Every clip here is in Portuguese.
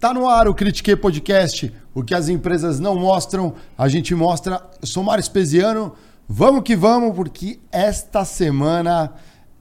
Tá no ar o Critique Podcast. O que as empresas não mostram, a gente mostra. Eu sou Mário Espesiano. Vamos que vamos, porque esta semana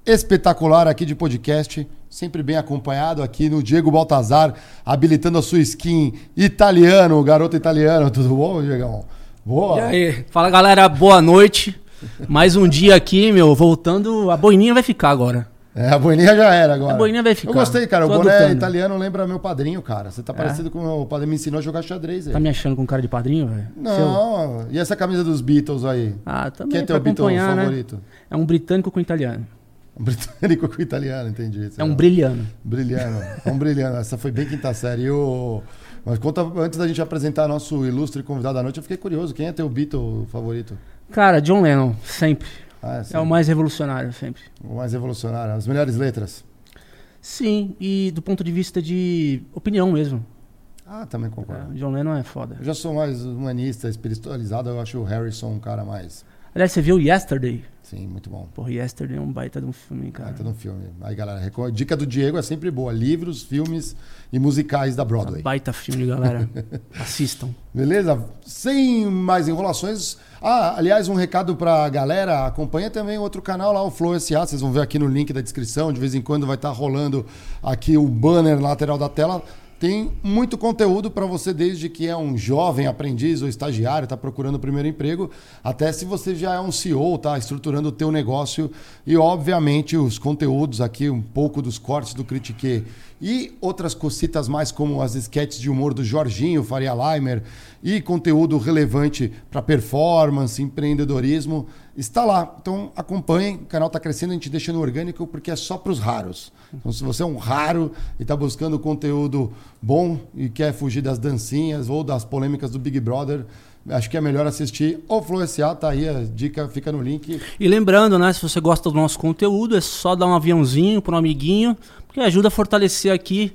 espetacular aqui de podcast, sempre bem acompanhado aqui no Diego Baltazar, habilitando a sua skin italiano, garoto italiano. Tudo bom, Diegão? Boa. E aí? Fala galera, boa noite. Mais um dia aqui, meu, voltando. A boininha vai ficar agora. É, a boininha já era agora. A boininha vai ficar. Eu gostei, cara. Tô o boné adotando. italiano lembra meu padrinho, cara. Você tá é. parecido com o meu padrinho. Me ensinou a jogar xadrez aí. Tá me achando com cara de padrinho, velho? Não. Seu? E essa camisa dos Beatles aí? Ah, também. Quem é teu Beatle né? favorito? É um britânico com italiano. Um britânico com italiano, entendi. É um brilhano. Brilhano. É um brilhano. Essa foi bem quinta série. E o... Mas conta, antes da gente apresentar nosso ilustre convidado da noite, eu fiquei curioso. Quem é teu Beatle favorito? Cara, John Lennon, sempre. Ah, é, o mais revolucionário, sempre. O mais revolucionário. As melhores letras. Sim, e do ponto de vista de opinião mesmo. Ah, também concordo. É, John Lennon é foda. Eu já sou mais humanista, espiritualizado, eu acho o Harrison um cara mais. Aliás, você viu Yesterday? Sim, muito bom. Porra, Yesterday é um baita de um filme, cara. Baita de um filme. Aí, galera, dica do Diego é sempre boa: livros, filmes e musicais da Broadway. Baita filme, galera. Assistam. Beleza? Sem mais enrolações. Ah, aliás, um recado pra galera. Acompanha também outro canal lá, o Flow SA. Vocês vão ver aqui no link da descrição. De vez em quando vai estar tá rolando aqui o banner lateral da tela. Tem muito conteúdo para você, desde que é um jovem aprendiz ou estagiário, está procurando o primeiro emprego, até se você já é um CEO, está estruturando o teu negócio. E, obviamente, os conteúdos aqui, um pouco dos cortes do Critique e outras cositas mais, como as sketches de humor do Jorginho, Faria Limer, e conteúdo relevante para performance, empreendedorismo, está lá. Então acompanhem, o canal está crescendo, a gente deixa no orgânico porque é só para os raros. Então se você é um raro e está buscando conteúdo bom e quer fugir das dancinhas ou das polêmicas do Big Brother, acho que é melhor assistir o SA, tá aí, a dica fica no link. E lembrando, né, se você gosta do nosso conteúdo, é só dar um aviãozinho para um amiguinho, porque ajuda a fortalecer aqui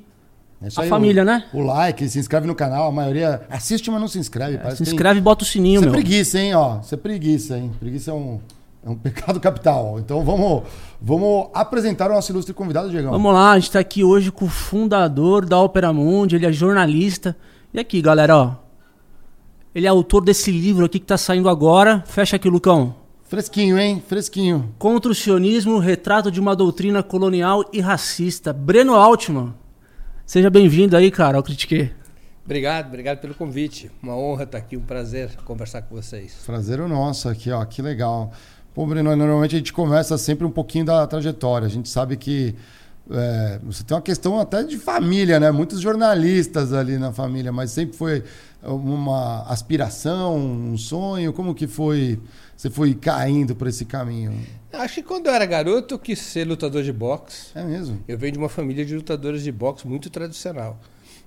é a aí, família, o, né? O like, se inscreve no canal, a maioria assiste, mas não se inscreve. É, se inscreve e bota o sininho, Isso é meu. é preguiça, hein, ó. Isso é preguiça, hein. Preguiça é um, é um pecado capital. Então vamos, vamos apresentar o nosso ilustre convidado, Diego. Vamos lá, a gente está aqui hoje com o fundador da Opera Mundi, ele é jornalista. E aqui, galera, ó. Ele é autor desse livro aqui que está saindo agora. Fecha aqui, Lucão. Fresquinho, hein? Fresquinho. Contra o sionismo, retrato de uma doutrina colonial e racista. Breno Altman. Seja bem-vindo aí, cara, ao Critique. Obrigado, obrigado pelo convite. Uma honra estar aqui, um prazer conversar com vocês. Prazer é o nosso aqui, ó, que legal. Pô, Breno, normalmente a gente começa sempre um pouquinho da trajetória. A gente sabe que é, você tem uma questão até de família, né? Muitos jornalistas ali na família, mas sempre foi uma aspiração, um sonho. Como que foi? Você foi caindo por esse caminho? Acho que quando eu era garoto eu quis ser lutador de boxe. É mesmo? Eu venho de uma família de lutadores de boxe muito tradicional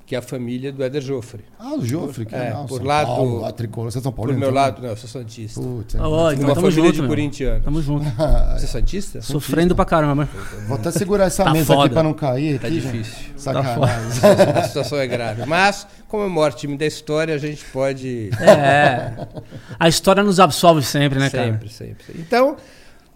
que é a família do Éder Joffre. Ah, o Joffre, que é, é por São lado Paulo, a tricolor, você é São Paulo. Por meu lado, não, eu sou santista. Putz, é. oh, então uma família junto, de corintianos. Tamo junto. Você é santista? Sofrendo pra caramba. Vou até segurar essa tá mesa foda. aqui pra não cair. Tá aqui, difícil. Sacanagem. Tá a situação é grave. Mas, como é o maior time da história, a gente pode... É. A história nos absolve sempre, né, cara? Sempre, sempre. Então,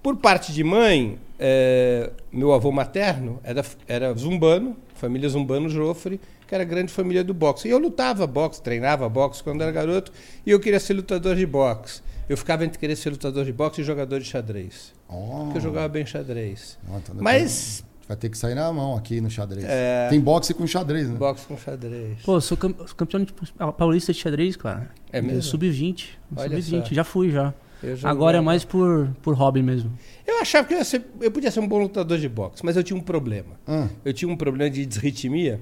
por parte de mãe, é, meu avô materno era, era zumbano, família zumbano Joffre, que era a grande família do boxe. E eu lutava boxe, treinava boxe quando era garoto, e eu queria ser lutador de boxe. Eu ficava entre querer ser lutador de boxe e jogador de xadrez. Oh. Porque eu jogava bem xadrez. Oh, então Mas. Vai ter que sair na mão aqui no xadrez. É... Tem boxe com xadrez, né? Boxe com xadrez. Pô, sou campeão de paulista de xadrez, cara. É mesmo? Sub-20. Sub-20. Já fui, já. Agora é mais por, por hobby mesmo. Eu achava que eu, ser, eu, podia ser um bom lutador de boxe, mas eu tinha um problema. Hum. Eu tinha um problema de desritmia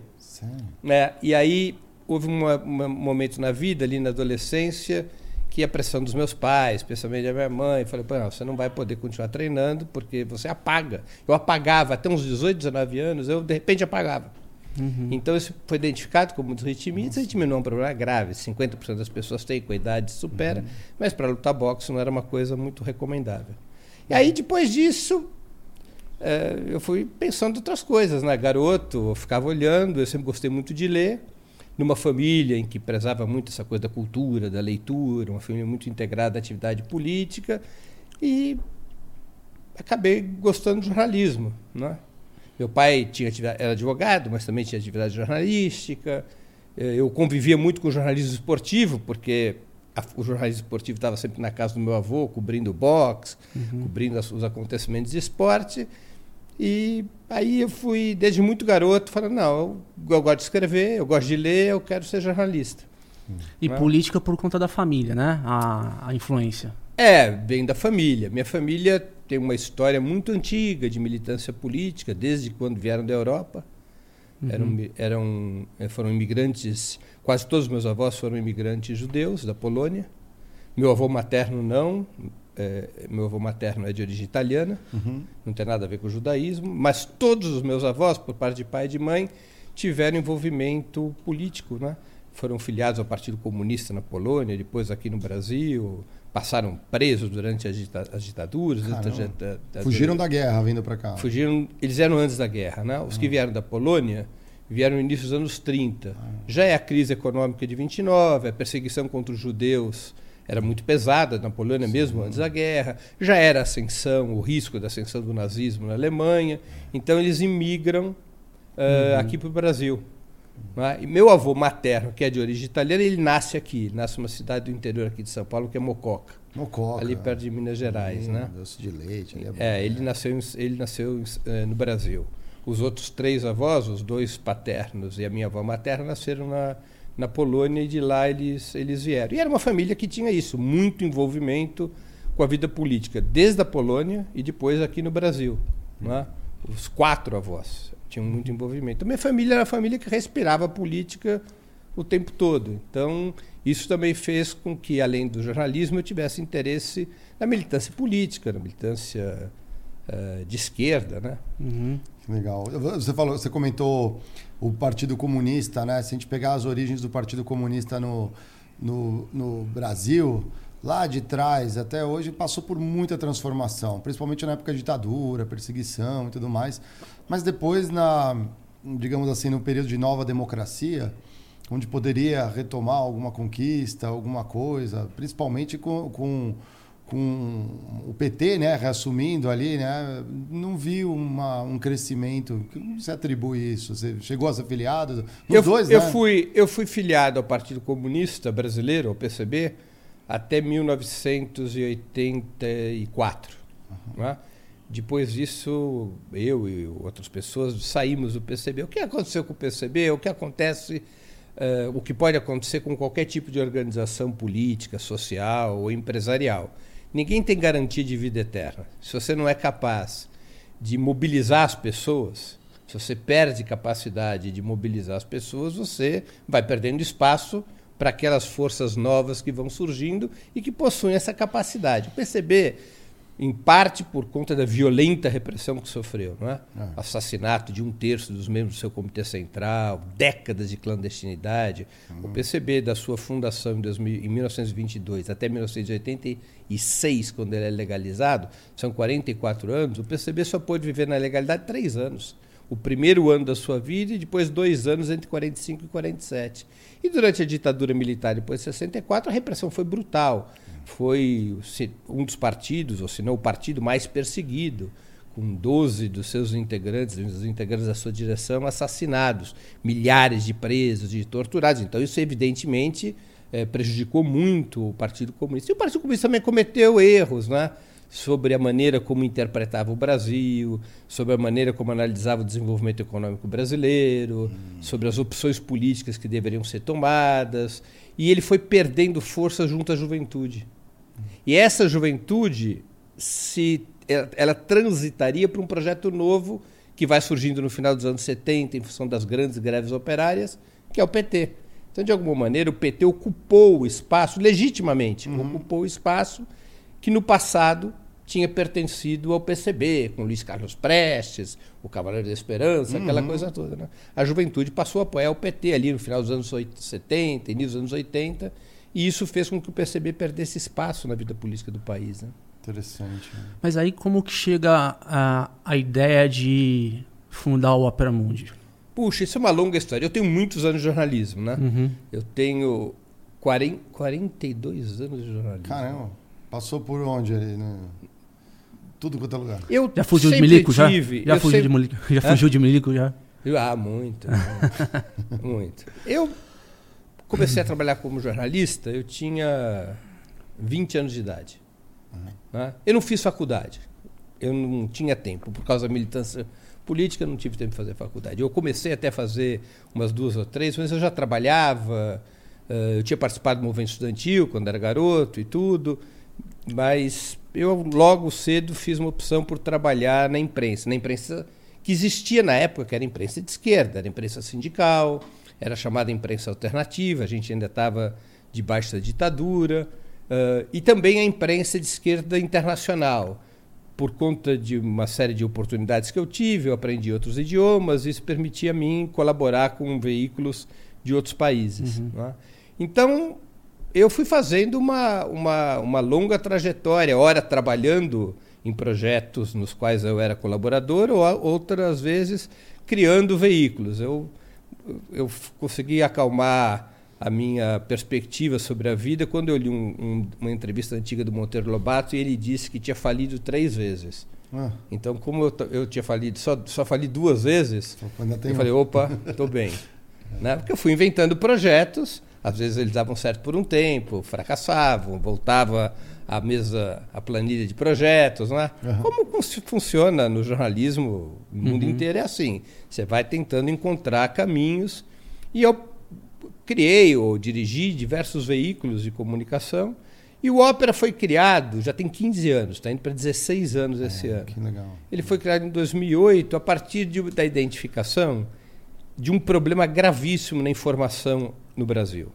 é, e aí houve um momento na vida, ali na adolescência, que a pressão dos meus pais, especialmente da minha mãe, falei, Pô, não, você não vai poder continuar treinando porque você apaga. Eu apagava até uns 18, 19 anos, eu de repente apagava. Uhum. Então isso foi identificado como desritmia. Desritmia não é um problema grave, 50% das pessoas têm, com a idade supera, uhum. mas para lutar boxe não era uma coisa muito recomendável. E aí depois disso é, eu fui pensando outras coisas, né? Garoto, eu ficava olhando, eu sempre gostei muito de ler. Numa família em que prezava muito essa coisa da cultura, da leitura, uma família muito integrada à atividade política, e acabei gostando de jornalismo, né? Meu pai tinha era advogado, mas também tinha atividade jornalística. Eh, eu convivia muito com jornalismo esportivo, porque a, o jornalismo esportivo estava sempre na casa do meu avô, cobrindo boxe, uhum. cobrindo as, os acontecimentos de esporte. E aí eu fui, desde muito garoto, falando, não, eu, eu gosto de escrever, eu gosto de ler, eu quero ser jornalista. E né? política por conta da família, né? A, a influência. É, vem da família. Minha família tem uma história muito antiga de militância política, desde quando vieram da Europa. Uhum. Eram, eram, eh, foram imigrantes, quase todos os meus avós foram imigrantes judeus da Polônia. Meu avô materno não, é, meu avô materno é de origem italiana, uhum. não tem nada a ver com o judaísmo, mas todos os meus avós, por parte de pai e de mãe, tiveram envolvimento político, né? Foram filiados ao Partido Comunista na Polônia, depois aqui no Brasil, passaram presos durante as, ditaduras. Fugiram da guerra vindo para cá. Fugiram, eles eram antes da guerra, né? Os ah. que vieram da Polônia vieram no início dos anos 30. Ah. Já é a crise econômica de 29, a perseguição contra os judeus era muito pesada na Polônia mesmo antes da guerra. Já era a ascensão, o risco da ascensão do nazismo na Alemanha. Então eles imigram uh, uhum. aqui para o Brasil. Né? E meu avô materno, que é de origem italiana, ele nasce aqui, nasce numa cidade do interior aqui de São Paulo, que é Mococa. Mococa. Ali perto de Minas Gerais, hum, né? Doce de leite. Ali é, é ele nasceu, ele nasceu uh, no Brasil. Os outros três avós, os dois paternos e a minha avó materna, nasceram na, na Polônia e de lá eles, eles vieram. E era uma família que tinha isso, muito envolvimento com a vida política, desde a Polônia e depois aqui no Brasil. Né? Os quatro avós tinham muito envolvimento. Minha família era uma família que respirava política o tempo todo. Então, isso também fez com que, além do jornalismo, eu tivesse interesse na militância política, na militância uh, de esquerda, né? Uhum. Legal. Você falou, você comentou o Partido Comunista, né? Se a gente pegar as origens do Partido Comunista no, no, no Brasil, lá de trás até hoje passou por muita transformação, principalmente na época da ditadura, perseguição e tudo mais. Mas depois, na, digamos assim, no período de nova democracia, onde poderia retomar alguma conquista, alguma coisa, principalmente com, com, com o PT né, reassumindo ali, né, não vi uma, um crescimento. Como você atribui isso? Você chegou a ser filiado? Eu, dois, eu, né? fui, eu fui filiado ao Partido Comunista Brasileiro, ao PCB, até 1984. Uhum. Né? Depois disso, eu e outras pessoas saímos do PCB. O que aconteceu com o PCB? O que acontece, uh, o que pode acontecer com qualquer tipo de organização política, social ou empresarial. Ninguém tem garantia de vida eterna. Se você não é capaz de mobilizar as pessoas, se você perde capacidade de mobilizar as pessoas, você vai perdendo espaço para aquelas forças novas que vão surgindo e que possuem essa capacidade. O PCB em parte por conta da violenta repressão que sofreu, não é? é. Assassinato de um terço dos membros do seu comitê central, décadas de clandestinidade. Uhum. O PCB, da sua fundação em, 2000, em 1922 até 1986, quando ele é legalizado, são 44 anos, o PCB só pôde viver na legalidade três anos. O primeiro ano da sua vida e depois dois anos entre 45 e 47. E durante a ditadura militar, depois de 64, a repressão foi brutal foi um dos partidos, ou se não o partido mais perseguido, com 12 dos seus integrantes, dos integrantes da sua direção, assassinados, milhares de presos e torturados. Então, isso evidentemente é, prejudicou muito o Partido Comunista. E o Partido Comunista também cometeu erros, né? sobre a maneira como interpretava o Brasil, sobre a maneira como analisava o desenvolvimento econômico brasileiro, sobre as opções políticas que deveriam ser tomadas, e ele foi perdendo força junto à juventude. E essa juventude se ela, ela transitaria para um projeto novo que vai surgindo no final dos anos 70 em função das grandes greves operárias, que é o PT. Então, de alguma maneira, o PT ocupou o espaço, legitimamente, uhum. ocupou o espaço que no passado tinha pertencido ao PCB, com Luiz Carlos Prestes, o Cavaleiro da Esperança, uhum. aquela coisa toda. Né? A juventude passou a apoiar o PT ali no final dos anos 70, início dos anos 80, e isso fez com que o PCB perdesse espaço na vida política do país. Né? Interessante. Né? Mas aí como que chega a, a ideia de fundar o Opera Mundi? Puxa, isso é uma longa história. Eu tenho muitos anos de jornalismo, né? Uhum. Eu tenho 40, 42 anos de jornalismo. Caramba, passou por onde ali, né? Tudo quanto é lugar. Eu já fugiu de milico já? Já fugiu sempre... de milico, já fugiu de milico já? Ah, muito. muito. muito. Eu comecei a trabalhar como jornalista, eu tinha 20 anos de idade. Né? Eu não fiz faculdade. Eu não tinha tempo. Por causa da militância política, eu não tive tempo de fazer faculdade. Eu comecei até a fazer umas duas ou três, mas eu já trabalhava. Eh, eu tinha participado do movimento estudantil quando era garoto e tudo. Mas eu logo cedo fiz uma opção por trabalhar na imprensa. Na imprensa que existia na época, que era imprensa de esquerda, era imprensa sindical, era chamada imprensa alternativa, a gente ainda estava debaixo da ditadura. Uh, e também a imprensa de esquerda internacional. Por conta de uma série de oportunidades que eu tive, eu aprendi outros idiomas, isso permitia a mim colaborar com veículos de outros países. Uhum. Né? Então, eu fui fazendo uma, uma, uma longa trajetória, ora trabalhando em projetos nos quais eu era colaborador, ou outras vezes criando veículos. Eu, eu consegui acalmar a minha perspectiva sobre a vida quando eu li um, um, uma entrevista antiga do Monteiro Lobato e ele disse que tinha falido três vezes. Ah. Então, como eu, eu tinha falido, só, só fali duas vezes, eu falei, opa, estou bem. né? Porque eu fui inventando projetos, às vezes eles davam certo por um tempo, fracassavam, voltava à mesa, a planilha de projetos, né? Uhum. Como funciona no jornalismo, no mundo uhum. inteiro é assim. Você vai tentando encontrar caminhos e eu criei ou dirigi diversos veículos de comunicação. E o Ópera foi criado, já tem 15 anos, está indo para 16 anos esse é, ano. Que legal. Ele foi criado em 2008 a partir de, da identificação de um problema gravíssimo na informação no Brasil.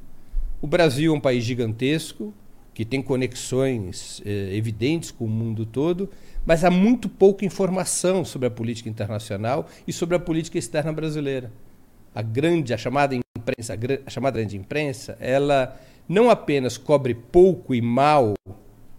O Brasil é um país gigantesco, que tem conexões eh, evidentes com o mundo todo, mas há muito pouca informação sobre a política internacional e sobre a política externa brasileira. A grande, a chamada imprensa, a chamada grande imprensa, ela não apenas cobre pouco e mal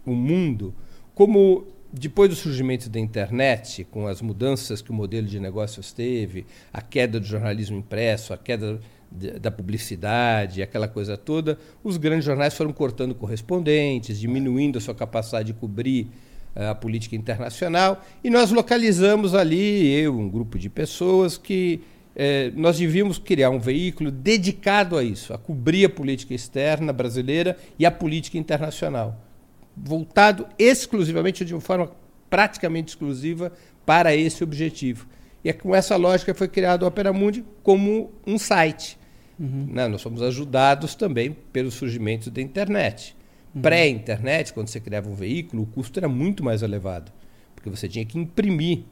o mundo, como depois do surgimento da internet, com as mudanças que o modelo de negócios teve, a queda do jornalismo impresso, a queda da publicidade, aquela coisa toda, os grandes jornais foram cortando correspondentes, diminuindo a sua capacidade de cobrir uh, a política internacional, e nós localizamos ali, eu, um grupo de pessoas que é, nós devíamos criar um veículo dedicado a isso, a cobrir a política externa brasileira e a política internacional, voltado exclusivamente, de uma forma praticamente exclusiva, para esse objetivo. E é com essa lógica foi criado o Opera Mundi como um site. Uhum. Né? Nós fomos ajudados também pelo surgimento da internet. Uhum. Pré-internet, quando você criava um veículo, o custo era muito mais elevado, porque você tinha que imprimir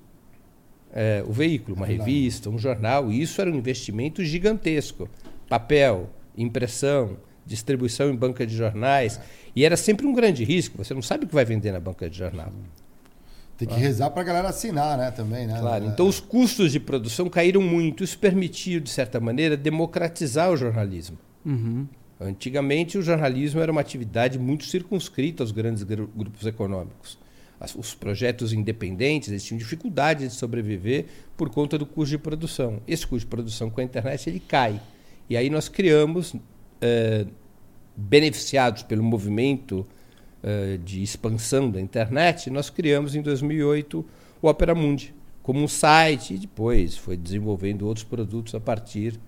é, o veículo, uma revista, um jornal, e isso era um investimento gigantesco. Papel, impressão, distribuição em banca de jornais. E era sempre um grande risco, você não sabe o que vai vender na banca de jornal. Tem que rezar para a galera assinar, né? Também, né? Claro. Então os custos de produção caíram muito. Isso permitiu, de certa maneira, democratizar o jornalismo. Uhum. Antigamente, o jornalismo era uma atividade muito circunscrita aos grandes grupos econômicos os projetos independentes eles tinham dificuldade de sobreviver por conta do custo de produção. Esse custo de produção com a internet ele cai. E aí nós criamos, eh, beneficiados pelo movimento eh, de expansão da internet, nós criamos em 2008 o Opera Mundi como um site e depois foi desenvolvendo outros produtos a partir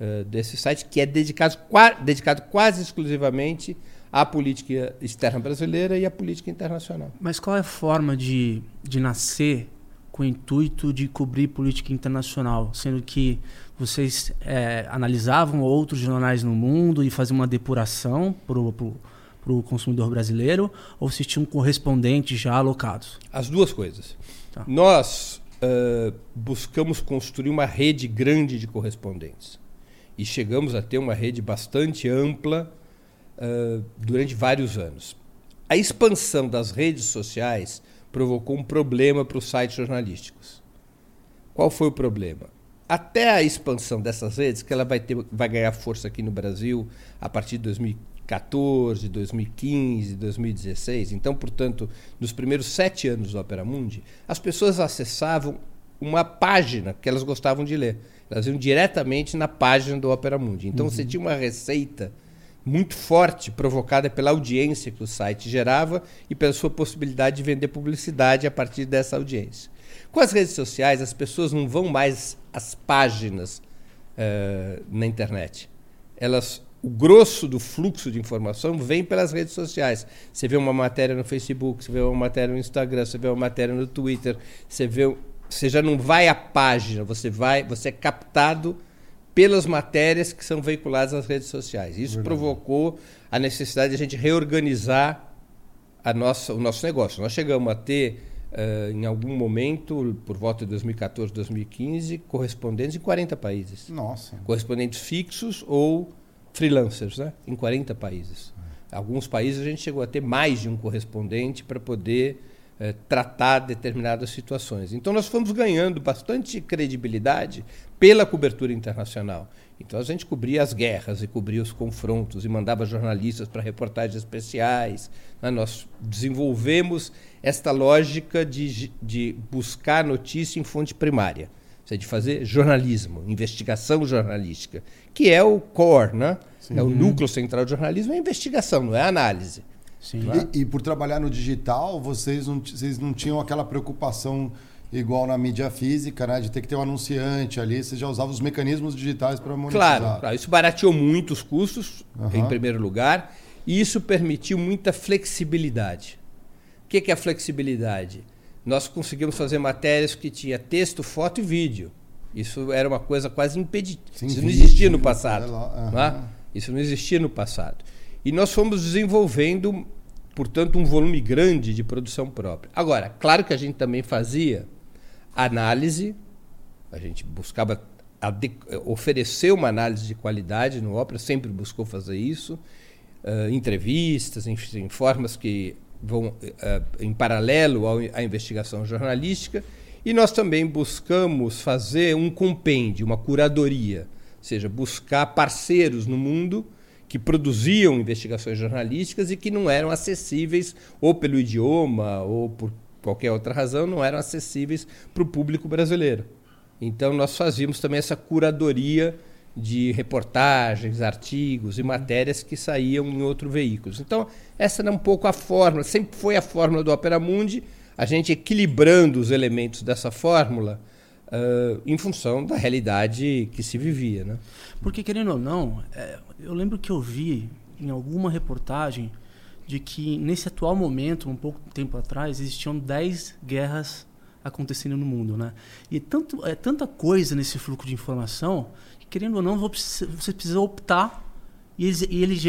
eh, desse site que é dedicado, dedicado quase exclusivamente a política externa brasileira e a política internacional. Mas qual é a forma de, de nascer com o intuito de cobrir política internacional, sendo que vocês é, analisavam outros jornais no mundo e faziam uma depuração para o consumidor brasileiro, ou vocês tinham correspondentes já alocados? As duas coisas. Tá. Nós uh, buscamos construir uma rede grande de correspondentes e chegamos a ter uma rede bastante ampla uh, durante vários anos. A expansão das redes sociais provocou um problema para os sites jornalísticos. Qual foi o problema? Até a expansão dessas redes, que ela vai, ter, vai ganhar força aqui no Brasil a partir de 2014, 2015, 2016. Então, portanto, nos primeiros sete anos do Opera Mundi, as pessoas acessavam uma página que elas gostavam de ler. Elas iam diretamente na página do Opera Mundi. Então, uhum. você tinha uma receita muito forte, provocada pela audiência que o site gerava e pela sua possibilidade de vender publicidade a partir dessa audiência. Com as redes sociais, as pessoas não vão mais às páginas uh, na internet. Elas o grosso do fluxo de informação vem pelas redes sociais. Você vê uma matéria no Facebook, você vê uma matéria no Instagram, você vê uma matéria no Twitter, você vê, você já não vai à página, você vai, você é captado pelas matérias que são veiculadas nas redes sociais. Isso Verdade. provocou a necessidade de a gente reorganizar a nossa, o nosso negócio. Nós chegamos a ter uh, em algum momento, por volta de 2014, 2015, correspondentes em 40 países. Nossa. Correspondentes fixos ou freelancers, né? em 40 países. Alguns países a gente chegou a ter mais de um correspondente para poder eh, tratar determinadas situações. Então nós fomos ganhando bastante credibilidade pela cobertura internacional. Então a gente cobria as guerras e cobria os confrontos e mandava jornalistas para reportagens especiais. Né? Nós desenvolvemos esta lógica de, de buscar notícia em fonte primária é de fazer jornalismo, investigação jornalística, que é o core, né? É o núcleo central do jornalismo, é a investigação, não é a análise. É? E, e, por trabalhar no digital, vocês não, vocês não tinham aquela preocupação igual na mídia física, né? De ter que ter um anunciante ali, você já usava os mecanismos digitais para monetizar. Claro, claro, isso barateou muito os custos, uhum. em primeiro lugar, e isso permitiu muita flexibilidade. O que é a flexibilidade? Nós conseguimos fazer matérias que tinha texto, foto e vídeo. Isso era uma coisa quase impedida. Isso não existia no passado. Uhum. Não é? Isso não existia no passado. E nós fomos desenvolvendo, portanto, um volume grande de produção própria. Agora, claro que a gente também fazia análise, a gente buscava oferecer uma análise de qualidade no Opera, sempre buscou fazer isso, uh, entrevistas, enfim, formas que vão uh, em paralelo à investigação jornalística, e nós também buscamos fazer um compêndio, uma curadoria, ou seja, buscar parceiros no mundo que produziam investigações jornalísticas e que não eram acessíveis ou pelo idioma ou por qualquer outra razão, não eram acessíveis para o público brasileiro. Então nós fazíamos também essa curadoria de reportagens, artigos e matérias que saíam em outros veículos. Então, essa era um pouco a fórmula, sempre foi a fórmula do Opera Mundi, a gente equilibrando os elementos dessa fórmula uh, em função da realidade que se vivia. Né? Porque, querendo ou não, é, eu lembro que eu vi em alguma reportagem de que nesse atual momento, um pouco tempo atrás, existiam 10 guerras acontecendo no mundo, né? E tanto, é tanta coisa nesse fluxo de informação querendo ou não, você precisa optar e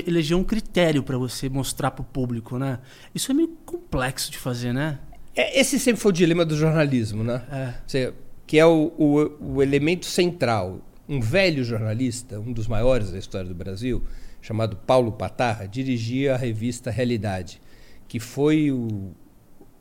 eleger um critério para você mostrar para o público, né? Isso é meio complexo de fazer, né? É, esse sempre foi o dilema do jornalismo, né? É. Você, que é o, o, o elemento central. Um velho jornalista, um dos maiores da história do Brasil, chamado Paulo Patarra, dirigia a revista Realidade, que foi o,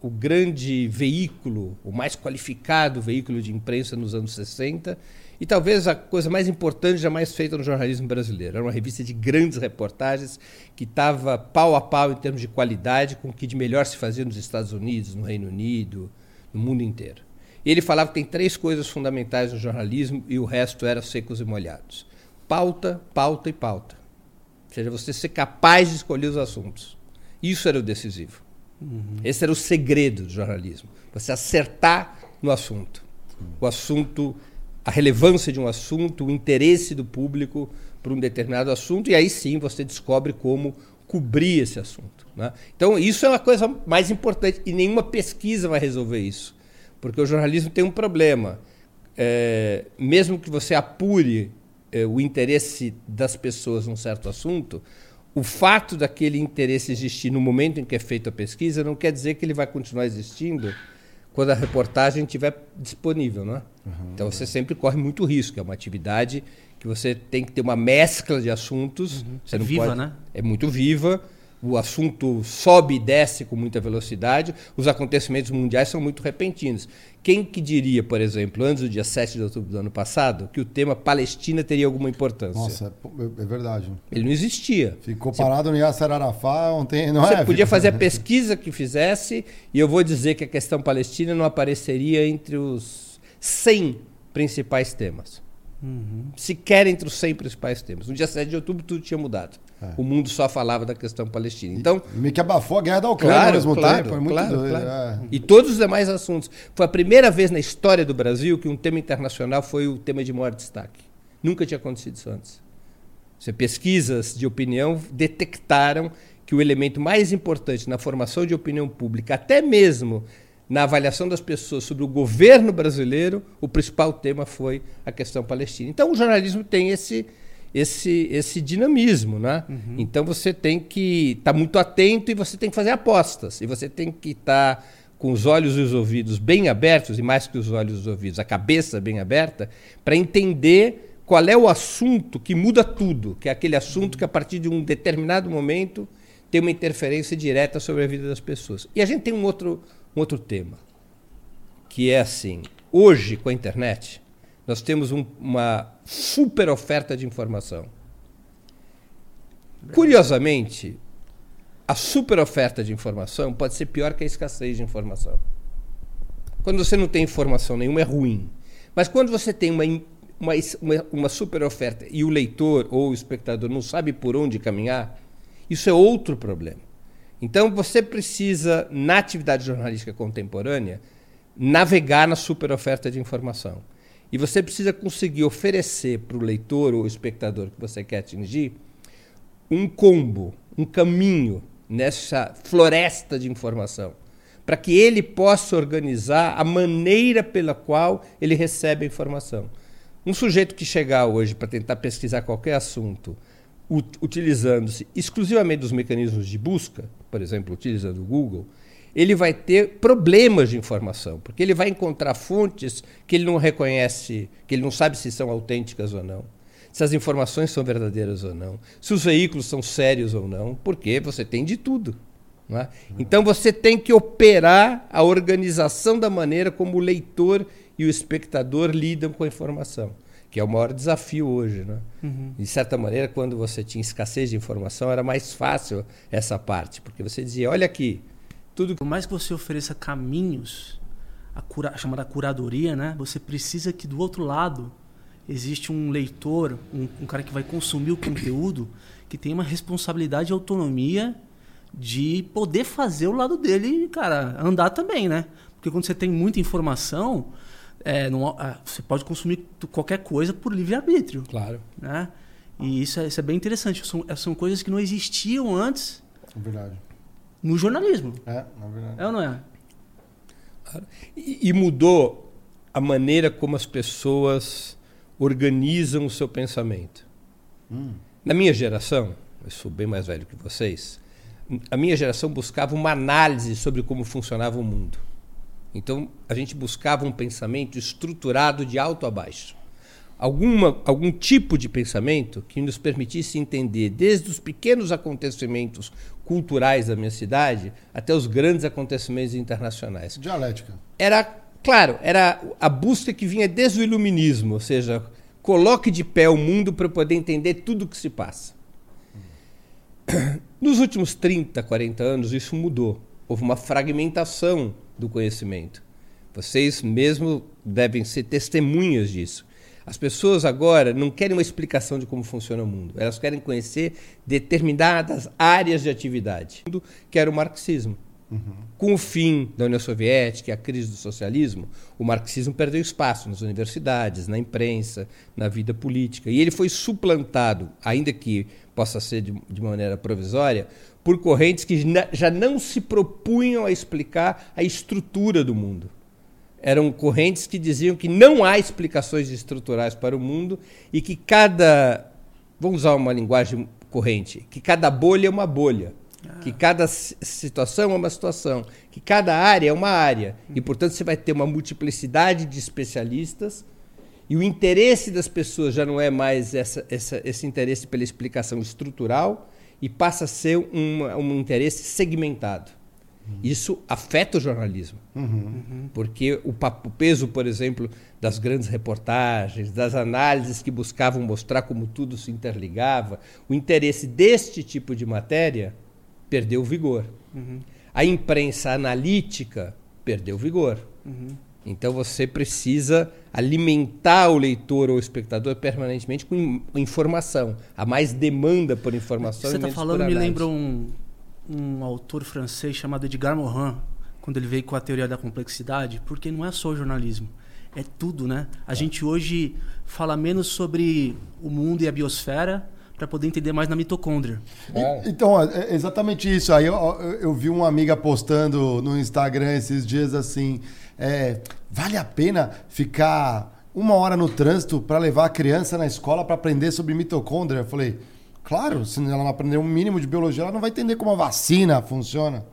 o grande veículo, o mais qualificado veículo de imprensa nos anos 60 e talvez a coisa mais importante jamais feita no jornalismo brasileiro. Era uma revista de grandes reportagens que estava pau a pau em termos de qualidade com o que de melhor se fazia nos Estados Unidos, no Reino Unido, no mundo inteiro. E ele falava que tem três coisas fundamentais no jornalismo e o resto era secos e molhados: pauta, pauta e pauta. Ou seja, você ser capaz de escolher os assuntos. Isso era o decisivo. Uhum. Esse era o segredo do jornalismo. Você acertar no assunto. O assunto a relevância de um assunto, o interesse do público por um determinado assunto, e aí sim você descobre como cobrir esse assunto. Né? Então, isso é uma coisa mais importante, e nenhuma pesquisa vai resolver isso, porque o jornalismo tem um problema. É, mesmo que você apure é, o interesse das pessoas num certo assunto, o fato daquele interesse existir no momento em que é feita a pesquisa não quer dizer que ele vai continuar existindo quando a reportagem estiver disponível, não é? Uhum, então você sempre corre muito risco. É uma atividade que você tem que ter uma mescla de assuntos. Uhum. Você é viva, pode... né? É muito viva o assunto sobe e desce com muita velocidade, os acontecimentos mundiais são muito repentinos. Quem que diria, por exemplo, antes do dia 7 de outubro do ano passado, que o tema Palestina teria alguma importância? Nossa, é, é verdade. Ele não existia. Ficou parado você... no Yasser Arafat ontem, não você é? Você podia fazer a pesquisa que fizesse e eu vou dizer que a questão palestina não apareceria entre os 100 principais temas. Uhum. Sequer entre os 100 principais temas. No dia 7 de outubro tudo tinha mudado. É. O mundo só falava da questão palestina. Então, e, meio que abafou a guerra da Ucrânia claro, ao mesmo claro, tempo. Foi muito claro, doido. Claro. É. E todos os demais assuntos. Foi a primeira vez na história do Brasil que um tema internacional foi o tema de maior destaque. Nunca tinha acontecido isso antes. Você pesquisas de opinião detectaram que o elemento mais importante na formação de opinião pública, até mesmo na avaliação das pessoas sobre o governo brasileiro, o principal tema foi a questão palestina. Então o jornalismo tem esse esse esse dinamismo, né? Uhum. Então você tem que estar tá muito atento e você tem que fazer apostas e você tem que estar tá com os olhos e os ouvidos bem abertos e mais que os olhos e os ouvidos, a cabeça bem aberta para entender qual é o assunto que muda tudo, que é aquele assunto que a partir de um determinado momento tem uma interferência direta sobre a vida das pessoas. E a gente tem um outro, um outro tema, que é assim: hoje, com a internet, nós temos um, uma super oferta de informação. Curiosamente, a super oferta de informação pode ser pior que a escassez de informação. Quando você não tem informação nenhuma, é ruim. Mas quando você tem uma, uma, uma, super oferta e o leitor ou o espectador não sabe por onde caminhar, isso é outro problema. Então você precisa, na atividade jornalística contemporânea, navegar na super oferta de informação. E você precisa conseguir oferecer para o leitor ou espectador que você quer atingir um combo, um caminho nessa floresta de informação, para que ele possa organizar a maneira pela qual ele recebe a informação. Um sujeito que chegar hoje para tentar pesquisar qualquer assunto utilizando-se exclusivamente dos mecanismos de busca, por exemplo, utilizando o Google, ele vai ter problemas de informação, porque ele vai encontrar fontes que ele não reconhece, que ele não sabe se são autênticas ou não, se as informações são verdadeiras ou não, se os veículos são sérios ou não, porque você tem de tudo. É? Então você tem que operar a organização da maneira como o leitor e o espectador lidam com a informação que é o maior desafio hoje. Né? Uhum. De certa maneira, quando você tinha escassez de informação, era mais fácil essa parte, porque você dizia: olha aqui, tudo. Por mais que você ofereça caminhos, a, cura, a chamada curadoria, né? você precisa que do outro lado existe um leitor, um, um cara que vai consumir o conteúdo, que tem uma responsabilidade e autonomia de poder fazer o lado dele, cara, andar também, né? Porque quando você tem muita informação, é, não, é, você pode consumir qualquer coisa por livre-arbítrio. Claro. Né? E isso é, isso é bem interessante. São, é, são coisas que não existiam antes é verdade. no jornalismo. É, é verdade. É ou não é? E, e mudou a maneira como as pessoas organizam o seu pensamento. Hum. Na minha geração, eu sou bem mais velho que vocês, a minha geração buscava uma análise sobre como funcionava o mundo. Então, a gente buscava um pensamento estruturado de alto a baixo. Alguma, algum tipo de pensamento que nos permitisse entender desde os pequenos acontecimentos culturais da minha cidade até os grandes acontecimentos internacionais. Dialética. Era, claro, era a busca que vinha desde o iluminismo, ou seja, coloque de pé o mundo para poder entender tudo o que se passa. Nos últimos 30, 40 anos, isso mudou. Houve uma fragmentação do conhecimento. Vocês mesmo devem ser testemunhas disso. As pessoas agora não querem uma explicação de como funciona o mundo, elas querem conhecer determinadas áreas de atividade, que era o marxismo. Uhum. Com o fim da União Soviética e a crise do socialismo, o marxismo perdeu espaço nas universidades, na imprensa, na vida política. E ele foi suplantado, ainda que possa ser de, de maneira provisória, por correntes que já não se propunham a explicar a estrutura do mundo. Eram correntes que diziam que não há explicações estruturais para o mundo e que cada. Vamos usar uma linguagem corrente, que cada bolha é uma bolha. Ah. Que cada situação é uma situação, que cada área é uma área. E, portanto, você vai ter uma multiplicidade de especialistas e o interesse das pessoas já não é mais essa, essa, esse interesse pela explicação estrutural, e passa a ser um, um interesse segmentado. Uhum. Isso afeta o jornalismo. Uhum. Porque o, o, peso, por exemplo, das grandes reportagens, das análises que buscavam mostrar como tudo se interligava, o interesse deste tipo de matéria perdeu vigor. Uhum. A imprensa analítica perdeu vigor. Uhum. Então você precisa alimentar o leitor ou o espectador permanentemente com informação. Há mais demanda por informação. Você está falando me lembra um, um autor francês chamado Edgar Morin, quando ele veio com a teoria da complexidade, porque não é só o jornalismo, é tudo, né? A é. gente hoje fala menos sobre o mundo e a biosfera, para poder entender mais na mitocôndria. É. Então, é exatamente isso. Aí eu, eu, vi uma amiga postando no Instagram esses dias assim: é, vale a pena ficar uma hora no trânsito para levar a criança na escola para aprender sobre mitocôndria? Eu falei, claro, se ela não aprender um mínimo de biologia, ela não vai entender como a vacina funciona.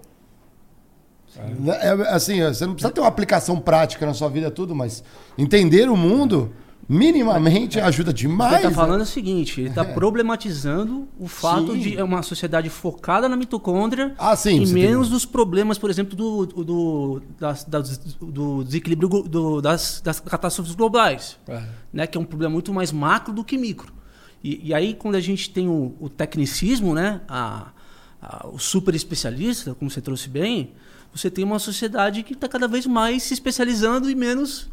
É. é assim, você não precisa ter uma aplicação prática na sua vida, tudo, mas entender o mundo minimamente ajuda demais. Ele está falando né? o seguinte, ele está é. problematizando o fato sim. de uma sociedade focada na mitocôndria ah, sim, e menos tem... dos problemas, por exemplo, do, do, das, das, do desequilíbrio do, das, das catástrofes globais, é. né, que é um problema muito mais macro do que micro. E, e aí, quando a gente tem o, o tecnicismo, né, a, a, o super especialista, como você trouxe bem, você tem uma sociedade que está cada vez mais se especializando e menos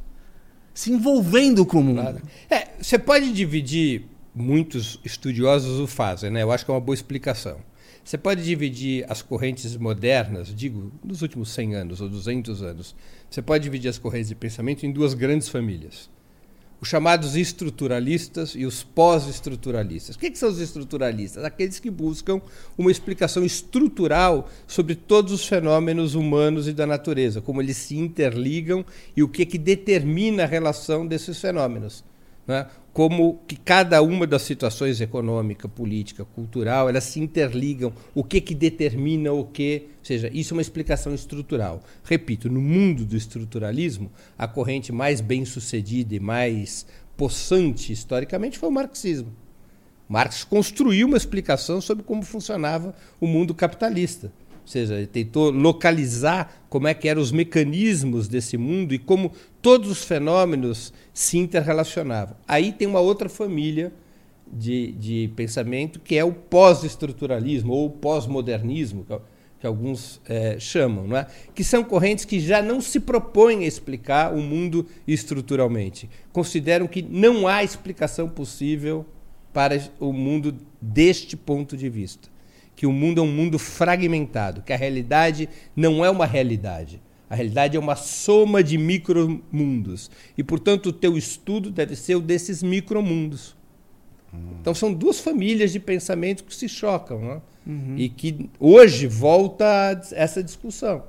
se envolvendo com o mundo. Claro. É, você pode dividir, muitos estudiosos o fazem, né? eu acho que é uma boa explicação. Você pode dividir as correntes modernas, digo, nos últimos 100 anos ou 200 anos, você pode dividir as correntes de pensamento em duas grandes famílias os chamados estruturalistas e os pós-estruturalistas. O que, que, são os estruturalistas? Aqueles que buscam uma explicação estrutural sobre todos os fenômenos humanos e da natureza, como eles se interligam e o que, que determina a relação desses fenômenos. Né? Como que cada uma das situações econômica, política, cultural, elas se interligam, o que que determina o que, ou seja, isso é uma explicação estrutural. Repito, no mundo do estruturalismo, a corrente mais bem-sucedida e mais possante historicamente foi o marxismo. Marx construiu uma explicação sobre como funcionava o mundo capitalista. Ou seja, tentou localizar como é que eram os mecanismos desse mundo e como todos os fenômenos se interrelacionavam. Aí tem uma outra família de, de pensamento que é o pós-estruturalismo ou pós-modernismo, que, que, alguns é, chamam, não é? que são correntes que já não se propõem a explicar o mundo estruturalmente. Consideram que não há explicação possível para o mundo deste ponto de vista que o mundo é um mundo fragmentado, que a realidade não é uma realidade. A realidade é uma soma de micromundos. E, portanto, o teu estudo deve ser o desses micromundos. Hum. Então, são duas famílias de pensamento que se chocam. Né? Uhum. E que hoje volta essa discussão.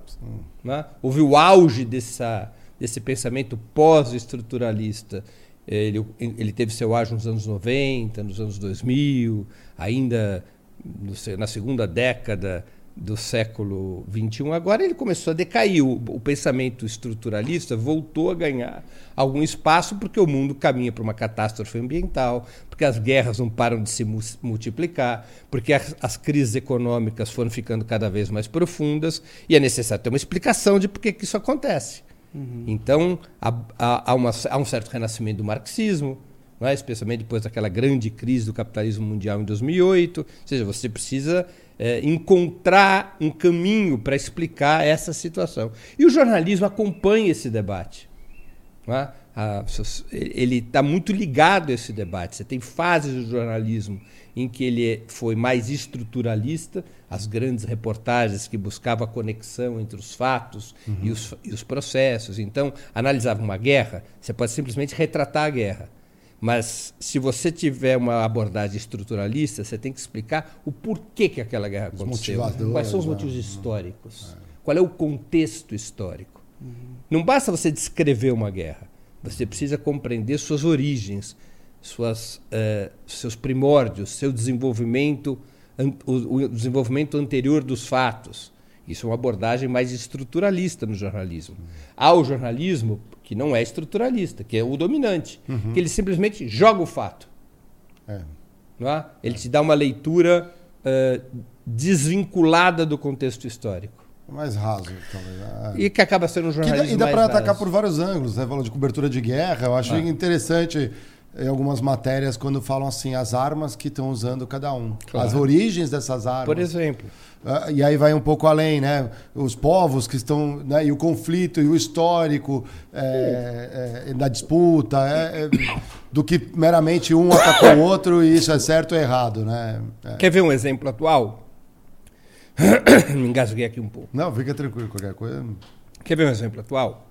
Né? Houve o auge dessa, desse pensamento pós-estruturalista. Ele, ele teve seu auge nos anos 90, nos anos 2000, ainda na segunda década do século XXI, agora ele começou a decair. O, o, pensamento estruturalista voltou a ganhar algum espaço porque o mundo caminha para uma catástrofe ambiental, porque as guerras não param de se multiplicar, porque as, as crises econômicas foram ficando cada vez mais profundas e é necessário ter uma explicação de por que, que isso acontece. Uhum. Então, há, há, há, uma, há um certo renascimento do marxismo, é? especialmente depois daquela grande crise do capitalismo mundial em 2008. Ou seja, você precisa é, encontrar um caminho para explicar essa situação. E o jornalismo acompanha esse debate. É? ele está muito ligado a esse debate. Você tem fases do jornalismo em que ele foi mais estruturalista, as grandes reportagens que buscavam a conexão entre os fatos uhum. e, os, e os processos. Então, analisava uma guerra, você pode simplesmente retratar a guerra. Mas se você tiver uma abordagem estruturalista, você tem que explicar o porquê que aquela guerra aconteceu. Quais são os né? motivos históricos? É. Qual é o contexto histórico? Uhum. Não basta você descrever uma guerra. Você precisa compreender suas origens, suas, uh, seus primórdios, seu desenvolvimento, o, o desenvolvimento anterior dos fatos. Isso é uma abordagem mais estruturalista no jornalismo. Uhum. Há o jornalismo que não é estruturalista, que é o dominante, uhum. que ele simplesmente joga o fato. É. Não é? Ele é. te dá uma leitura uh, desvinculada do contexto histórico. Mais raso, talvez. Ah. E que acaba sendo um jornalismo que, E dá para atacar por vários ângulos, né? Falando de cobertura de guerra, eu acho ah. interessante em algumas matérias quando falam assim as armas que estão usando cada um, claro. as origens dessas armas. Por exemplo. Uh, e aí vai um pouco além, né? Os povos que estão, né? E o conflito e o histórico é, é, da disputa, é, é, do que meramente um atacou o outro e isso é certo ou errado, né? É. Quer ver um exemplo atual? Me engasguei aqui um pouco. Não, fica tranquilo, qualquer coisa. Quer ver um exemplo atual?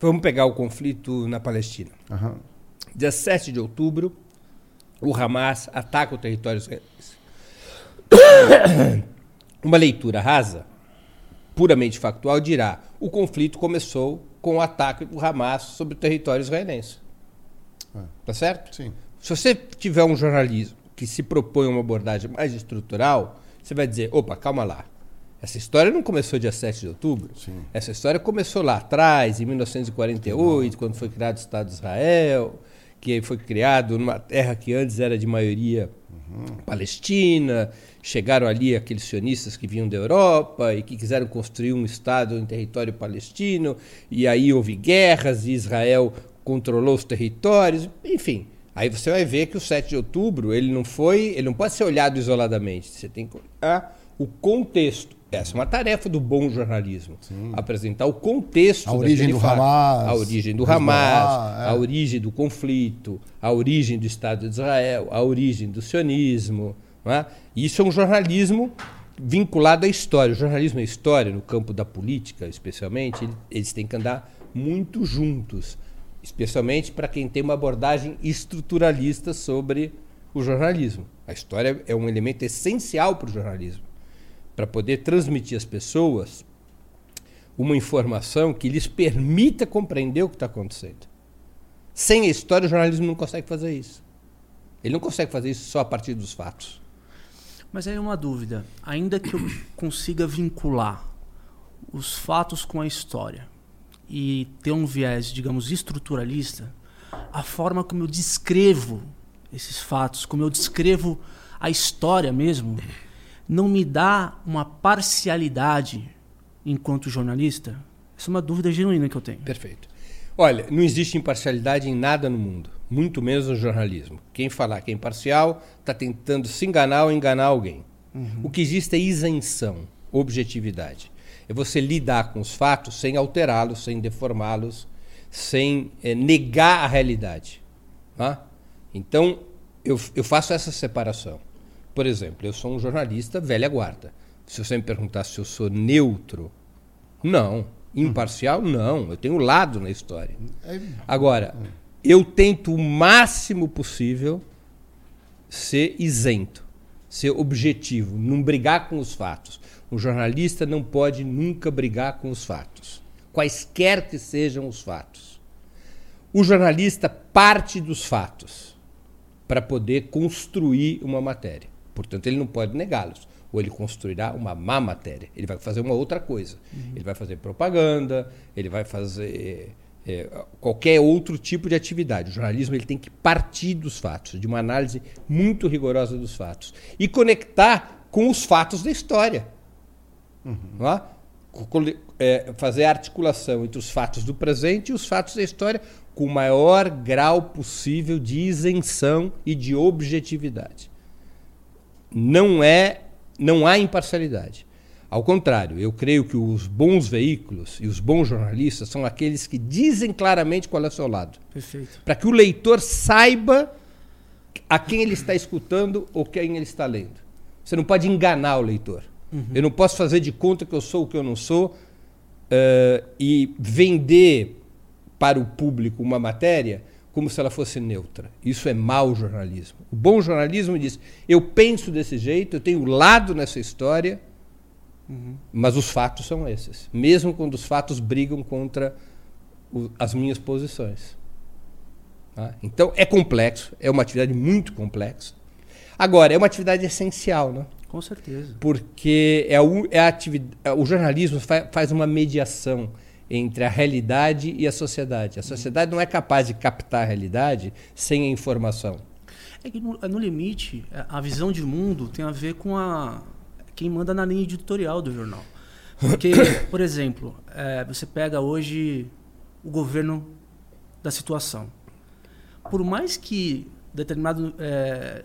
Vamos pegar o conflito na Palestina. Uhum. Dia 7 de outubro, o Hamas ataca o território israelense. Uma leitura rasa, puramente factual, dirá: o conflito começou com o ataque do Hamas sobre o território israelense. É. Tá certo? Sim. Se você tiver um jornalismo que se propõe uma abordagem mais estrutural, você vai dizer: opa, calma lá. Essa história não começou dia 7 de outubro. Sim. Essa história começou lá atrás, em 1948, quando foi criado o Estado de Israel, que foi criado numa terra que antes era de maioria uhum. palestina. Chegaram ali aqueles sionistas que vinham da Europa e que quiseram construir um Estado em território palestino, e aí houve guerras e Israel controlou os territórios, enfim. Aí você vai ver que o 7 de outubro ele não foi, ele não pode ser olhado isoladamente. Você tem que olhar o contexto. Essa é uma tarefa do bom jornalismo. Sim. Apresentar o contexto. A origem do fato. Hamas. A origem do Hamas, é. a origem do conflito, a origem do Estado de Israel, a origem do sionismo. É? Isso é um jornalismo vinculado à história. O jornalismo e a história, no campo da política especialmente, eles têm que andar muito juntos. Especialmente para quem tem uma abordagem estruturalista sobre o jornalismo. A história é um elemento essencial para o jornalismo para poder transmitir às pessoas uma informação que lhes permita compreender o que está acontecendo. Sem a história, o jornalismo não consegue fazer isso. Ele não consegue fazer isso só a partir dos fatos. Mas aí uma dúvida. Ainda que eu consiga vincular os fatos com a história e ter um viés, digamos, estruturalista, a forma como eu descrevo esses fatos, como eu descrevo a história mesmo, não me dá uma parcialidade enquanto jornalista? Essa é uma dúvida genuína que eu tenho. Perfeito. Olha, não existe imparcialidade em nada no mundo, muito menos no jornalismo. Quem falar que é imparcial está tentando se enganar ou enganar alguém. Uhum. O que existe é isenção, objetividade. É você lidar com os fatos sem alterá-los, sem deformá-los, sem é, negar a realidade. Tá? Então, eu, eu faço essa separação. Por exemplo, eu sou um jornalista velha guarda. Se você me perguntar se eu sou neutro, não. Imparcial, não. Eu tenho lado na história. É Agora, eu tento o máximo possível ser isento, ser objetivo, não brigar com os fatos. O jornalista não pode nunca brigar com os fatos, quaisquer que sejam os fatos. O jornalista parte dos fatos para poder construir uma matéria. Portanto, ele não pode negá-los. Ou ele construirá uma má matéria. Ele vai fazer uma outra coisa. Uhum. Ele vai fazer propaganda, ele vai fazer é, qualquer outro tipo de atividade. O jornalismo ele tem que partir dos fatos, de uma análise muito rigorosa dos fatos. E conectar com os fatos da história. Uhum. É? É, fazer a articulação entre os fatos do presente e os fatos da história com o maior grau possível de isenção e de objetividade não é não há imparcialidade. Ao contrário, eu creio que os bons veículos e os bons jornalistas são aqueles que dizem claramente qual é o seu lado. Perfeito. Para que o leitor saiba a quem ele está escutando ou quem ele está lendo. Você não pode enganar o leitor. Uhum. Eu não posso fazer de conta que eu sou o que eu não sou uh, e vender para o público uma matéria como se ela fosse neutra. Isso é mau jornalismo. O bom jornalismo diz: eu penso desse jeito, eu tenho lado nessa história, uhum. mas os fatos são esses. Mesmo quando os fatos brigam contra o, as minhas posições. Tá? Então é complexo, é uma atividade muito complexa. Agora, é uma atividade essencial, né? Com certeza. Porque é, a, é a atividade, o jornalismo faz, faz uma mediação entre a realidade e a sociedade. A sociedade não é capaz de captar a realidade sem a informação. É que no, no limite, a visão de mundo tem a ver com a quem manda na linha editorial do jornal. Porque, por exemplo, é, você pega hoje o governo da situação. Por mais que determinado é,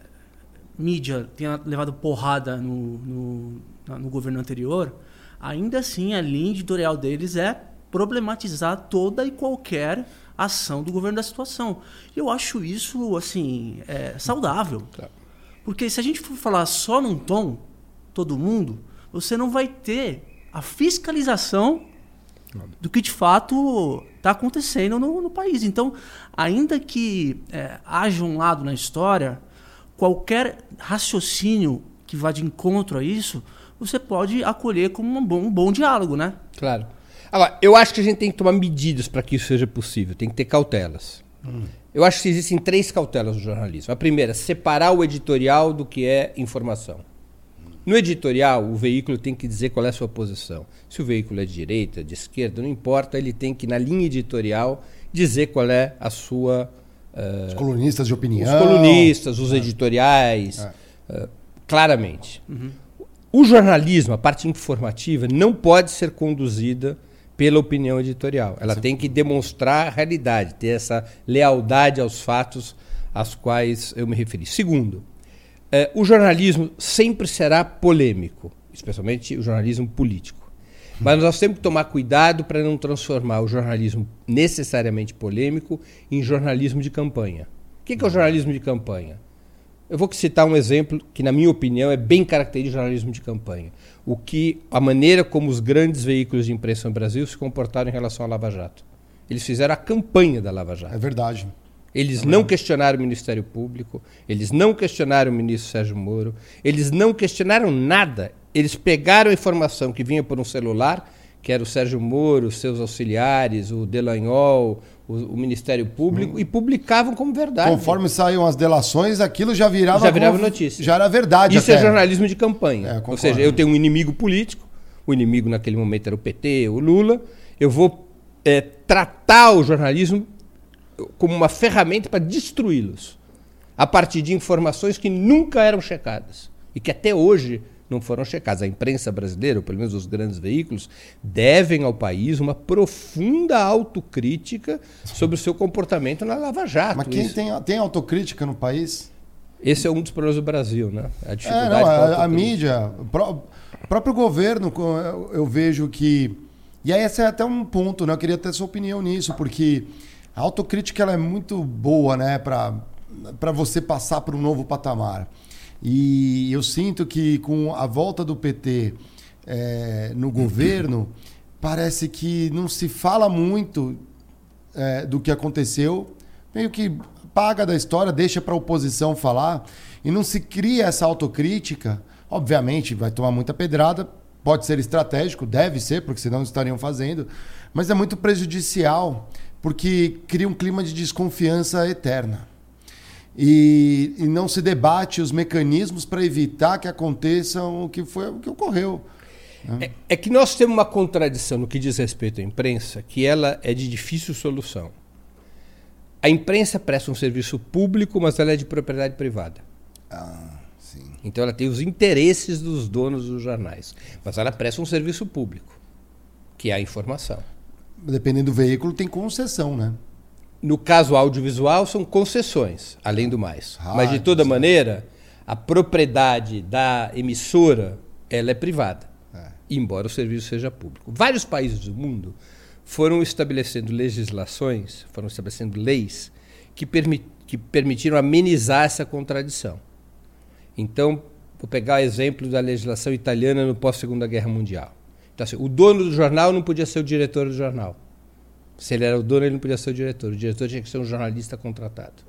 mídia tenha levado porrada no, no, no governo anterior, ainda assim a linha editorial deles é problematizar toda e qualquer ação do governo da situação. Eu acho isso assim é, saudável, claro. porque se a gente for falar só num tom, todo mundo, você não vai ter a fiscalização do que de fato está acontecendo no, no, país. Então, ainda que é, haja um lado na história, qualquer raciocínio que vá de encontro a isso, você pode acolher como um bom, um bom diálogo, né? Claro. Agora, eu acho que a gente tem que tomar medidas para que isso seja possível, tem que ter cautelas. Hum. Eu acho que existem três cautelas no jornalismo. A primeira, separar o editorial do que é informação. No editorial, o veículo tem que dizer qual é a sua posição. Se o veículo é de direita, de esquerda, não importa, ele tem que, na linha editorial, dizer qual é a sua. Uh, os colunistas de opinião. Os colunistas, os é. editoriais, é. Uh, claramente. Uhum. O jornalismo, a parte informativa, não pode ser conduzida pela opinião editorial. Ela Sim. tem que demonstrar a realidade, ter essa lealdade aos fatos aos quais eu me referi. Segundo, eh, o jornalismo sempre será polêmico, especialmente o jornalismo político. Mas nós temos que tomar cuidado para não transformar o jornalismo necessariamente polêmico em jornalismo de campanha. O que é, o jornalismo de campanha? Eu vou citar um exemplo que, na minha opinião, é bem característico do jornalismo de campanha. O que a maneira como os grandes veículos de imprensa no Brasil se comportaram em relação à Lava Jato. Eles fizeram a campanha da Lava Jato. É verdade. Eles é não questionaram o Ministério Público, eles não questionaram o ministro Sérgio Moro, eles não questionaram nada. Eles pegaram a informação que vinha por um celular, que era o Sérgio Moro, seus auxiliares, o Delanhol, o, o Ministério Público hum. e publicavam como verdade. Conforme saíam as delações, aquilo já virava, já virava como, notícia. Já era verdade. Isso é até. é jornalismo de campanha. É, Ou seja, eu tenho um inimigo político, o inimigo naquele momento era o PT, o Lula, eu vou é, tratar o jornalismo como uma ferramenta para destruí-los, a partir de informações que nunca eram checadas e que até hoje não foram checados. A imprensa brasileira, ou pelo menos os grandes veículos, devem ao país uma profunda autocrítica sobre o seu comportamento na Lava Jato. Mas quem tem, tem autocrítica no país? Esse é um dos problemas do Brasil, né? A dificuldade é, não, a, a, mídia, o próprio governo, eu vejo que. E aí, esse é até um ponto, né? Eu queria ter sua opinião nisso, porque a autocrítica ela é muito boa, né? Para você passar para um novo patamar. E eu sinto que com a volta do PT é, no governo, parece que não se fala muito é, do que aconteceu, meio que paga da história, deixa para a oposição falar, e não se cria essa autocrítica. Obviamente, vai tomar muita pedrada, pode ser estratégico, deve ser, porque senão estariam fazendo, mas é muito prejudicial, porque cria um clima de desconfiança eterna e, e não se debate os mecanismos para evitar que aconteça o que foi o que ocorreu. Né? É, é, que nós temos uma contradição no que diz respeito à imprensa, que ela é de difícil solução. A imprensa presta um serviço público, mas ela é de propriedade privada. Ah, sim. Então ela tem os interesses dos donos dos jornais, mas ela presta um serviço público, que é a informação. Dependendo do veículo, tem concessão, né? No caso audiovisual, são concessões, além do mais. Rádio, Mas, de toda sim. maneira, a propriedade da emissora ela é privada, é. embora o serviço seja público. Vários países do mundo foram estabelecendo legislações, foram estabelecendo leis que, permi que permitiram amenizar essa contradição. Então, vou pegar o exemplo da legislação italiana no pós-Segunda Guerra Mundial. Então, assim, o dono do jornal não podia ser o diretor do jornal se ele era o dono, ele não podia ser o diretor. O diretor tinha que ser um jornalista contratado.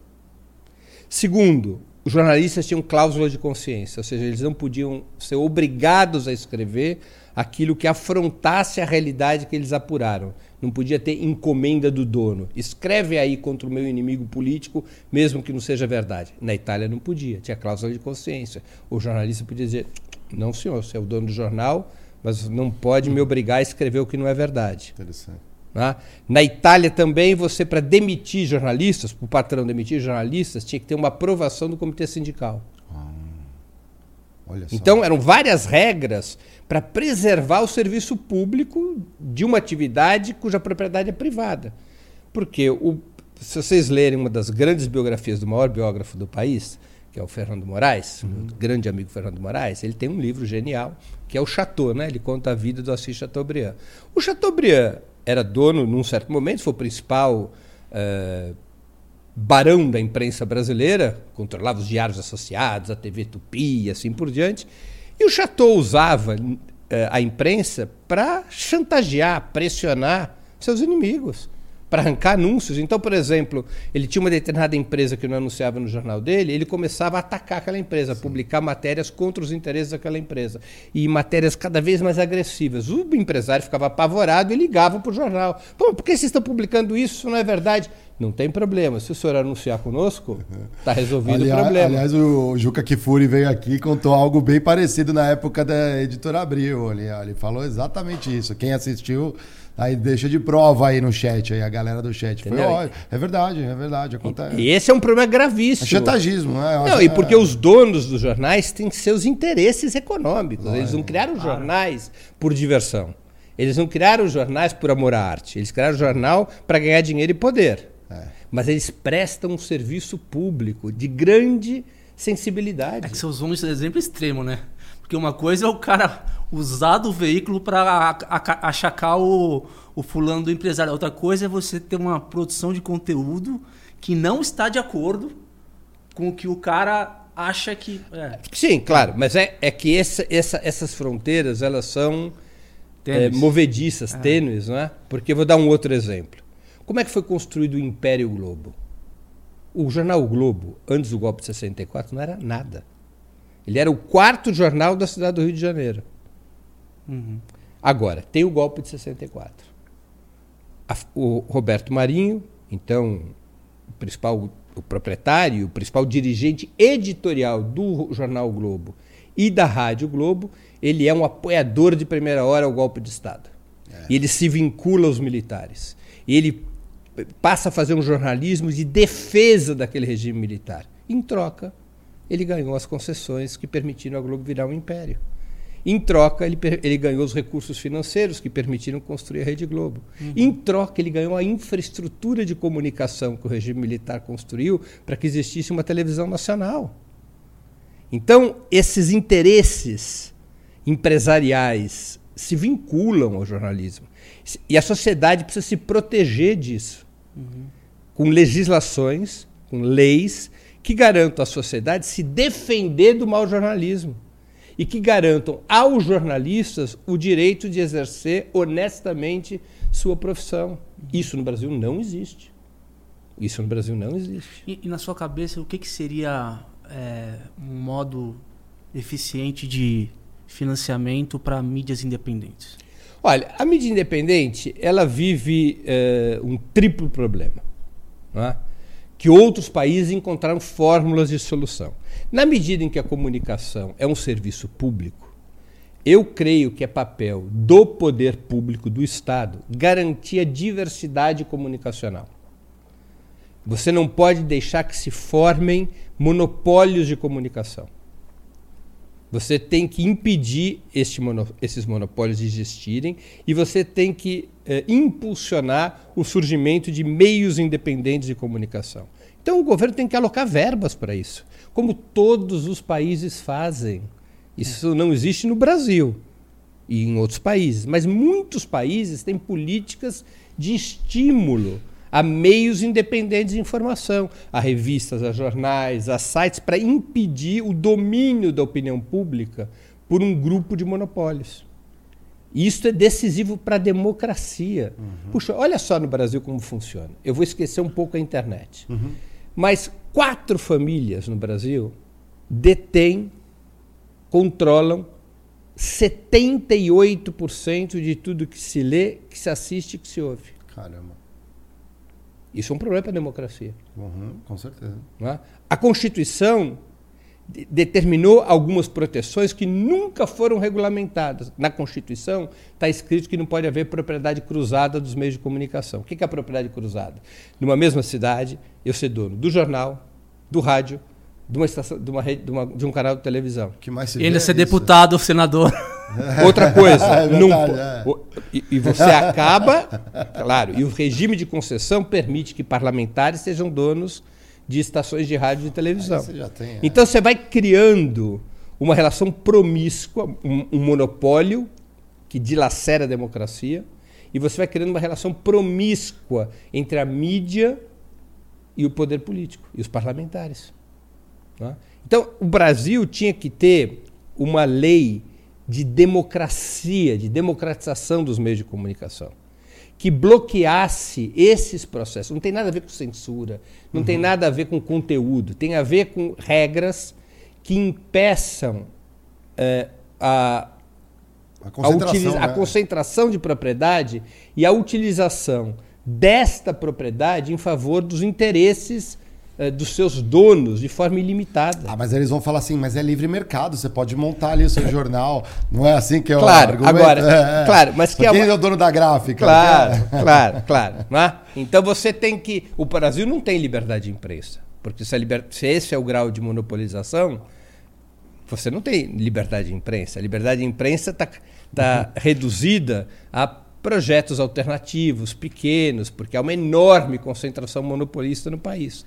Segundo, os jornalistas tinham cláusula de consciência, ou seja, eles não podiam ser obrigados a escrever aquilo que afrontasse a realidade que eles apuraram. Não podia ter encomenda do dono. Escreve aí contra o meu inimigo político, mesmo que não seja verdade. Na Itália não podia, tinha cláusula de consciência. O jornalista podia dizer: não, senhor, você é o dono do jornal, mas não pode me obrigar a escrever o que não é verdade. Interessante. Né? Na Itália também, você, para demitir jornalistas, para o patrão demitir jornalistas, tinha que ter uma aprovação do comitê sindical. Ah, então, eram várias regras para preservar o serviço público de uma atividade cuja propriedade é privada. Porque, o, se vocês lerem uma das grandes biografias do maior biógrafo do país, que é o Fernando Moraes, uhum. um grande amigo Fernando Moraes, ele tem um livro genial, que é o Chateau, né? Ele conta a vida do Assis Chateaubriand. O Chateaubriand era dono, num certo momento, foi o principal uh, barão da imprensa brasileira, controlava os diários associados, a TV Tupi e assim por diante. E o Chateau usava uh, a imprensa para chantagear, pressionar seus inimigos. Para arrancar anúncios. Então, por exemplo, ele tinha uma determinada empresa que não anunciava no jornal dele, ele começava a atacar aquela empresa, a publicar matérias contra os interesses daquela empresa. E matérias cada vez mais agressivas. O empresário ficava apavorado e ligava para o jornal. Pô, por que vocês estão publicando isso? Isso não é verdade. Não tem problema. Se o senhor anunciar conosco, está resolvido aliás, o problema. Aliás, o Juca Kifuri veio aqui e contou algo bem parecido na época da editora Abril. Ele, ele falou exatamente isso. Quem assistiu Aí deixa de prova aí no chat, aí a galera do chat. Foi, ó, é verdade, é verdade, acontece. E esse é um problema gravíssimo. É chantagismo, né? Não, acho, e porque é... os donos dos jornais têm seus interesses econômicos. Eles não criaram claro. jornais por diversão. Eles não criaram jornais por amor à arte. Eles criaram jornal para ganhar dinheiro e poder. É. Mas eles prestam um serviço público de grande sensibilidade. É que você usou um exemplo extremo, né? Porque uma coisa é o cara usar do veículo para achacar o, o fulano do empresário. Outra coisa é você ter uma produção de conteúdo que não está de acordo com o que o cara acha que. É. Sim, claro, mas é, é que essa, essa, essas fronteiras elas são é, movediças, é. tênues, não é? Porque eu vou dar um outro exemplo. Como é que foi construído o Império Globo? O jornal Globo, antes do golpe de 64, não era nada. Ele era o quarto jornal da cidade do Rio de Janeiro. Uhum. Agora, tem o golpe de 64. A, o Roberto Marinho, então, o principal o proprietário, o principal dirigente editorial do jornal o Globo e da Rádio Globo, ele é um apoiador de primeira hora ao golpe de Estado. É. E ele se vincula aos militares. E ele passa a fazer um jornalismo de defesa daquele regime militar. Em troca, ele ganhou as concessões que permitiram a Globo virar um império. Em troca, ele, ele ganhou os recursos financeiros que permitiram construir a Rede Globo. Uhum. Em troca, ele ganhou a infraestrutura de comunicação que o regime militar construiu para que existisse uma televisão nacional. Então, esses interesses empresariais se vinculam ao jornalismo. E a sociedade precisa se proteger disso. Uhum. Com legislações, com leis que garantam à sociedade se defender do mau jornalismo e que garantam aos jornalistas o direito de exercer honestamente sua profissão. Isso no Brasil não existe. Isso no Brasil não existe. E, e na sua cabeça, o que, que seria é, um modo eficiente de financiamento para mídias independentes? Olha, a mídia independente ela vive é, um triplo problema. Não é? Que outros países encontraram fórmulas de solução. Na medida em que a comunicação é um serviço público, eu creio que é papel do poder público, do Estado, garantir a diversidade comunicacional. Você não pode deixar que se formem monopólios de comunicação. Você tem que impedir este mono, esses monopólios de existirem e você tem que é, impulsionar o surgimento de meios independentes de comunicação. Então o governo tem que alocar verbas para isso, como todos os países fazem. Isso não existe no Brasil e em outros países, mas muitos países têm políticas de estímulo a meios independentes de informação, a revistas, a jornais, a sites, para impedir o domínio da opinião pública por um grupo de monopólios. Isso é decisivo para a democracia. Uhum. Puxa, olha só no Brasil como funciona. Eu vou esquecer um pouco a internet. Uhum. Mas quatro famílias no Brasil detêm, controlam 78% de tudo que se lê, que se assiste e que se ouve. Caramba. Isso é um problema para a democracia. Uhum, com certeza. É? A Constituição determinou algumas proteções que nunca foram regulamentadas. Na Constituição está escrito que não pode haver propriedade cruzada dos meios de comunicação. O que é a propriedade cruzada? Numa mesma cidade, eu ser dono do jornal, do rádio, de uma estação, de, uma rede, de, uma, de um canal de televisão. Que mais se Ele ser deputado ou senador. Outra coisa, é verdade, não, é. e, e, você acaba, claro, e o regime de concessão permite que parlamentares sejam donos de estações de rádio e televisão. Você tem, é. Então você vai criando uma relação promíscua, um, um monopólio que dilacera a democracia, e você vai criando uma relação promíscua entre a mídia e o poder político, e os parlamentares. Né? Então, o Brasil tinha que ter uma lei de democracia, de democratização dos meios de comunicação, que bloqueasse esses processos. Não tem nada a ver com censura, não uhum. tem nada a ver com conteúdo, tem a ver com regras que impeçam é, a, a, concentração, a, a né? concentração de propriedade e a utilização desta propriedade em favor dos interesses dos seus donos de forma ilimitada. Ah, mas eles vão falar assim, mas é livre mercado, você pode montar ali o seu jornal. Não é assim que é claro, o argumento? Agora, é, é. Claro, mas que é quem é, uma... é o dono da gráfica? Claro, claro, claro. Né? Então você tem que... O Brasil não tem liberdade de imprensa, porque se, liber... se esse é o grau de monopolização, você não tem liberdade de imprensa. A liberdade de imprensa está tá uhum. reduzida a projetos alternativos, pequenos, porque há uma enorme concentração monopolista no país.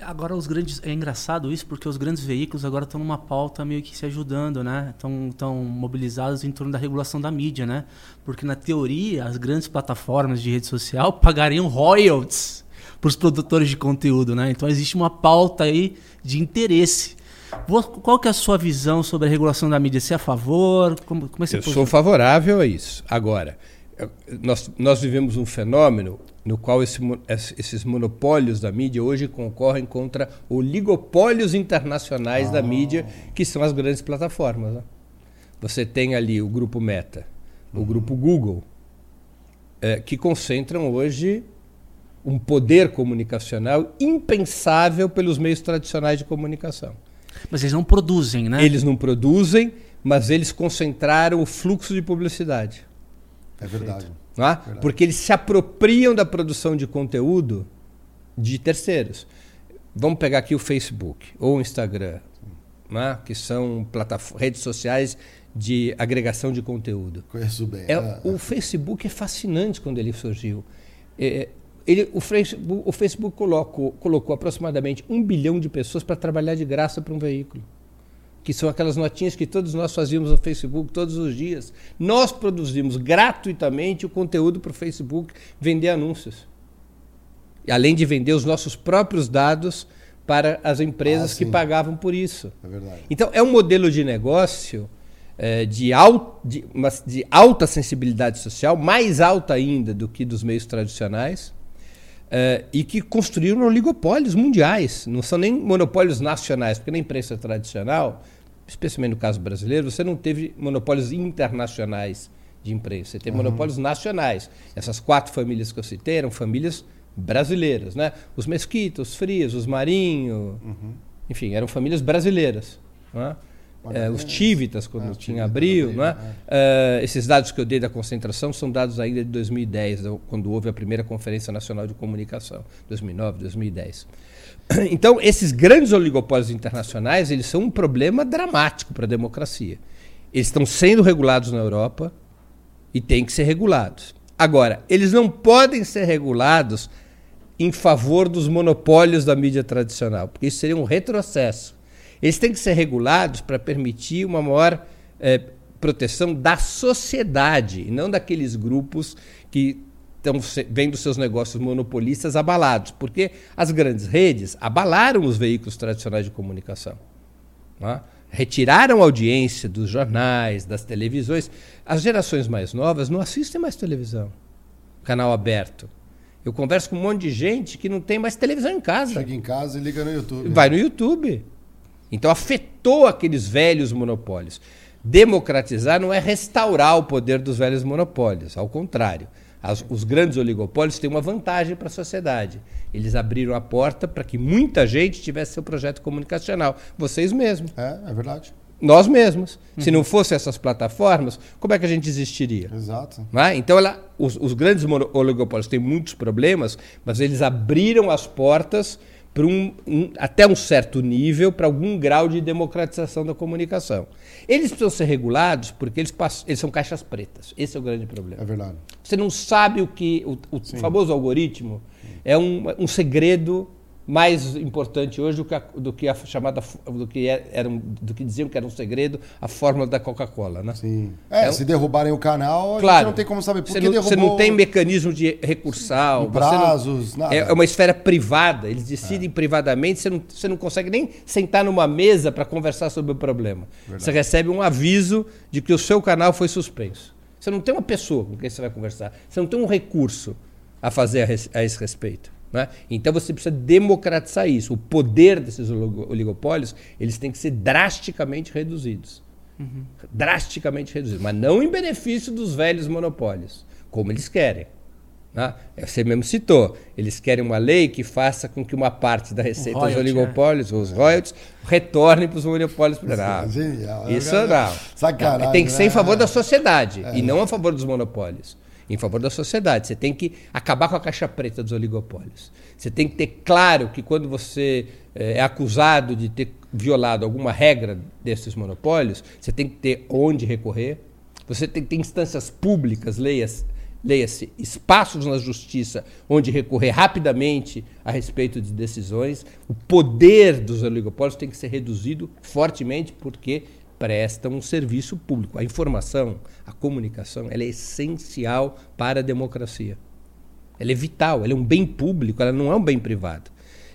agora os grandes é engraçado isso porque os grandes veículos agora estão numa pauta meio que se ajudando, né? Estão tão mobilizados em torno da regulação da mídia, né? Porque na teoria as grandes plataformas de rede social pagariam royalties para os produtores de conteúdo, né? Então existe uma pauta aí de interesse. Qual que é a sua visão sobre a regulação da mídia? Você é a favor? Como, como é que Eu sou favorável a isso. Agora, nós, nós vivemos um fenômeno no qual esse, esses monopólios da mídia hoje concorrem contra oligopólios internacionais ah. da mídia, que são as grandes plataformas. Né? Você tem ali o grupo Meta, o uhum. grupo Google, é, que concentram hoje um poder comunicacional impensável pelos meios tradicionais de comunicação. Mas eles não produzem, né? Eles não produzem, mas eles concentraram o fluxo de publicidade. É verdade. É? verdade. Porque eles se apropriam da produção de conteúdo de terceiros. Vamos pegar aqui o Facebook ou o Instagram, né? que são redes sociais de agregação de conteúdo. Conheço bem. É, é. O Facebook é fascinante quando ele surgiu. É, ele, o Facebook, o Facebook colocou, colocou aproximadamente um bilhão de pessoas para trabalhar de graça para um veículo que são aquelas notinhas que todos nós fazíamos no Facebook todos os dias. Nós produzimos gratuitamente o conteúdo para o Facebook vender anúncios. E além de vender os nossos próprios dados para as empresas ah, que pagavam por isso. É verdade. Então, é um modelo de negócio é, de, al, de, de alta sensibilidade social, mais alta ainda do que dos meios tradicionais, é, e que construíram oligopólios mundiais. Não são nem monopólios nacionais, porque na imprensa tradicional especialmente no caso brasileiro, você não teve monopólios internacionais de imprensa, você teve uhum. monopólios nacionais. Essas quatro famílias que eu citei eram famílias brasileiras, né? Os Mesquita, os Frias, os Marinho, uhum. enfim, eram famílias brasileiras. Né? É, os Tívitas, quando ah, tinha Abril. Abril né? É. Uh, esses dados que eu dei da concentração são dados ainda de 2010, quando houve a primeira Conferência Nacional de Comunicação, 2009, 2010. Então, esses grandes oligopólios internacionais, eles são um problema dramático para a democracia. Eles estão sendo regulados na Europa e têm que ser regulados. Agora, eles não podem ser regulados em favor dos monopólios da mídia tradicional, porque isso seria um retrocesso. Eles têm que ser regulados para permitir uma maior é, proteção da sociedade, e não daqueles grupos que estão vendo seus negócios monopolistas abalados, porque as grandes redes abalaram os veículos tradicionais de comunicação. É? Retiraram a audiência dos jornais, das televisões. As gerações mais novas não assistem mais televisão, canal aberto. Eu converso com um monte de gente que não tem mais televisão em casa. Chega em casa e liga no YouTube. Vai no YouTube. Então afetou aqueles velhos monopólios. Democratizar não é restaurar o poder dos velhos monopólios, ao contrário. As, os grandes oligopólios têm uma vantagem para a sociedade. Eles abriram a porta para que muita gente tivesse seu projeto comunicacional. Vocês mesmos. É, é verdade. Nós mesmos. Uhum. Se não fossem essas plataformas, como é que a gente existiria? Exato. É? Então, ela, os, os grandes oligopólios têm muitos problemas, mas eles abriram as portas um, um, até um certo nível para algum grau de democratização da comunicação. Eles precisam ser regulados porque eles, passam, eles são caixas pretas. Esse é o grande problema. É verdade. Você não sabe o que. O, o famoso algoritmo é um, um segredo mais importante hoje do que a, do que a chamada do que é, era do que diziam que era um segredo a fórmula da Coca-Cola, né? Sim. É, é, se derrubarem o canal, claro, a gente não tem como saber por que derrubou. Você não tem mecanismo de recursal, prazos, não, nada. É uma esfera privada, eles decidem é. privadamente, você não, você não consegue nem sentar numa mesa para conversar sobre o problema. Verdade. Você recebe um aviso de que o seu canal foi suspenso. Você não tem uma pessoa com quem você vai conversar. Você não tem um recurso a fazer a, a esse respeito. Né? Então você precisa democratizar isso. O poder desses oligopólios eles têm que ser drasticamente reduzidos. Uhum. Drasticamente reduzidos. Mas não em benefício dos velhos monopólios, como eles querem. Né? Você mesmo citou. Eles querem uma lei que faça com que uma parte da receita dos oligopólios, é. os royalties, retorne para os monopólios. Não, é genial. Isso não. Sacanagem, Tem que ser em favor né? da sociedade é. e não a favor dos monopólios em favor da sociedade. Você tem que acabar com a caixa preta dos oligopólios. Você tem que ter claro que quando você eh, é acusado de ter violado alguma regra desses monopólios, você tem que ter onde recorrer. Você tem que ter instâncias públicas, leia-se, leia-se espaços na justiça onde recorrer rapidamente a respeito de decisões. O poder dos oligopólios tem que ser reduzido fortemente, porque prestam um serviço público. A informação, a comunicação, ela é essencial para a democracia. Ela é vital, ela é um bem público, ela não é um bem privado.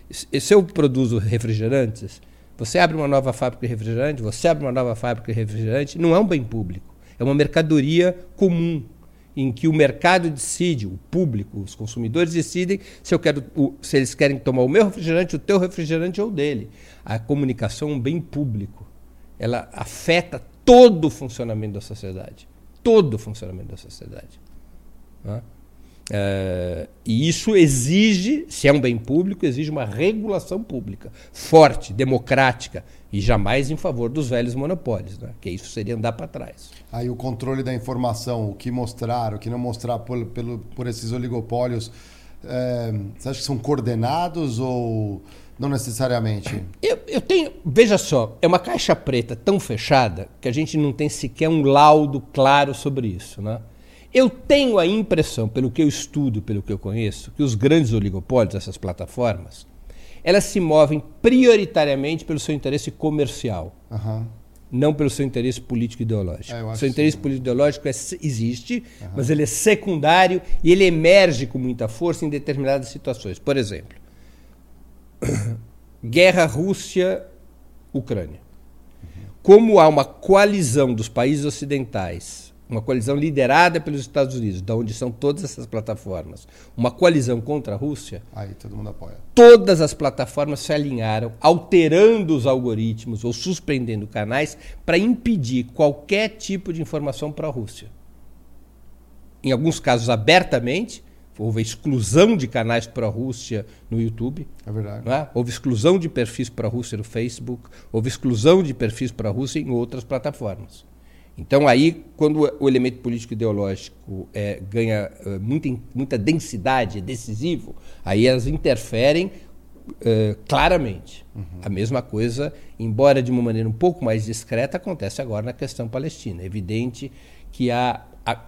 Se eu produzo refrigerantes, você abre uma nova fábrica de refrigerante, você abre uma nova fábrica de refrigerante, não é um bem público. É uma mercadoria comum, em que o mercado decide, o público, os consumidores decidem se, eu quero, se eles querem tomar o meu refrigerante, o teu refrigerante ou o dele. A comunicação é um bem público ela afeta todo o funcionamento da sociedade. Todo o funcionamento da sociedade. Né? É, e isso exige, se é um bem público, exige uma regulação pública forte, democrática e jamais em favor dos velhos monopólios, né? que isso seria andar para trás. Aí o controle da informação, o que mostrar, o que não mostrar por, pelo, por esses oligopólios, é, você acha que são coordenados ou não necessariamente. Eu, eu tenho. Veja só, é uma caixa preta tão fechada que a gente não tem sequer um laudo claro sobre isso. Né? Eu tenho a impressão, pelo que eu estudo, pelo que eu conheço, que os grandes oligopólios, essas plataformas, elas se movem prioritariamente pelo seu interesse comercial. Uhum. Não pelo seu interesse político-ideológico. É, seu interesse político-ideológico é, existe, uhum. mas ele é secundário e ele emerge com muita força em determinadas situações. Por exemplo, guerra Rússia-Ucrânia. Como há uma coalizão dos países ocidentais, uma coalizão liderada pelos Estados Unidos, da onde são todas essas plataformas, uma coalizão contra a Rússia. Aí todo mundo apoia. Todas as plataformas se alinharam, alterando os algoritmos ou suspendendo canais para impedir qualquer tipo de informação para a Rússia. Em alguns casos abertamente, houve exclusão de canais para a Rússia no YouTube. É verdade. É? Houve exclusão de perfis para a Rússia no Facebook. Houve exclusão de perfis para a Rússia em outras plataformas. Então, aí, quando o elemento político ideológico é, ganha é, muita, muita densidade, é decisivo, aí elas interferem é, claramente. Uhum. A mesma coisa, embora de uma maneira um pouco mais discreta, acontece agora na questão palestina. É evidente que há, há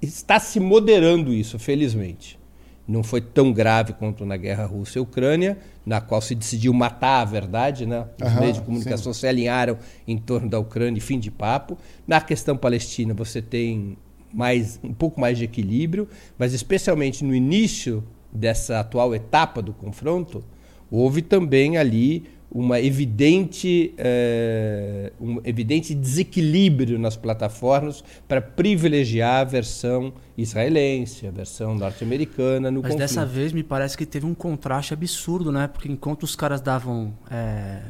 está se moderando isso, felizmente. Não foi tão grave quanto na guerra Rússia-Ucrânia, na qual se decidiu matar a verdade, né? Os meios de comunicação sim. se alinharam em torno da Ucrânia e fim de papo. Na questão palestina, você tem mais, um pouco mais de equilíbrio, mas especialmente no início dessa atual etapa do confronto, houve também ali uma evidente, é, um evidente desequilíbrio nas plataformas para privilegiar a versão israelense, a versão norte-americana no Mas conflito. dessa vez me parece que teve um contraste absurdo, né? Porque enquanto os caras davam... É,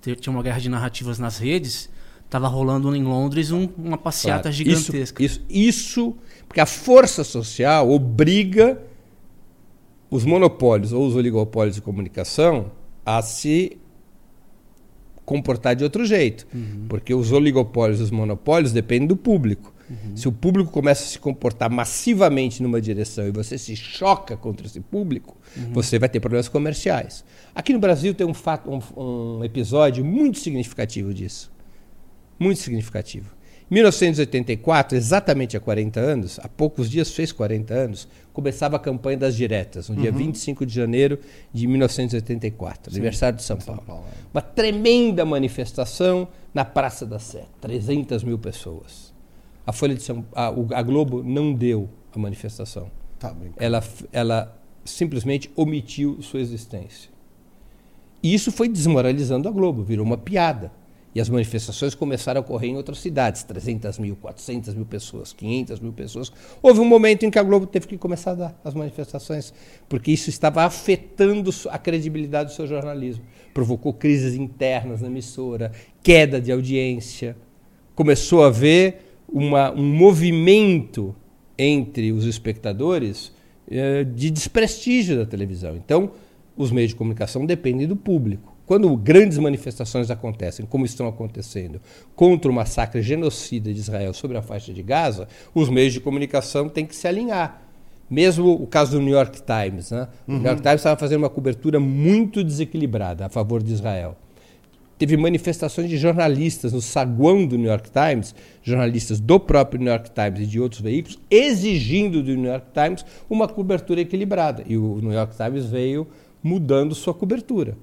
tinha uma guerra de narrativas nas redes, estava rolando em Londres um, uma passeata claro, gigantesca. Isso, isso, isso, porque a força social obriga os monopólios ou os oligopólios de comunicação a se comportar de outro jeito. Uhum. Porque os oligopólios e os monopólios dependem do público. Uhum. Se o público começa a se comportar massivamente numa direção e você se choca contra esse público, uhum. você vai ter problemas comerciais. Aqui no Brasil tem um, fato, um, um episódio muito significativo disso. Muito significativo. 1984, exatamente há 40 anos, há poucos dias fez 40 anos, começava a campanha das diretas, no uhum. dia 25 de janeiro de 1984, Sim, aniversário de São Paulo. São Paulo é. Uma tremenda manifestação na Praça da Sé, 300 mil pessoas. A Folha de São a, a Globo não deu a manifestação. Tá ela, ela simplesmente omitiu sua existência. E isso foi desmoralizando a Globo, virou uma piada. E as manifestações começaram a ocorrer em outras cidades, 300 mil, 400 mil pessoas, 500 mil pessoas. Houve um momento em que a Globo teve que começar a dar as manifestações, porque isso estava afetando a credibilidade do seu jornalismo. Provocou crises internas na emissora, queda de audiência. Começou a haver uma, um movimento entre os espectadores eh, de desprestígio da televisão. Então, os meios de comunicação dependem do público. Quando grandes manifestações acontecem, como estão acontecendo, contra o massacre genocida de Israel sobre a faixa de Gaza, os meios de comunicação têm que se alinhar. Mesmo o caso do New York Times. Né? Uhum. O New York uhum. Times estava fazendo uma cobertura muito desequilibrada a favor de Israel. Teve manifestações de jornalistas no saguão do New York Times, jornalistas do próprio New York Times e de outros veículos, exigindo do New York Times uma cobertura equilibrada. E o New York Times veio mudando sua cobertura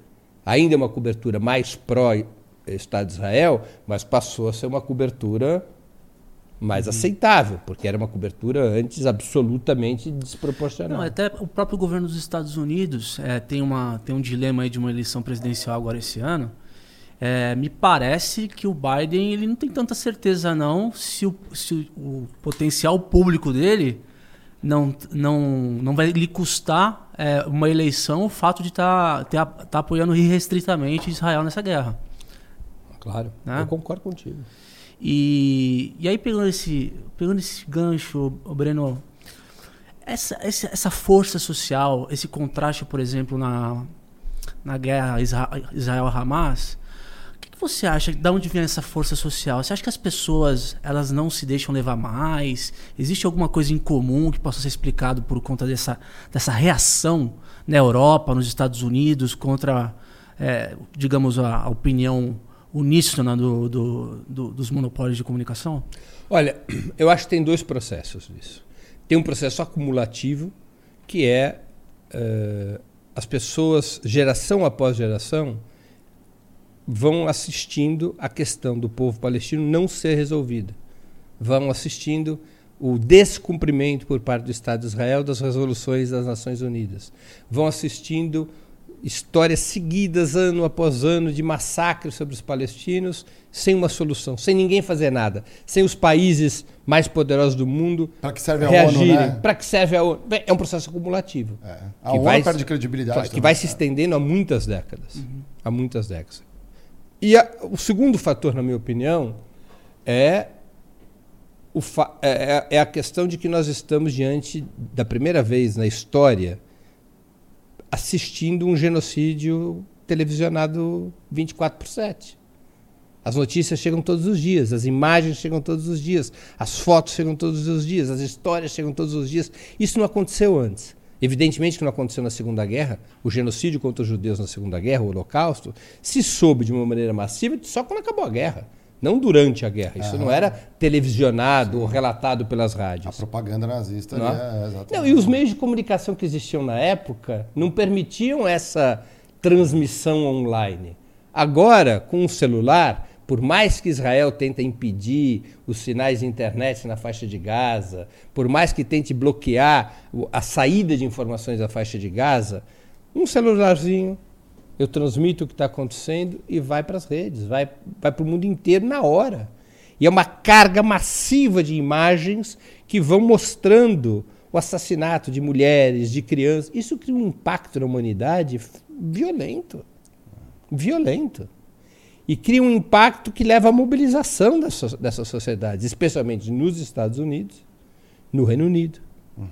ainda é uma cobertura mais pró-Estado de Israel, mas passou a ser uma cobertura mais uhum. aceitável, porque era uma cobertura antes absolutamente desproporcional. Não, até o próprio governo dos Estados Unidos é, tem, uma, tem um dilema aí de uma eleição presidencial agora esse ano. É, me parece que o Biden ele não tem tanta certeza não se o, se o potencial público dele não, não, não vai lhe custar é, uma eleição o fato de estar tá, tá, tá apoiando irrestritamente Israel nessa guerra. Claro, né? eu concordo contigo. E, e aí, pegando esse, pegando esse gancho, Breno, essa, essa, essa força social, esse contraste, por exemplo, na, na guerra Israel-Hamas, você acha? De onde vem essa força social? Você acha que as pessoas elas não se deixam levar mais? Existe alguma coisa em comum que possa ser explicado por conta dessa, dessa reação na Europa, nos Estados Unidos, contra, é, digamos, a, a, opinião uníssona do, do, do, dos monopólios de comunicação? Olha, eu acho que tem dois processos nisso. Tem um processo acumulativo, que é uh, as pessoas, geração após geração, vão assistindo a questão do povo palestino não ser resolvida. Vão assistindo o descumprimento por parte do Estado de Israel das resoluções das Nações Unidas. Vão assistindo histórias seguidas, ano após ano, de massacres sobre os palestinos, sem uma solução, sem ninguém fazer nada, sem os países mais poderosos do mundo para que serve a reagirem. ONU, né? Para que serve a ONU? É um processo acumulativo. É. A que ONU vai, perde credibilidade. Que também, vai se estendendo há muitas décadas. Uhum. Há muitas décadas. E a, o segundo fator, na minha opinião, é, o é, é, é a questão de que nós estamos diante da primeira vez na história assistindo um genocídio televisionado 24 por 7. As notícias chegam todos os dias, as imagens chegam todos os dias, as fotos chegam todos os dias, as histórias chegam todos os dias. Isso não aconteceu antes. Evidentemente que não aconteceu na Segunda Guerra, o genocídio contra os judeus na Segunda Guerra, o Holocausto, se soube de uma maneira massiva só quando acabou a guerra, não durante a guerra. Isso não era televisionado Sim. ou relatado pelas rádios. A propaganda nazista não, é, exatamente. Não, e os meios de comunicação que existiam na época não permitiam essa transmissão online. Agora, com o celular, por mais que Israel tente impedir os sinais de internet na faixa de Gaza, por mais que tente bloquear a saída de informações da faixa de Gaza, um celularzinho, eu transmito o que está acontecendo e vai para as redes, vai, vai para o mundo inteiro na hora. E é uma carga massiva de imagens que vão mostrando o assassinato de mulheres, de crianças. Isso cria um impacto na humanidade violento. Violento e cria um impacto que leva à mobilização dessa, dessas sociedades, especialmente nos Estados Unidos, no Reino Unido,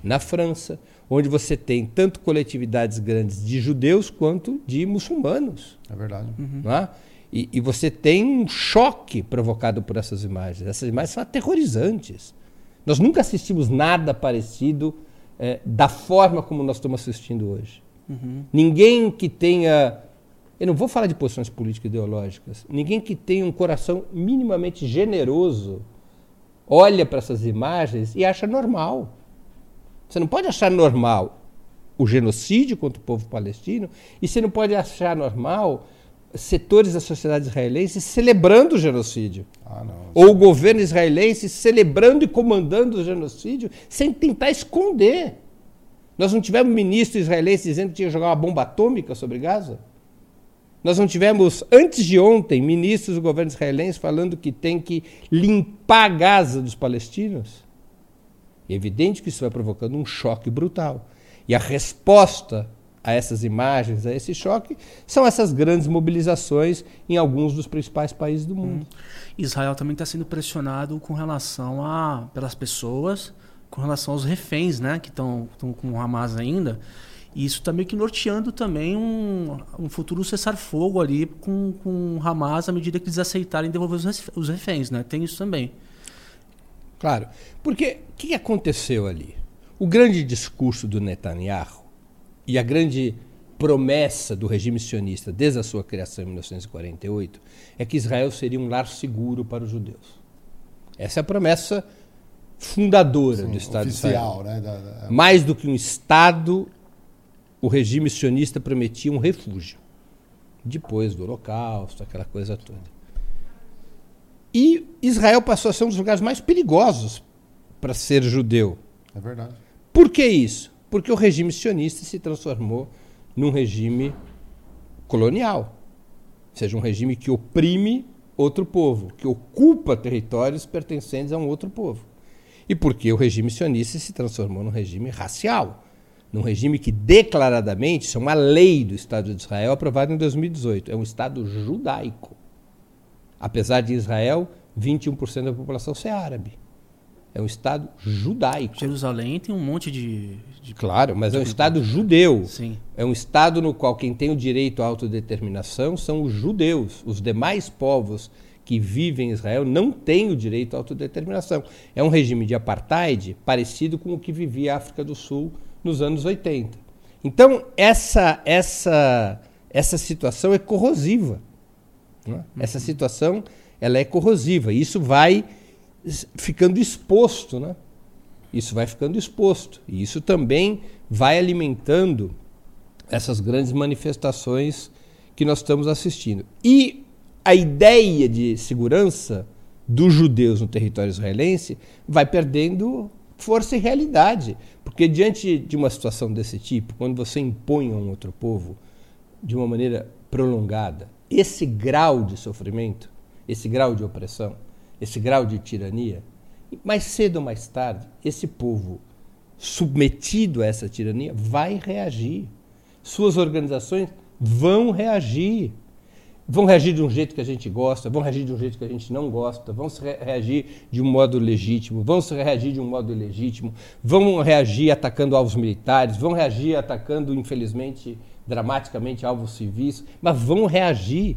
na França, onde você tem tanto coletividades grandes de judeus quanto de muçulmanos. É verdade. Uhum. É? E, e, você tem um choque provocado por essas imagens. Essas imagens são aterrorizantes. Nós nunca assistimos nada parecido é, da forma como nós estamos assistindo hoje. Uhum. Ninguém que tenha eu não vou falar de posições políticas ideológicas. Ninguém que tenha um coração minimamente generoso olha para essas imagens e acha normal. Você não pode achar normal o genocídio contra o povo palestino e você não pode achar normal setores da sociedade israelense celebrando o genocídio. Ah, Ou o governo israelense celebrando e comandando o genocídio sem tentar esconder. Nós não tivemos ministro israelense dizendo que tinha que jogar uma bomba atômica sobre Gaza? Nós não tivemos, antes de ontem, ministros do governo israelense falando que tem que limpar Gaza dos palestinos? É evidente que isso vai provocando um choque brutal. E a resposta a essas imagens, a esse choque, são essas grandes mobilizações em alguns dos principais países do mundo. Hum. Israel também está sendo pressionado com relação a pelas pessoas, com relação aos reféns, né, que estão com o Hamas ainda. E isso está meio que norteando também um, um futuro cessar-fogo ali com, com o Hamas à medida que eles aceitarem devolver os, os reféns, né? Tem isso também. Claro. Porque o que aconteceu ali? O grande discurso do Netanyahu e a grande promessa do regime sionista desde a sua criação em 1948 é que Israel seria um lar seguro para os judeus. Essa é a promessa fundadora Sim, do Estado oficial, de Israel. Né? Da, da... Mais do que um Estado, o regime sionista prometia um refúgio. Depois do Holocausto, aquela coisa toda. E Israel passou a ser um dos lugares mais perigosos para ser judeu. É verdade. Por que isso? Porque o regime sionista se transformou num regime colonial. Ou seja, um regime que oprime outro povo, que ocupa territórios pertencentes a um outro povo. E porque o regime sionista se transformou num regime racial, num regime que declaradamente, isso é uma lei do Estado de Israel aprovada em 2018, é um Estado judaico. Apesar de Israel, 21% da população ser árabe. É um Estado judaico. Jerusalém tem um monte de. de claro, mas é um Estado judeu. Sim. É um Estado no qual quem tem o direito à autodeterminação são os judeus. Os demais povos que vivem em Israel não têm o direito à autodeterminação. É um regime de apartheid parecido com o que vivia a África do Sul nos anos 80. Então, essa, essa, essa situação é corrosiva. Né? Essa situação ela é corrosiva. E isso vai ficando exposto. Né? Isso vai ficando exposto. E isso também vai alimentando essas grandes manifestações que nós estamos assistindo. E a ideia de segurança dos judeus no território israelense vai perdendo força e realidade. Porque diante de uma situação desse tipo, quando você impõe a um outro povo de uma maneira prolongada, esse grau de sofrimento, esse grau de opressão, esse grau de tirania, mais cedo ou mais tarde, esse povo submetido a essa tirania vai reagir. Suas organizações vão reagir. Vão reagir de um jeito que a gente gosta, vão reagir de um jeito que a gente não gosta, vão reagir de um modo legítimo, vão reagir de um modo ilegítimo, vão reagir atacando alvos militares, vão reagir atacando, infelizmente, dramaticamente alvos civis, mas vão reagir.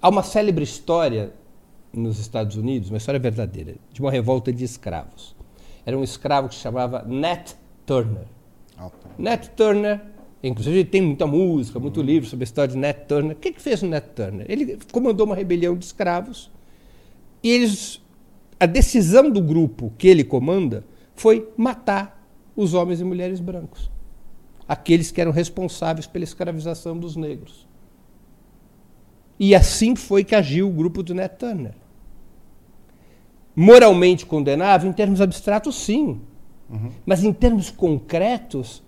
Há uma célebre história nos Estados Unidos, uma história verdadeira, de uma revolta de escravos. Era um escravo que se chamava Nat Turner. Nat Turner, inclusive tem muita música, muito uhum. livro sobre a história de Nat Turner. O que, que fez o Nat Turner? Ele comandou uma rebelião de escravos e eles, a decisão do grupo que ele comanda foi matar os homens e mulheres brancos aqueles que eram responsáveis pela escravização dos negros. E assim foi que agiu o grupo do Nat Turner. Moralmente condenável, em termos abstratos, sim. Uhum. Mas em termos concretos,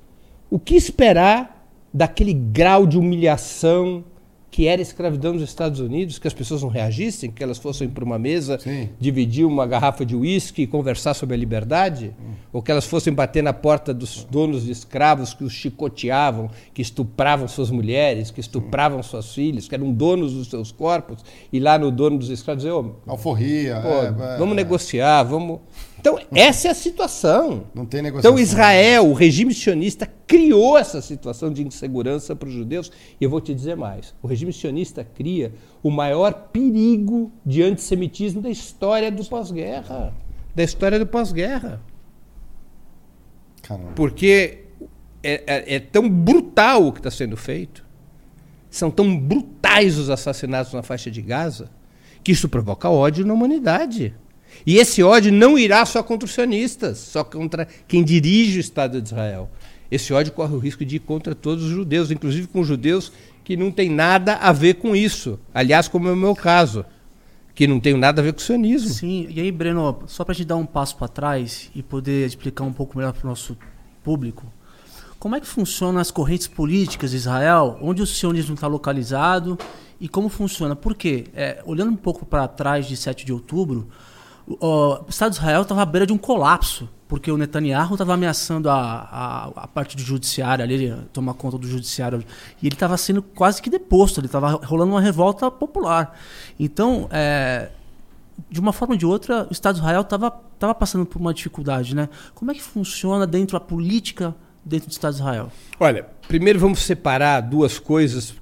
o que esperar daquele grau de humilhação, que era escravidão nos Estados Unidos, que as pessoas não reagissem, que elas fossem para uma mesa, Sim. dividir uma garrafa de uísque e conversar sobre a liberdade, hum. ou que elas fossem bater na porta dos donos de escravos que os chicoteavam, que estupravam suas mulheres, que estupravam hum. suas filhas, que eram donos dos seus corpos, e lá no dono dos escravos dizer, oh, alforria, pô, é, vamos é. negociar, vamos então, essa é a situação. Não tem negociação. Então, Israel, o regime sionista, criou essa situação de insegurança para os judeus. E eu vou te dizer mais: o regime sionista cria o maior perigo de antissemitismo da história do pós-guerra. Da história do pós-guerra. Porque é, é, é tão brutal o que está sendo feito, são tão brutais os assassinatos na faixa de Gaza, que isso provoca ódio na humanidade. E esse ódio não irá só contra os sionistas, só contra quem dirige o Estado de Israel. Esse ódio corre o risco de ir contra todos os judeus, inclusive com judeus que não tem nada a ver com isso. Aliás, como é o meu caso, que não tem nada a ver com o sionismo. Sim, e aí, Breno, só para a gente dar um passo para trás e poder explicar um pouco melhor para o nosso público, como é que funcionam as correntes políticas de Israel, onde o sionismo está localizado e como funciona. Por quê? É, olhando um pouco para trás de 7 de outubro, o, Estado de Israel estava à beira de um colapso, porque o Netanyahu estava ameaçando a, a, a, parte do judiciário ali, tomar conta do judiciário, e ele estava sendo quase que deposto, ele estava rolando uma revolta popular. Então, é, de uma forma ou de outra, o Estado de Israel estava passando por uma dificuldade. Né? Como é que funciona dentro da política dentro do Estado de Israel? Olha, primeiro vamos separar duas coisas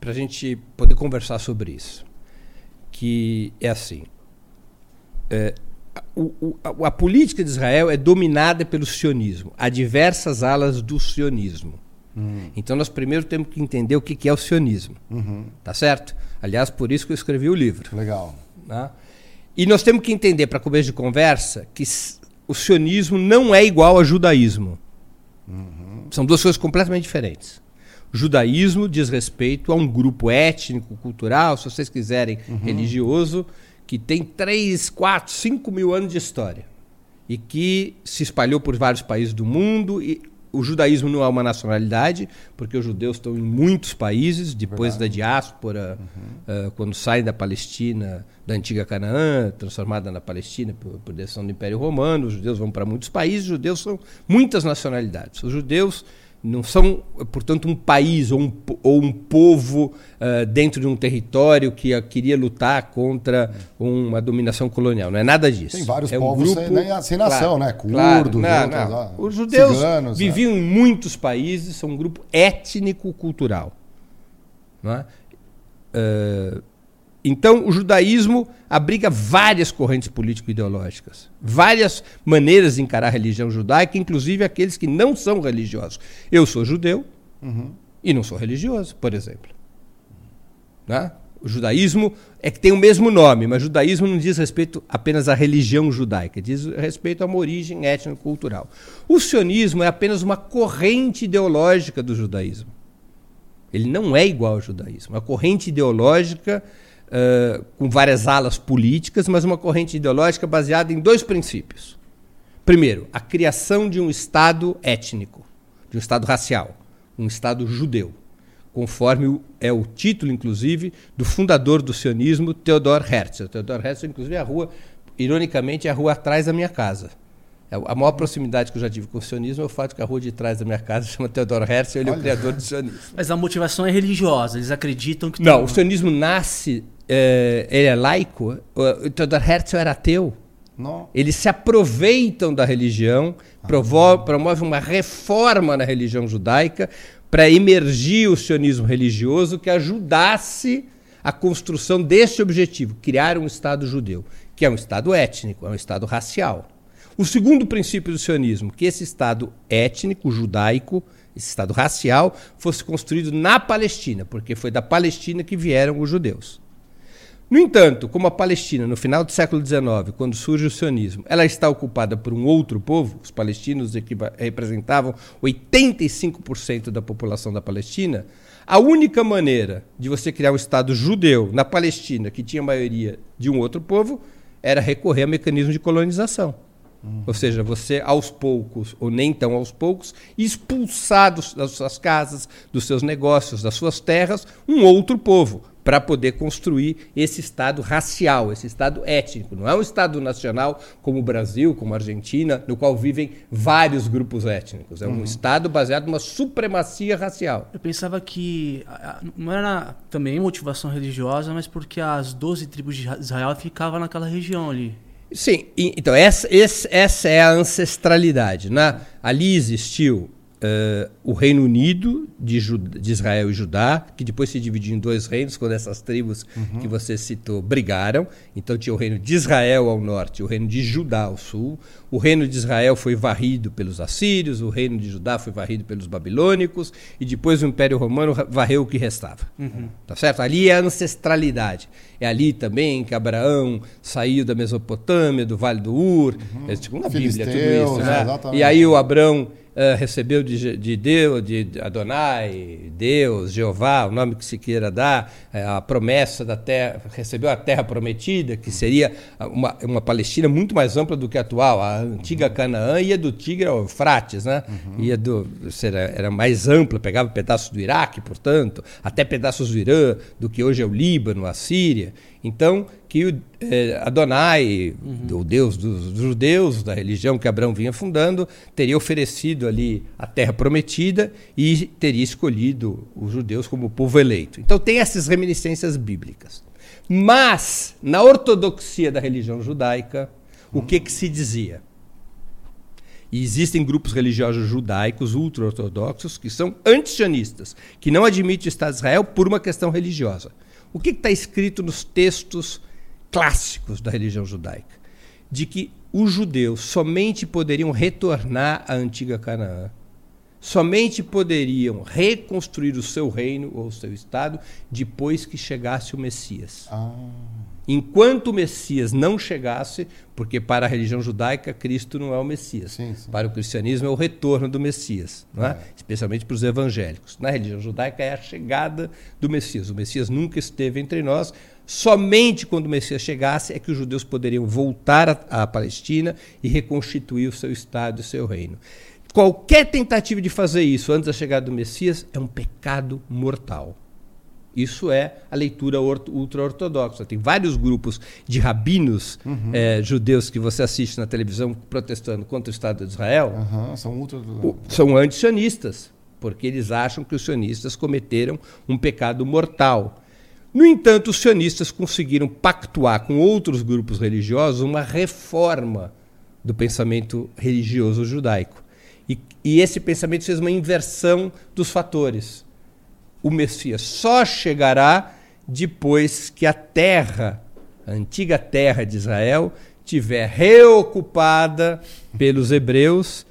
para a gente poder conversar sobre isso. Que é assim: é, o, o, a, política de Israel é dominada pelo sionismo. Há diversas alas do sionismo. Uhum. Então nós primeiro temos que entender o que, que é o sionismo. Uhum. Tá certo? Aliás, por isso que eu escrevi o livro. Legal. Tá? E nós temos que entender, para começo de conversa, que o sionismo não é igual ao judaísmo. Uhum. São duas coisas completamente diferentes. O judaísmo diz respeito a um grupo étnico, cultural, se vocês quiserem, uhum. religioso, que tem 3, 4, 5 mil anos de história. E que se espalhou por vários países do mundo. E o judaísmo não é uma nacionalidade, porque os judeus estão em muitos países, depois Verdade. da diáspora, uhum. uh, quando saem da Palestina, da antiga Canaã, transformada na Palestina por, por decisão do Império Romano, os judeus vão para muitos países, os judeus são muitas nacionalidades. Os judeus não são, portanto, um país ou um, ou um povo uh, dentro de um território que uh, queria lutar contra uma dominação colonial. Não é nada disso. Tem vários é um povos grupo, sem, sem nação, claro, né? Curdos, claro, não, outros, não. Ah, Os judeus ciganos, viviam é. em muitos países, são um grupo étnico-cultural. Não é? Uh, então, o judaísmo abriga várias correntes político-ideológicas, várias maneiras de encarar a religião judaica, inclusive aqueles que não são religiosos. Eu sou judeu uhum. e não sou religioso, por exemplo. Né? O judaísmo é que tem o mesmo nome, mas judaísmo não diz respeito apenas à religião judaica, diz respeito a uma origem étnico-cultural. O sionismo é apenas uma corrente ideológica do judaísmo. Ele não é igual ao judaísmo. A corrente ideológica uh, com várias alas políticas, mas uma corrente ideológica baseada em dois princípios. Primeiro, a criação de um Estado étnico, de um Estado racial, um Estado judeu, conforme é o título, inclusive, do fundador do sionismo, Theodor Herzl. Theodor Herzl, inclusive, é a rua, ironicamente, é a rua atrás da minha casa. É a maior proximidade que eu já tive com o sionismo é o fato que a rua de trás da minha casa chama Theodor Herzl, ele Olha. é o criador do sionismo. Mas a motivação é religiosa, eles acreditam que... Não, tem... o sionismo nasce ele é laico, o Theodor Herzl era ateu. Não. Eles se aproveitam da religião, ah, promovem uma reforma na religião judaica para emergir o sionismo religioso que ajudasse a construção desse objetivo, criar um Estado judeu, que é um Estado étnico, é um Estado racial. O segundo princípio do sionismo, que esse Estado étnico, judaico, esse Estado racial, fosse construído na Palestina, porque foi da Palestina que vieram os judeus. No entanto, como a Palestina, no final do século XIX, quando surge o sionismo, ela está ocupada por um outro povo, os palestinos que representavam 85% da população da Palestina, a única maneira de você criar um Estado judeu na Palestina, que tinha maioria de um outro povo, era recorrer a mecanismo de colonização. Uhum. Ou seja, você aos poucos, ou nem tão aos poucos, expulsar das suas casas, dos seus negócios, das suas terras, um outro povo para poder construir esse Estado racial, esse Estado étnico. Não é um Estado nacional como o Brasil, como a Argentina, no qual vivem vários grupos étnicos. É um uhum. Estado baseado numa supremacia racial. Eu pensava que não era também motivação religiosa, mas porque as 12 tribos de Israel ficavam naquela região ali. Sim, então essa, essa é a ancestralidade. Né? Ali existiu Uh, o Reino Unido de, de, Israel e Judá, que depois se dividiu em dois reinos, quando essas tribos uhum. que você citou brigaram. Então tinha o reino de Israel ao norte e o reino de Judá ao sul. O reino de Israel foi varrido pelos assírios, o reino de Judá foi varrido pelos babilônicos, e depois o Império Romano varreu o que restava. Uhum. Tá certo? Ali é a ancestralidade. É ali também que Abraão saiu da Mesopotâmia, do Vale do Ur, uhum. é tipo na Bíblia, tudo isso. Né? E aí o Abraão uh, recebeu de, de, Deus, de Adonai, Deus, Jeová, o nome que se queira dar, uh, a promessa da terra, recebeu a terra prometida, que seria uma, uma Palestina muito mais ampla do que a atual. A antiga Canaã ia do Tigre ao Eufrates, né? Uhum. Ia do, era, era mais ampla, pegava pedaços do Iraque, portanto, até pedaços do Irã, do que hoje é o Líbano, a Síria. Então, que o é, Adonai, uhum. o Deus dos judeus, da religião que Abraão vinha fundando, teria oferecido ali a terra prometida e teria escolhido os judeus como povo eleito. Então, tem essas reminiscências bíblicas. Mas, na ortodoxia da religião judaica, uhum. o que, que se dizia? E existem grupos religiosos judaicos ultra-ortodoxos que são anti-sionistas, que não admitem o Estado de Israel por uma questão religiosa. O que está escrito nos textos clássicos da religião judaica? De que os judeus somente poderiam retornar à antiga Canaã, somente poderiam reconstruir o seu reino ou o seu estado depois que chegasse o Messias. Ah. Enquanto o Messias não chegasse, porque para a religião judaica Cristo não é o Messias, sim, sim. para o cristianismo é o retorno do Messias, é? É? especialmente para os evangélicos. Na religião judaica é a chegada do Messias. O Messias nunca esteve entre nós. Somente quando o Messias chegasse é que os judeus poderiam voltar à Palestina e reconstituir o seu estado e o seu reino. Qualquer tentativa de fazer isso antes da chegada do Messias é um pecado mortal. Isso é a leitura ultra-ortodoxa. Tem vários grupos de rabinos uhum. é, judeus que você assiste na televisão protestando contra o Estado de Israel. Uhum, são ultra... São anti-sionistas, porque eles acham que os sionistas cometeram um pecado mortal. No entanto, os sionistas conseguiram pactuar com outros grupos religiosos uma reforma do pensamento religioso judaico. E, e esse pensamento fez uma inversão dos fatores o Messias só chegará depois que a terra, a antiga terra de Israel, tiver reocupada pelos hebreus,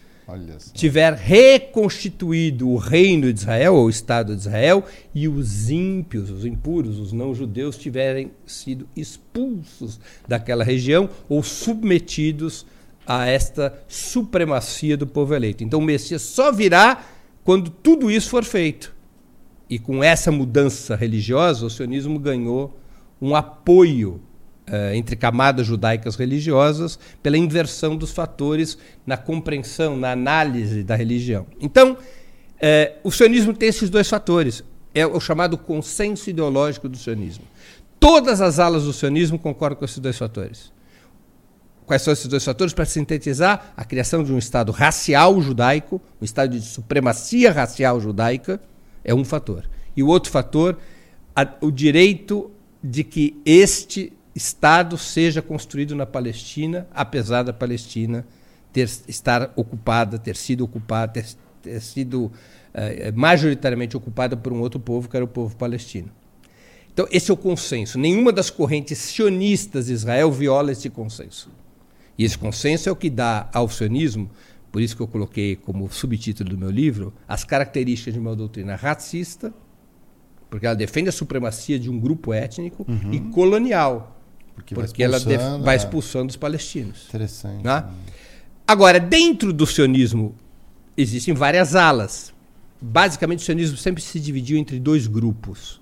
tiver reconstituído o reino de Israel, ou o Estado de Israel, e os ímpios, os impuros, os não-judeus tiverem sido expulsos daquela região ou submetidos a esta supremacia do povo eleito. Então o Messias só virá quando tudo isso for feito. E com essa mudança religiosa, o sionismo ganhou um apoio uh, entre camadas judaicas religiosas pela inversão dos fatores na compreensão, na análise da religião. Então, uh, o sionismo tem esses dois fatores. É o chamado consenso ideológico do sionismo. Todas as alas do sionismo concordam com esses dois fatores. Quais são esses dois fatores? Para sintetizar, a criação de um Estado racial judaico, um Estado de supremacia racial judaica, é um fator. E o outro fator, a, o direito de que este Estado seja construído na Palestina, apesar da Palestina ter, estar ocupada, ter sido ocupada, ter, ter sido eh, majoritariamente ocupada por um outro povo, que era o povo palestino. Então, esse é o consenso. Nenhuma das correntes sionistas de Israel viola esse consenso. E esse consenso é o que dá ao sionismo por isso que eu coloquei como subtítulo do meu livro as características de uma doutrina racista, porque ela defende a supremacia de um grupo étnico, uhum. e colonial, porque, porque ela vai é. expulsando os palestinos. Interessante. Né? Agora, dentro do sionismo existem várias alas. Basicamente, o sionismo sempre se dividiu entre dois grupos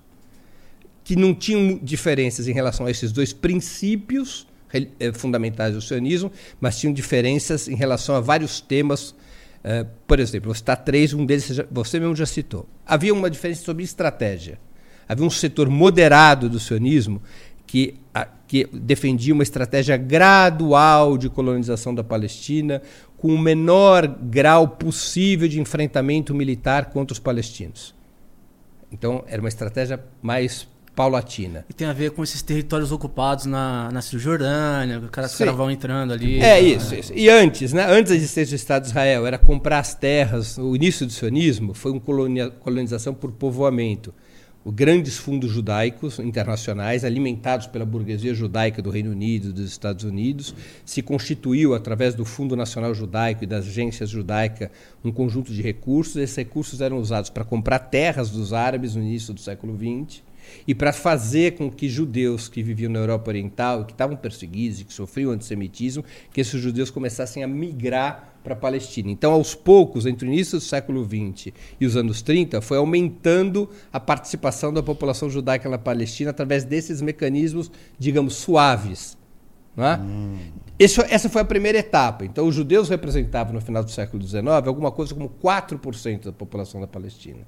que não tinham diferenças em relação a esses dois princípios fundamentais do sionismo, mas tinham diferenças em relação a vários temas. Uh, por exemplo, vou citar três, um deles você, mesmo já citou. Havia uma diferença sobre estratégia. Havia um setor moderado do sionismo que, que defendia uma estratégia gradual de colonização da Palestina, com o menor grau possível de enfrentamento militar contra os palestinos. Então, era uma estratégia mais paulatina. E tem a ver com esses territórios ocupados na, na Cisjordânia, os caras, caras vão entrando ali. É isso, isso. E antes, né? Antes da existência do Estado de Israel, era comprar as terras. O início do sionismo foi uma colonização por povoamento. Os grandes fundos judaicos internacionais, alimentados pela burguesia judaica do Reino Unido e dos Estados Unidos, se constituiu, através do Fundo Nacional Judaico e das agências judaicas, um conjunto de recursos. Esses recursos eram usados para comprar terras dos árabes no início do século XX e para fazer com que judeus que viviam na Europa Oriental, que estavam perseguidos e que sofriam antissemitismo, que esses judeus começassem a migrar para a Palestina. Então, aos poucos, entre o início do século XX e os anos 30, foi aumentando a participação da população judaica na Palestina através desses mecanismos, digamos, suaves. É? Hum. Esse, essa foi a primeira etapa. Então, os judeus representavam, no final do século XIX, alguma coisa como 4% da população da Palestina.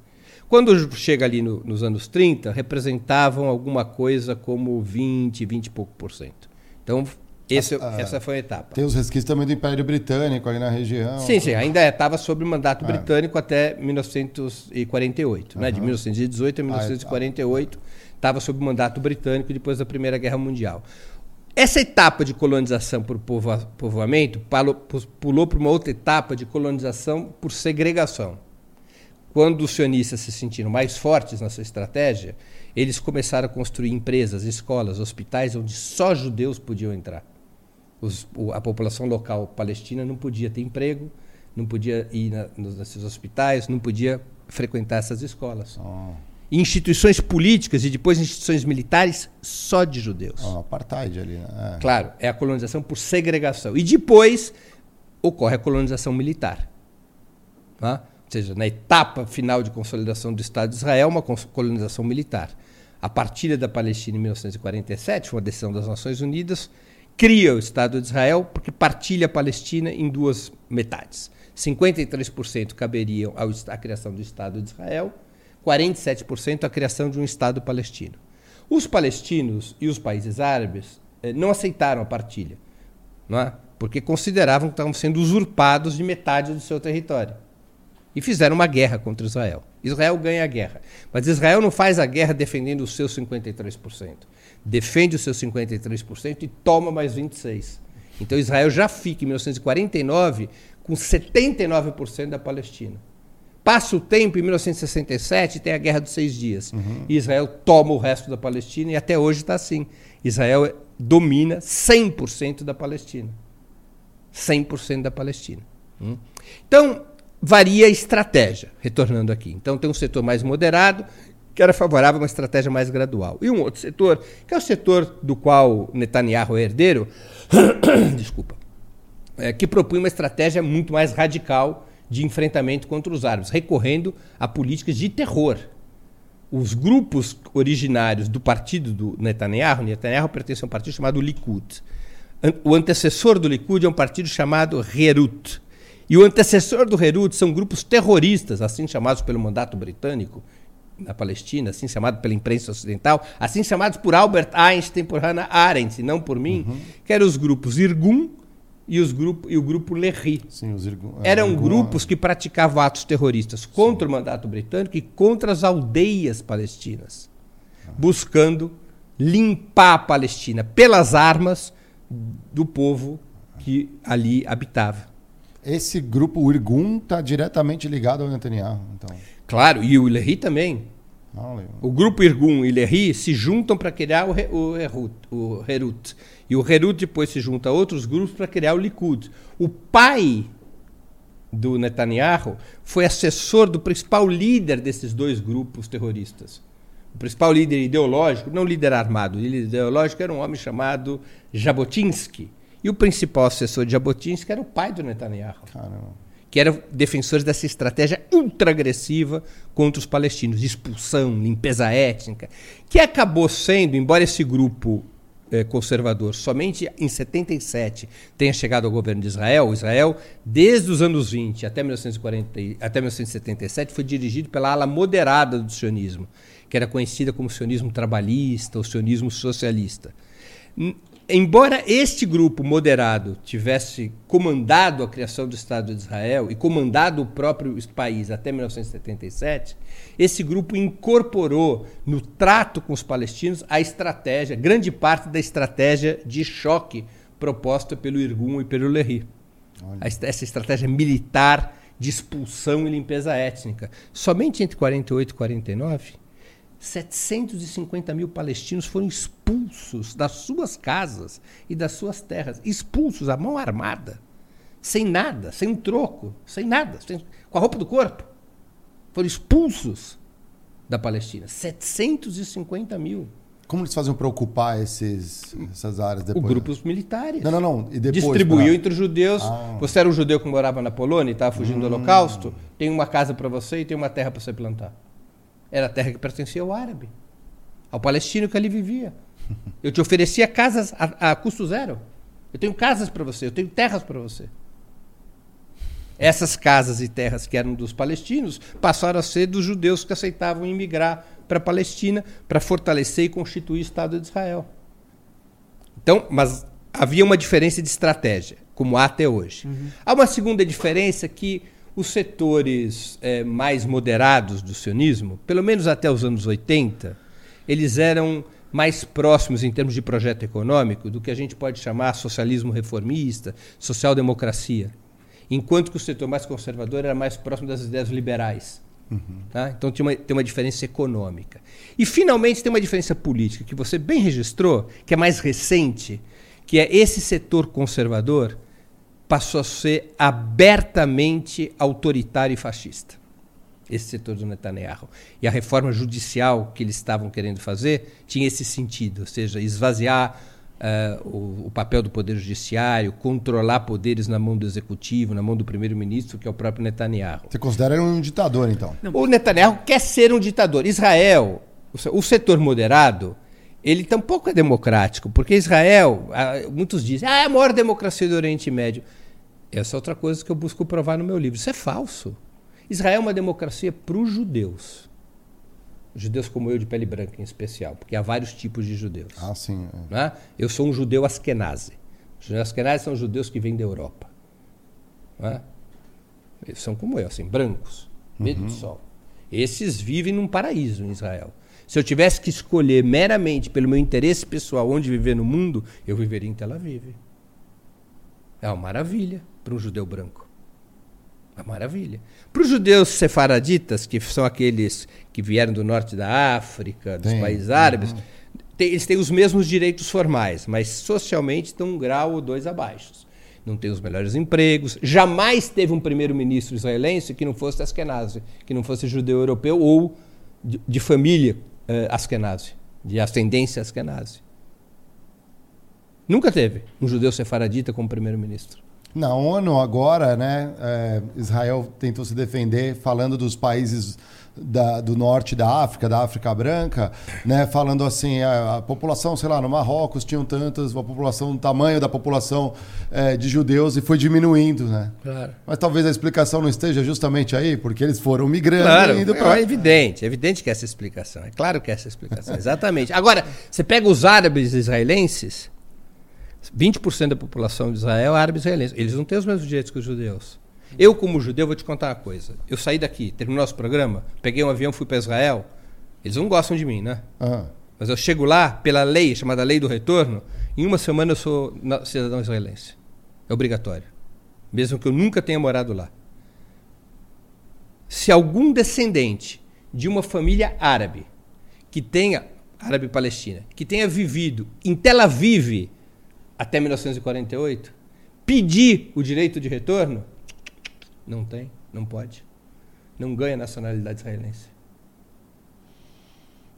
Quando chega ali no, nos anos 30, representavam alguma coisa como 20, 20 e pouco por cento. Então, esse, ah, essa foi a etapa. Tem os resquícios também do Império Britânico ali na região. Sim, sim, ainda estava sob o mandato ah. britânico até 1948. Ah, né? De 1918 a 1948 estava sob o mandato britânico depois da Primeira Guerra Mundial. Essa etapa de colonização por povoamento pulou para uma outra etapa de colonização por segregação. Quando os sionistas se sentiram mais fortes na sua estratégia, eles começaram a construir empresas, escolas, hospitais onde só judeus podiam entrar. Os, a população local palestina não podia ter emprego, não podia ir na, nos, nesses hospitais, não podia frequentar essas escolas. Oh. Instituições políticas e depois instituições militares só de judeus. Oh, apartheid ali, né? É. Claro, é a colonização por segregação. E depois ocorre a colonização militar. Tá? Seja, na etapa final de consolidação do Estado de Israel, uma colonização militar. A partilha da Palestina em 1947, uma decisão das Nações Unidas, cria o Estado de Israel porque partilha a Palestina em duas metades. 53% caberiam à criação do Estado de Israel, 47% à criação de um Estado palestino. Os palestinos e os países árabes eh, não aceitaram a partilha, não é? porque consideravam que estavam sendo usurpados de metade do seu território e fizeram uma guerra contra Israel. Israel ganha a guerra. Mas Israel não faz a guerra defendendo os seus 53%. Defende os seus 53% e toma mais 26%. Então Israel já fica, em 1949, com 79% da Palestina. Passa o tempo, em 1967, tem a Guerra dos Seis Dias. Uhum. Israel toma o resto da Palestina e até hoje está assim. Israel domina 100% da Palestina. 100% da Palestina. Hum? Então, varia a estratégia, retornando aqui. Então tem um setor mais moderado, que era favorável a uma estratégia mais gradual. E um outro setor, que é o setor do qual Netanyahu é herdeiro, desculpa, é, que propunha uma estratégia muito mais radical de enfrentamento contra os árabes, recorrendo a políticas de terror. Os grupos originários do partido do Netanyahu, Netanyahu pertence a um partido chamado Likud. O antecessor do Likud é um partido chamado Herut, e o antecessor do Herut são grupos terroristas, assim chamados pelo mandato britânico na Palestina, assim chamado pela imprensa ocidental, assim chamados por Albert Einstein, por Hannah Arendt, não por mim, uhum. que eram os grupos Irgun e, os grupo, e o grupo Lehi. Sim, os Irgun, é, eram Irgun, grupos que praticavam atos terroristas contra Sim. o mandato britânico e contra as aldeias palestinas, ah. buscando limpar a Palestina pelas armas do povo que ali habitava. Esse grupo Irgun está diretamente ligado ao Netanyahu. Então. Claro, e o Lehi também. o grupo Irgun e Lehi se juntam para criar o, o, Herut, o Herut. E o Herut depois se junta a outros grupos para criar o Likud. O pai do Netanyahu foi assessor do principal líder desses dois grupos terroristas. O principal líder ideológico, não líder armado, líder ideológico era um homem chamado Jabotinsky e o principal assessor de Jabotinsky era o pai do Netanyahu. Caramba. Que era defensor dessa estratégia ultra-agressiva contra os palestinos, expulsão, limpeza étnica, que acabou sendo, embora esse grupo eh, conservador somente em 77 tenha chegado ao governo de Israel, Israel, desde os anos 20 até, 1940, até 1977, foi dirigido pela ala moderada do sionismo, que era conhecida como sionismo trabalhista ou sionismo socialista embora este grupo moderado tivesse comandado a criação do Estado de Israel e comandado o próprio país até 1977, esse grupo incorporou no trato com os palestinos a estratégia, grande parte da estratégia de choque proposta pelo Irgun e pelo Lehi. Essa estratégia militar de expulsão e limpeza étnica. Somente entre 48 e 49, 750 mil palestinos foram expulsos das suas casas e das suas terras, expulsos à mão armada, sem nada, sem um troco, sem nada, sem, com a roupa do corpo. Foram expulsos da Palestina. 750 mil. como eles faziam para ocupar esses, essas áreas depois? Os grupos militares. Não, não, não. E depois, Distribuiu pra... entre os judeus. Ah. Você era um judeu que morava na Polônia e estava fugindo hum. do Holocausto, tem uma casa para você e tem uma terra para você plantar. Era a terra que pertencia ao árabe, ao palestino que ali vivia. Eu te oferecia casas a, a custo zero. Eu tenho casas para você, eu tenho terras para você. Essas casas e terras que eram dos palestinos passaram a ser dos judeus que aceitavam imigrar para a Palestina para fortalecer e constituir o Estado de Israel. Então, mas havia uma diferença de estratégia, como há até hoje. Uhum. Há uma segunda diferença que os setores é, mais moderados do sionismo, pelo menos até os anos 80, eles eram mais próximos em termos de projeto econômico do que a gente pode chamar socialismo reformista, social-democracia enquanto que o setor mais conservador era mais próximo das ideias liberais. Uhum. Tá? Então tem uma, tem uma diferença econômica. E finalmente tem uma diferença política, que você bem registrou, que é mais recente, que é esse setor conservador passou a ser abertamente autoritário e fascista. Esse setor do Netanyahu. E a reforma judicial que eles estavam querendo fazer tinha esse sentido, ou seja, esvaziar uh, o, o, papel do Poder Judiciário, controlar poderes na mão do Executivo, na mão do Primeiro-Ministro, que é o próprio Netanyahu. Você considera ele um ditador, então? O Netanyahu quer ser um ditador. Israel, o, o setor moderado, ele tampouco é democrático, porque Israel, muitos dizem, ah, é a maior democracia do Oriente Médio. Essa é outra coisa que eu busco provar no meu livro. Isso é falso. Israel é uma democracia para os judeus judeus como eu de pele branca em especial, porque há vários tipos de judeus. Ah, sim. É. Né? Eu sou um judeu askenazi. Os judeus askenazi são judeus que vêm da Europa. Né? Eles são como eu, assim, brancos, medo uhum. do sol. Esses vivem num paraíso em Israel. Se eu tivesse que escolher meramente pelo meu interesse pessoal onde viver no mundo, eu viveria em Tel Aviv. É uma maravilha para um judeu branco. Uma maravilha. Para os judeus sefaraditas, que são aqueles que vieram do norte da África, dos Tem. países árabes, uhum. tem, eles têm os mesmos direitos formais, mas socialmente estão um grau ou dois abaixo. Não têm os melhores empregos. Jamais teve um primeiro-ministro israelense que não fosse Askenazi, que não fosse judeu europeu ou de, de família uh, Askenazi, de ascendência Askenazi. Nunca teve um judeu sefaradita como primeiro-ministro. Na ONU agora, né, é, Israel tentou se defender falando dos países da, do norte da África, da África Branca, né, falando assim, a, a, população, sei lá, no Marrocos tinham tantas, a população, o tamanho da população é, de judeus e foi diminuindo, né? Claro. Mas talvez a explicação não esteja justamente aí, porque eles foram migrando claro, indo para... É evidente, é evidente que essa explicação, é claro que essa explicação, exatamente. Agora, você pega os árabes israelenses, 20% da população de Israel é árabe israelense. Eles não têm os mesmos direitos que os judeus. Eu, como judeu, vou te contar uma coisa. Eu saí daqui, terminou nosso programa, peguei um avião, fui para Israel. Eles não gostam de mim, né? Mas eu chego lá, pela lei, chamada Lei do Retorno, em uma semana eu sou cidadão israelense. É obrigatório. Mesmo que eu nunca tenha morado lá. Se algum descendente de uma família árabe, que tenha, árabe-palestina, que tenha vivido em Tel Aviv até 1948, pedir o direito de retorno, não tem, não pode. Não ganha nacionalidade israelense.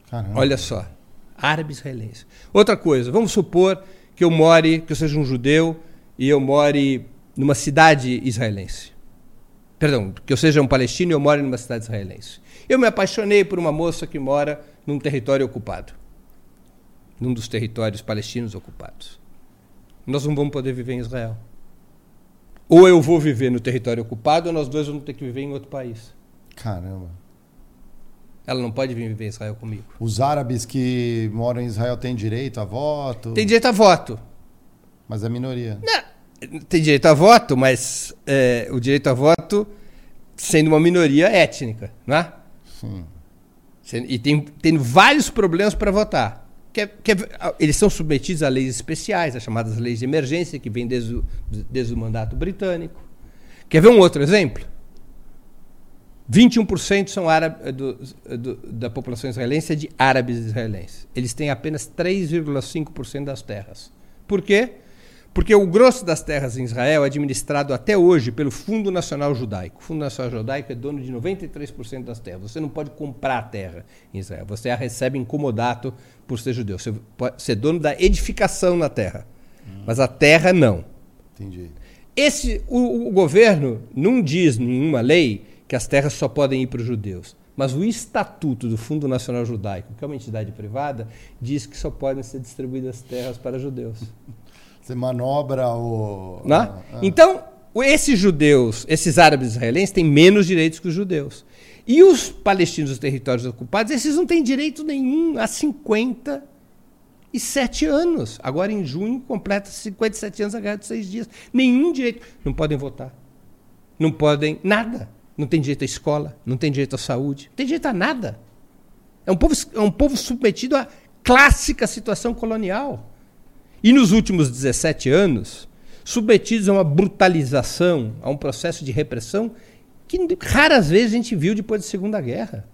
Caramba. Olha só, árabe israelense. Outra coisa, vamos supor que eu more, que eu seja um judeu e eu more numa cidade israelense. Perdão, que eu seja um palestino e eu moro numa cidade israelense. Eu me apaixonei por uma moça que mora num território ocupado. Num dos territórios palestinos ocupados nós não vamos poder viver em Israel. Ou eu vou viver no território ocupado, ou nós dois vamos ter que viver em outro país. Caramba. Ela não pode vir viver em Israel comigo. Os árabes que moram em Israel têm direito a voto? Tem direito a voto. Mas é minoria. Não, tem direito a voto, mas é, o direito a voto sendo uma minoria étnica, não é? Sim. E tem, tem vários problemas para votar. Que que é, eles são submetidos a leis especiais, as chamadas leis de emergência, que vêm desde o, desde o mandato britânico. Quer ver um outro exemplo? 21% são árabe, do, do, da população israelense é de árabes israelenses. Eles têm apenas 3,5% das terras. Por quê? Porque o grosso das terras em Israel é administrado até hoje pelo Fundo Nacional Judaico. O Fundo Nacional Judaico é dono de 93% das terras. Você não pode comprar a terra em Israel. Você a recebe incomodato por ser judeu. Você pode ser dono da edificação na terra. Hum. Mas a terra não. Entendi. Esse, o, o governo não diz nenhuma lei que as terras só podem ir para os judeus. Mas o Estatuto do Fundo Nacional Judaico, que é uma entidade privada, diz que só podem ser distribuídas terras para judeus. Você manobra o. Né? Ah, ah. Então, esses judeus, esses árabes israelenses, têm menos direitos que os judeus. E os palestinos dos territórios ocupados, esses não têm direito nenhum há 57 anos. Agora, em junho, completa 57 anos a guerra de seis dias. Nenhum direito. Não podem votar. Não podem. Nada. Não tem direito à escola. Não tem direito à saúde. Não tem direito a nada. É um povo, é um povo submetido à clássica situação colonial. E nos últimos 17 anos, submetidos a uma brutalização, a um processo de repressão que raras vezes a gente viu depois da Segunda Guerra.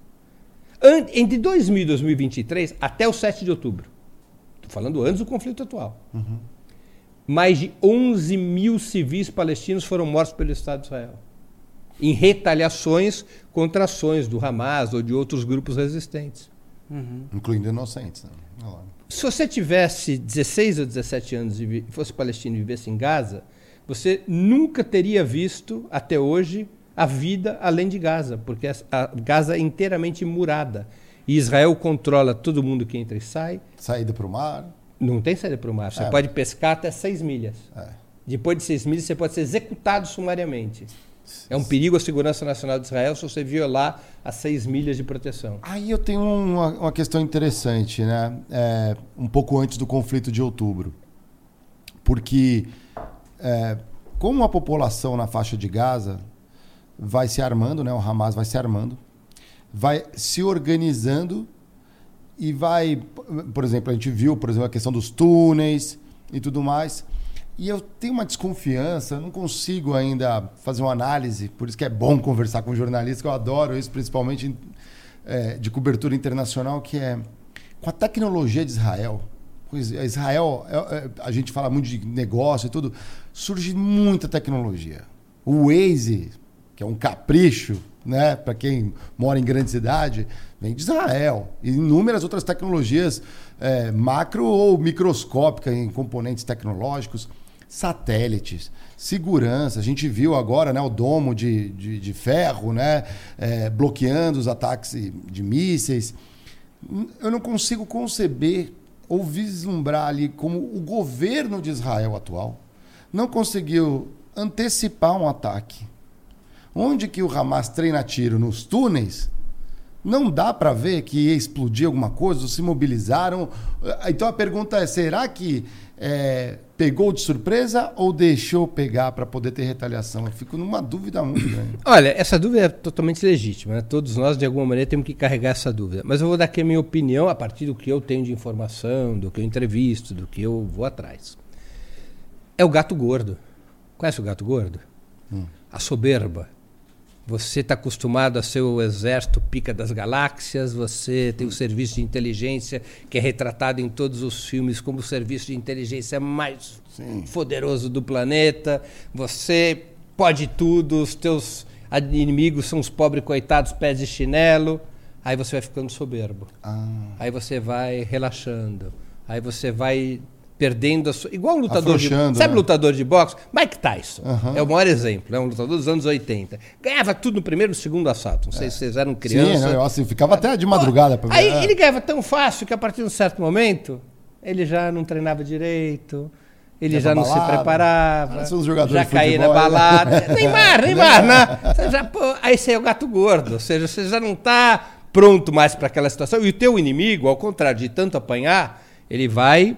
Entre 2000 e 2023, até o 7 de outubro, estou falando antes do conflito atual, uhum. mais de 11 mil civis palestinos foram mortos pelo Estado de Israel em retaliações contra ações do Hamas ou de outros grupos resistentes. Uhum. Incluindo inocentes. Né? Se você tivesse 16 ou 17 anos e fosse palestino e vivesse em Gaza, você nunca teria visto até hoje a vida além de Gaza, porque a Gaza é inteiramente murada. E Israel controla todo mundo que entra e sai. Saída para o mar? Não tem saída para o mar. Você é. pode pescar até seis milhas. É. Depois de seis milhas, você pode ser executado sumariamente. É um perigo à segurança nacional de Israel se você violar as seis milhas de proteção. Aí eu tenho uma, uma questão interessante, né? É, um pouco antes do conflito de outubro. Porque, é, como a população na faixa de Gaza vai se armando, né? o Hamas vai se armando, vai se organizando e vai. Por exemplo, a gente viu, por exemplo, a questão dos túneis e tudo mais. E eu tenho uma desconfiança, não consigo ainda fazer uma análise, por isso que é bom conversar com jornalistas, que eu adoro isso, principalmente é, de cobertura internacional, que é com a tecnologia de Israel. Israel, é, é, a gente fala muito de negócio e tudo, surge muita tecnologia. O Waze, que é um capricho, né, para quem mora em grande cidade, vem de Israel. E inúmeras outras tecnologias é, macro ou microscópicas em componentes tecnológicos satélites, segurança. A gente viu agora né, o domo de, de, de ferro né, é, bloqueando os ataques de mísseis. Eu não consigo conceber ou vislumbrar ali como o governo de Israel atual não conseguiu antecipar um ataque. Onde que o Hamas treina tiro? Nos túneis? Não dá para ver que ia explodir alguma coisa, se mobilizaram. Então a pergunta é: será que é, pegou de surpresa ou deixou pegar para poder ter retaliação? Eu fico numa dúvida muito grande. Olha, essa dúvida é totalmente legítima. Né? Todos nós, de alguma maneira, temos que carregar essa dúvida. Mas eu vou dar aqui a minha opinião a partir do que eu tenho de informação, do que eu entrevisto, do que eu vou atrás. É o gato gordo. Conhece o gato gordo? Hum. A soberba você está acostumado a ser o exército pica das galáxias, você tem o serviço de inteligência que é retratado em todos os filmes como o serviço de inteligência mais Sim. poderoso do planeta. Você pode tudo, os teus inimigos são os pobres coitados pés de chinelo. Aí você vai ficando soberbo. Ah. Aí você vai relaxando. Aí você vai perdendo a sua. Igual um lutador de. Sabe né? lutador de boxe? Mike Tyson. Uhum. É o maior exemplo. É um lutador dos anos 80. Ganhava tudo no primeiro e no segundo assalto. Não sei é. se vocês eram crianças. Sim, eu assim, ficava até de madrugada. Pô, aí ele ganhava tão fácil que a partir de um certo momento ele já não treinava direito. Ele já não balada, se preparava, já caía na balada. Neymar, Neymar, né? Já, pô, aí você é o gato gordo, ou seja, você já não está pronto mais para aquela situação. E o teu inimigo, ao contrário de tanto apanhar, ele vai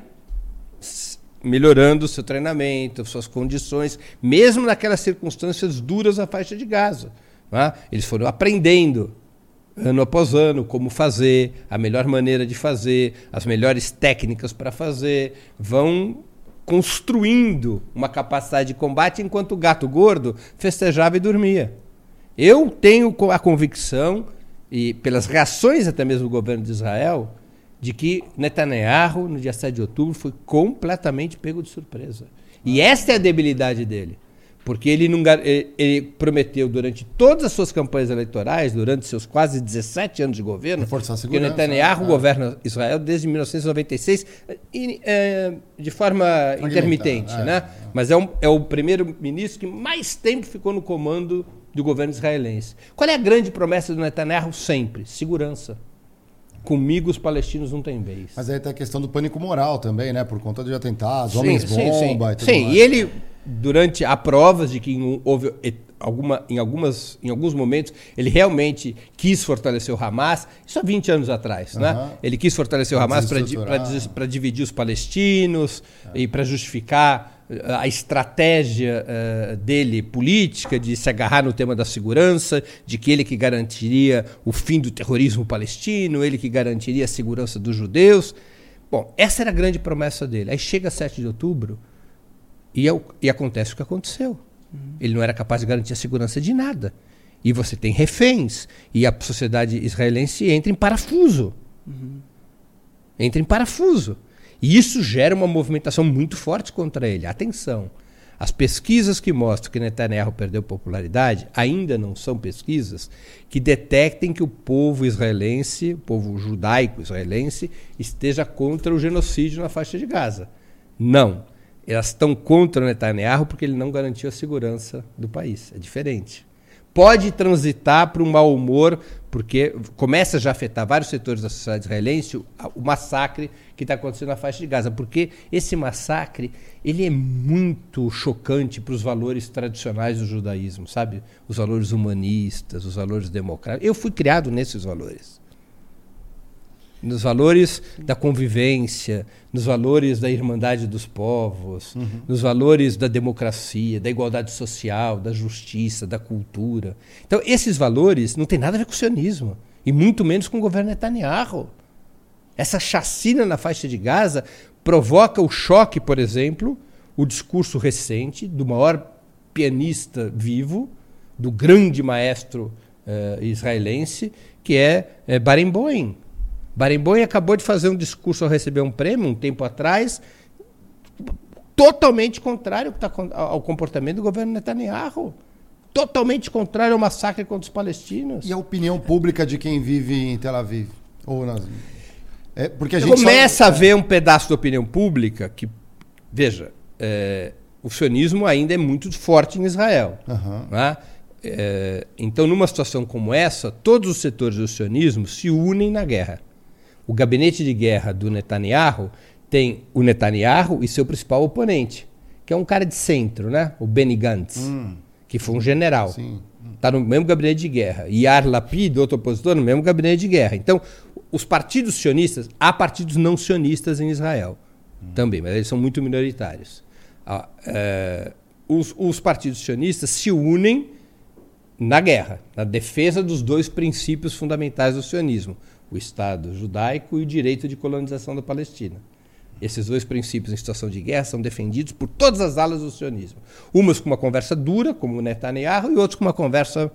melhorando seu treinamento, suas condições, mesmo naquelas circunstâncias duras da faixa de Gaza. É? Eles foram aprendendo ano após ano como fazer, a melhor maneira de fazer, as melhores técnicas para fazer, vão construindo uma capacidade de combate enquanto o gato gordo festejava e dormia. Eu tenho a convicção, e pelas reações até mesmo do governo de Israel, de que Netanyahu, no dia 7 de outubro, foi completamente pego de surpresa. E esta é a debilidade dele. Porque ele, não, ele prometeu durante todas as suas campanhas eleitorais, durante seus quase 17 anos de governo, que Netanyahu é. governa Israel desde 1996 e, é, de forma intermitente. É, né? Mas é, um, é o primeiro-ministro que mais tempo ficou no comando do governo israelense. Qual é a grande promessa do Netanyahu sempre? Segurança. Comigo os palestinos não têm vez. Mas aí tem a questão do pânico moral também, né? Por conta de atentados, homens bomba sim, sim. e tudo Sim, mais. e ele durante há provas de que houve alguma, em, algumas, em alguns momentos ele realmente quis fortalecer o Hamas, isso há 20 anos atrás. Uhum. Né? Ele quis fortalecer o Hamas para dividir os palestinos é. e para justificar a estratégia uh, dele política de se agarrar no tema da segurança, de que ele que garantiria o fim do terrorismo palestino, ele que garantiria a segurança dos judeus. Bom, essa era a grande promessa dele. Aí chega 7 de outubro, e, é, e acontece o que aconteceu. Uhum. Ele não era capaz de garantir a segurança de nada. E você tem reféns. E a sociedade israelense entra em parafuso. Uhum. Entra em parafuso. E isso gera uma movimentação muito forte contra ele. Atenção. As pesquisas que mostram que Netanyahu perdeu popularidade ainda não são pesquisas que detectem que o povo israelense, o povo judaico israelense, esteja contra o genocídio na faixa de Gaza. Não elas estão contra o Netanyahu porque ele não garantiu a segurança do país. É diferente. Pode transitar para um mau humor, porque começa já a afetar vários setores da sociedade israelense o, massacre que está acontecendo na faixa de Gaza, porque esse massacre ele é muito chocante para os valores tradicionais do judaísmo, sabe? Os valores humanistas, os valores democráticos. Eu fui criado nesses valores nos valores da convivência, nos valores da irmandade dos povos, uhum. nos valores da democracia, da igualdade social, da justiça, da cultura. Então, esses valores não têm nada a ver com o sionismo, e muito menos com o governo Netanyahu. Essa chacina na faixa de Gaza provoca o choque, por exemplo, o discurso recente do maior pianista vivo, do grande maestro uh, israelense, que é, é Barenboim Barenboim acabou de fazer um discurso ao receber um prêmio um tempo atrás, totalmente contrário ao comportamento do governo Netanyahu. Totalmente contrário ao massacre contra os palestinos. E a opinião pública de quem vive em Tel Aviv? Ou nas... é porque a gente começa só... a ver um pedaço da opinião pública que, veja, é, o sionismo ainda é muito forte em Israel. Uhum. Né? É, então, numa situação como essa, todos os setores do sionismo se unem na guerra o gabinete de guerra do Netanyahu tem o Netanyahu e seu principal oponente, que é um cara de centro, né? O Benny Gantz, hum. que foi um general. Está no mesmo gabinete de guerra. E Yair Lapid, outro opositor, no mesmo gabinete de guerra. Então, os partidos sionistas, há partidos não sionistas em Israel hum. também, mas eles são muito minoritários. Ah, é, os, os partidos sionistas se unem na guerra, na defesa dos dois princípios fundamentais do sionismo o Estado judaico e o direito de colonização da Palestina. Esses dois princípios em situação de guerra são defendidos por todas as alas do sionismo. Umas com uma conversa dura, como o Netanyahu, e outros com uma conversa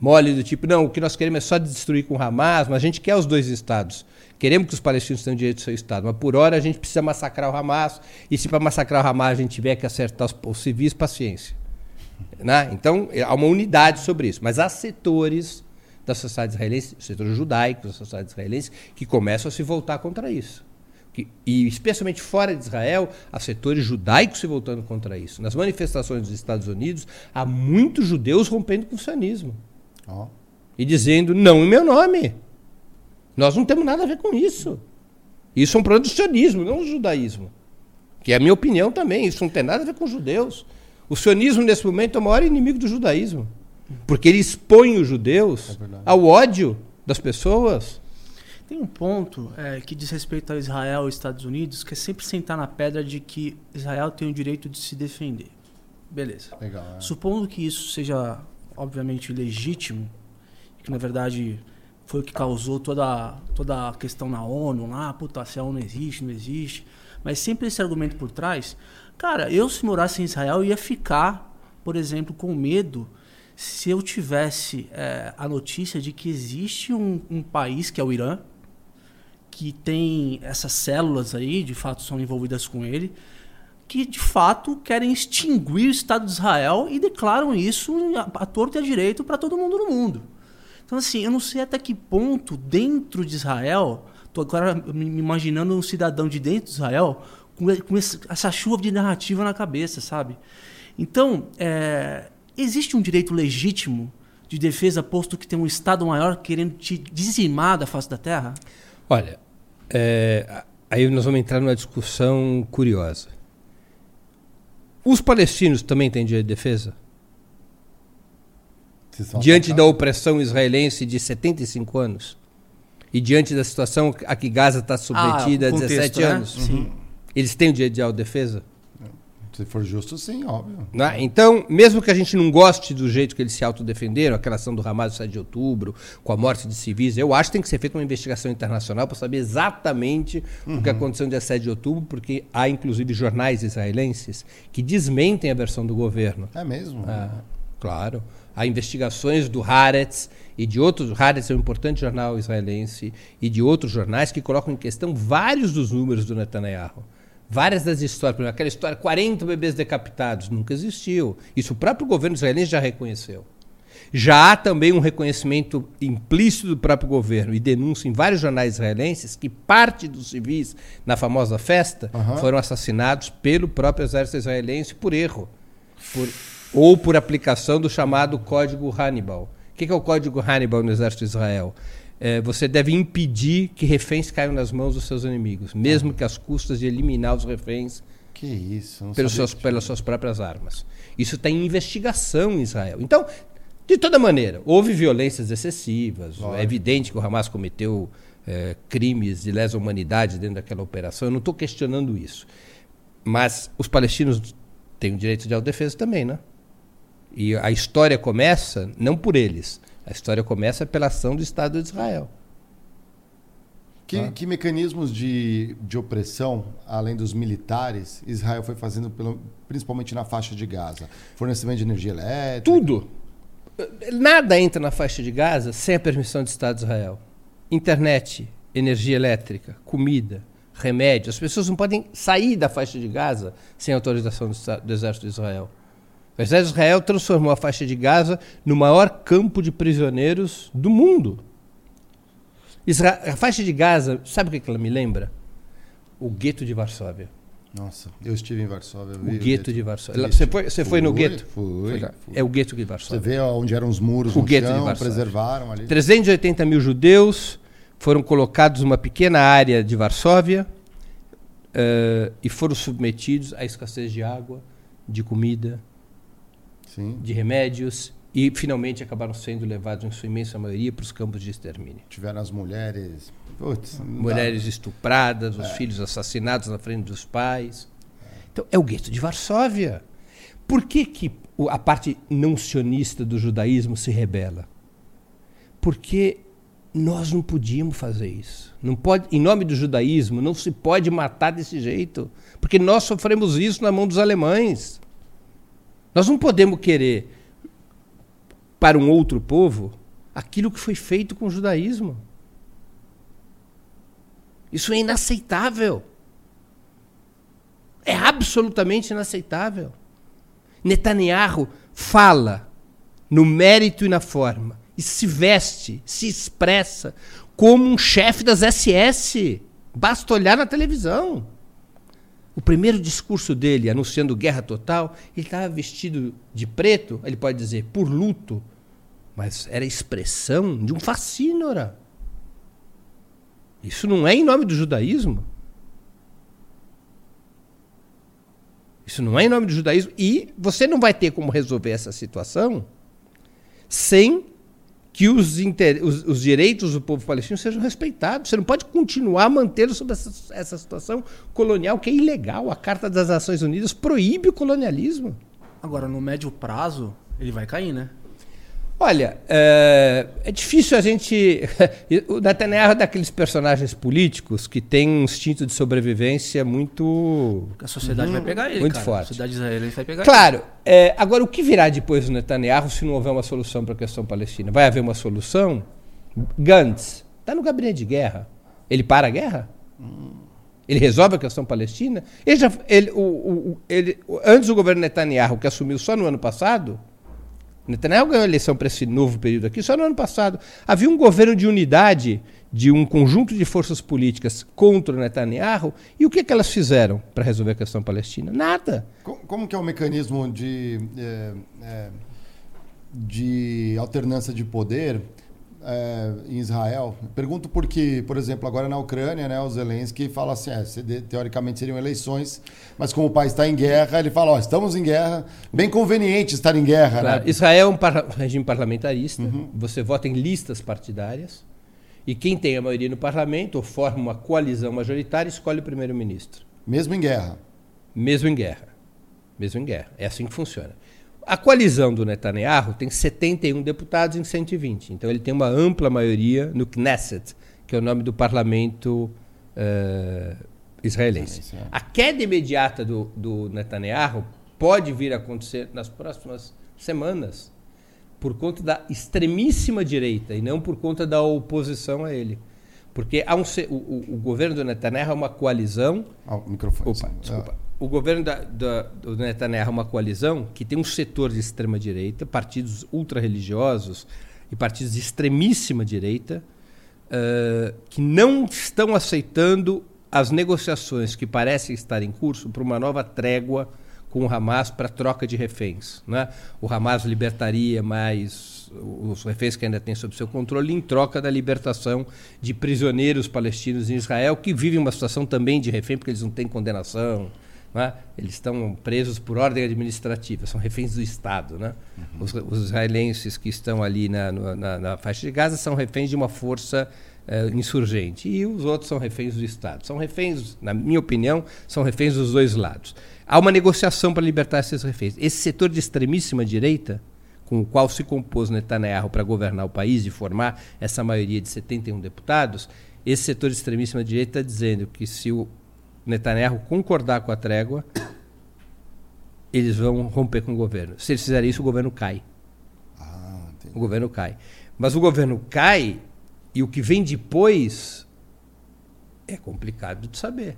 mole, do tipo: não, o que nós queremos é só destruir com Hamas, mas a gente quer os dois Estados. Queremos que os palestinos tenham direito ao seu Estado, mas por hora a gente precisa massacrar o Hamas, e se para massacrar o Hamas a gente tiver que acertar os, os civis, paciência. Né? Então, há uma unidade sobre isso. Mas há setores da sociedade israelense, o setor judaico da sociedade israelense, que começam a se voltar contra isso. Que, e especialmente fora de Israel, há setores judaicos se voltando contra isso. Nas manifestações dos Estados Unidos, há muitos judeus rompendo com o sionismo. Oh. E dizendo, não em meu nome. Nós não temos nada a ver com isso. Isso é um problema do sionismo, não do judaísmo. Que é a minha opinião também. Isso não tem nada a ver com os judeus. O sionismo, nesse momento, é o maior inimigo do judaísmo. Porque ele expõe os judeus é ao ódio das pessoas. Tem um ponto é, que diz respeito a Israel e Estados Unidos, que é sempre sentar na pedra de que Israel tem o direito de se defender. Beleza. Legal, é. Supondo que isso seja, obviamente, legítimo, que na verdade foi o que causou toda, toda a questão na ONU, lá, puta, se a ONU existe, não existe. Mas sempre esse argumento por trás. Cara, eu se morasse em Israel ia ficar, por exemplo, com medo se eu tivesse é, a notícia de que existe um, um, país, que é o Irã, que tem essas células aí, de fato são envolvidas com ele, que de fato querem extinguir o Estado de Israel e declaram isso a, a torto e a direito para todo mundo no mundo. Então, assim, eu não sei até que ponto, dentro de Israel, estou agora me imaginando um cidadão de dentro de Israel com, com essa chuva de narrativa na cabeça, sabe? Então, é, existe um direito legítimo de defesa, posto que tem um Estado maior querendo te dizimar da face da terra? Olha, é, aí nós vamos entrar numa discussão curiosa. Os palestinos também têm direito de defesa? Diante da opressão israelense de 75 anos? E diante da situação a que Gaza está submetida ah, há 17 né? anos? Uhum. Eles têm o direito de autodefesa? Se for justo, sim, óbvio. Né? Então, mesmo que a gente não goste do jeito que eles se autodefenderam, aquela ação do Hamas no 7 de outubro, com a morte de civis, eu acho que tem que ser feita uma investigação internacional para saber exatamente uhum. o que uhum. aconteceu no dia 7 de outubro, porque há inclusive jornais israelenses que desmentem a versão do governo. É mesmo? Ah, claro. Há investigações do Haaretz e de outros. Haaretz é um importante jornal israelense e de outros jornais que colocam em questão vários dos números do Netanyahu. Várias das histórias, por exemplo, aquela história, 40 bebês decapitados, nunca existiu. Isso o próprio governo israelense já reconheceu. Já há também um reconhecimento implícito do próprio governo e denúncia em vários jornais israelenses que parte dos civis na famosa festa uhum. foram assassinados pelo próprio exército israelense por erro. Por, ou por aplicação do chamado Código Hannibal. O que é o Código Hannibal no exército de Israel? É, você deve impedir que reféns caiam nas mãos dos seus inimigos, mesmo que às custas de eliminar os reféns que isso, pelos seus, pelas suas próprias armas. Isso está em investigação em Israel. Então, de toda maneira, houve violências excessivas. É evidente que o Hamas cometeu é, crimes de lesa humanidade dentro daquela operação. Eu não estou questionando isso. Mas os palestinos têm o direito de autodefesa também, né? E a história começa não por eles, a história começa pela ação do Estado de Israel. Que, ah. que mecanismos de, de opressão, além dos militares, Israel foi fazendo, pelo, principalmente na faixa de Gaza? Fornecimento de energia elétrica? Tudo. Nada entra na faixa de Gaza sem a permissão do Estado de Israel. Internet, energia elétrica, comida, remédio. As pessoas não podem sair da faixa de Gaza sem autorização do, do Exército de Israel. O exército de Israel transformou a faixa de Gaza no maior campo de prisioneiros do mundo. A faixa de Gaza, sabe o que ela me lembra? O gueto de Varsóvia. Nossa, eu estive em Varsóvia. O, gueto de Varsóvia. Você foi, você foi no gueto? Fui, fui, É o gueto de Varsóvia. Você vê onde eram os muros o gueto chão, de Varsóvia. preservaram ali. 380 mil judeus foram colocados numa pequena área de Varsóvia uh, e foram submetidos à escassez de água, de comida, Sim. de remédios e finalmente acabaram sendo levados, em sua imensa maioria, para os campos de extermínio. Tiveram as mulheres. Putz, mulheres estupradas, os é. filhos assassinados na frente dos pais. Então, é o gueto de Varsóvia. Por que, que a parte não sionista do judaísmo se rebela? Porque nós não podíamos fazer isso. Não pode, em nome do judaísmo, não se pode matar desse jeito. Porque nós sofremos isso na mão dos alemães. Nós não podemos querer para um outro povo aquilo que foi feito com o judaísmo. Isso é inaceitável. É absolutamente inaceitável. Netanyahu fala no mérito e na forma, e se veste, se expressa como um chefe das SS. Basta olhar na televisão. O primeiro discurso dele, anunciando guerra total, ele estava vestido de preto, ele pode dizer, por luto, mas era expressão de um fascínora. Isso não é em nome do judaísmo. Isso não é em nome do judaísmo. E você não vai ter como resolver essa situação sem que os, os, os, direitos do povo palestino sejam respeitados. Você não pode continuar mantendo sob essa, essa situação colonial que é ilegal. A Carta das Nações Unidas proíbe o colonialismo. Agora, no médio prazo, ele vai cair, né? Olha, é, é, difícil a gente. o Netanyahu é daqueles personagens políticos que tem um instinto de sobrevivência muito. A sociedade uhum, vai pegar ele. Muito cara. forte. A sociedade israelense vai pegar claro, ele. Claro. É, agora, o que virá depois do Netanyahu se não houver uma solução para a questão palestina? Vai haver uma solução? Gantz está no gabinete de guerra. Ele para a guerra? Hum. Ele resolve a questão palestina? Ele já, ele, o, o, ele, antes do governo Netanyahu, que assumiu só no ano passado, Netanyahu ganhou a eleição para esse novo período aqui só no ano passado. Havia um governo de unidade de um conjunto de forças políticas contra Netanyahu. E o que, que elas fizeram para resolver a questão palestina? Nada. Como, que é o mecanismo de, é, é, de alternância de poder é, em Israel? Pergunto porque, por exemplo, agora na Ucrânia, né, o Zelensky fala assim, é, teoricamente seriam eleições, mas como o país está em guerra, ele fala, ó, estamos em guerra, bem conveniente estar em guerra. Claro. Né? Israel é um par regime parlamentarista, uhum. você vota em listas partidárias, e quem tem a maioria no parlamento ou forma uma coalizão majoritária escolhe o primeiro-ministro. Mesmo em guerra? Mesmo em guerra. Mesmo em guerra. É assim que funciona. A coalizão do Netanyahu tem 71 deputados em 120. Então ele tem uma ampla maioria no Knesset, que é o nome do parlamento uh, israelense. É. A queda imediata do, do Netanyahu pode vir a acontecer nas próximas semanas por conta da extremíssima direita e não por conta da oposição a ele. Porque há um, o, o, governo do Netanyahu é uma coalizão. Ah, o microfone. Opa, desculpa. Ah o governo da, da, do Netanyahu é uma coalizão que tem um setor de extrema-direita, partidos ultra-religiosos e partidos de extremíssima direita, uh, que não estão aceitando as negociações que parecem estar em curso para uma nova trégua com o Hamas para troca de reféns. Né? O Hamas libertaria mais os reféns que ainda tem sob seu controle em troca da libertação de prisioneiros palestinos em Israel que vivem uma situação também de refém porque eles não têm condenação né? Eles estão presos por ordem administrativa, são reféns do Estado. Né? Uhum. Os, os, israelenses que estão ali na, na, na, faixa de Gaza são reféns de uma força uh, insurgente e os outros são reféns do Estado. São reféns, na minha opinião, são reféns dos dois lados. Há uma negociação para libertar esses reféns. Esse setor de extremíssima direita, com o qual se compôs Netanyahu para governar o país e formar essa maioria de 71 deputados, esse setor de extremíssima direita está dizendo que se o Netanyahu concordar com a trégua, eles vão romper com o governo. Se eles fizerem isso, o governo cai. Ah, o governo cai. Mas o governo cai e o que vem depois é complicado de saber.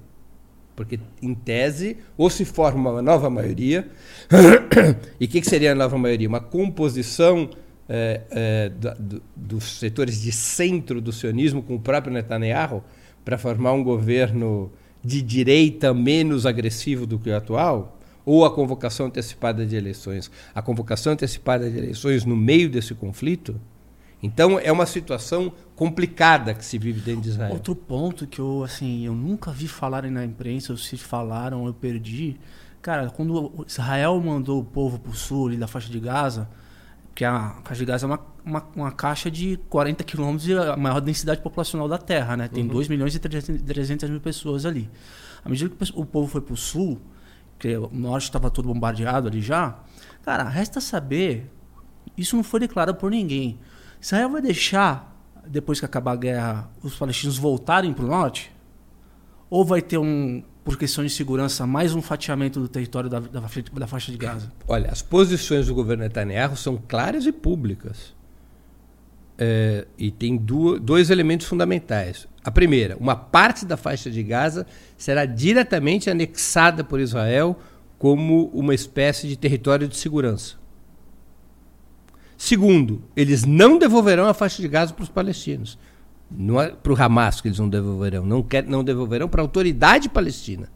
Porque, em tese, ou se forma uma nova maioria, e o que, que, seria a nova maioria? Uma composição é, é, do, dos setores de centro do sionismo com o próprio Netanyahu para formar um governo de direita menos agressivo do que o atual? Ou a convocação antecipada de eleições? A convocação antecipada de eleições no meio desse conflito? Então é uma situação complicada que se vive dentro de Israel. Outro ponto que eu assim eu nunca vi falarem na imprensa, ou se falaram eu perdi. Cara, quando Israel mandou o povo para o sul ali da faixa de Gaza, que a faixa de Gaza é uma, uma, uma caixa de 40 quilômetros e a maior densidade populacional da Terra, né? Tem uhum. 2 milhões e 300 mil pessoas ali. À medida que o povo foi para o sul, que o norte estava todo bombardeado ali já, cara, resta saber, isso não foi declarado por ninguém. Israel vai deixar, depois que acabar a guerra, os palestinos voltarem para o norte? Ou vai ter um por questão de segurança, mais um fatiamento do território da, da, da, faixa de Gaza? Olha, as posições do governo Netanyahu são claras e públicas. É, e tem duas, dois elementos fundamentais. A primeira, uma parte da faixa de Gaza será diretamente anexada por Israel como uma espécie de território de segurança. Segundo, eles não devolverão a faixa de Gaza para os palestinos. Não é para o Hamas que eles não devolverão, não, quer, não devolverão para a autoridade palestina.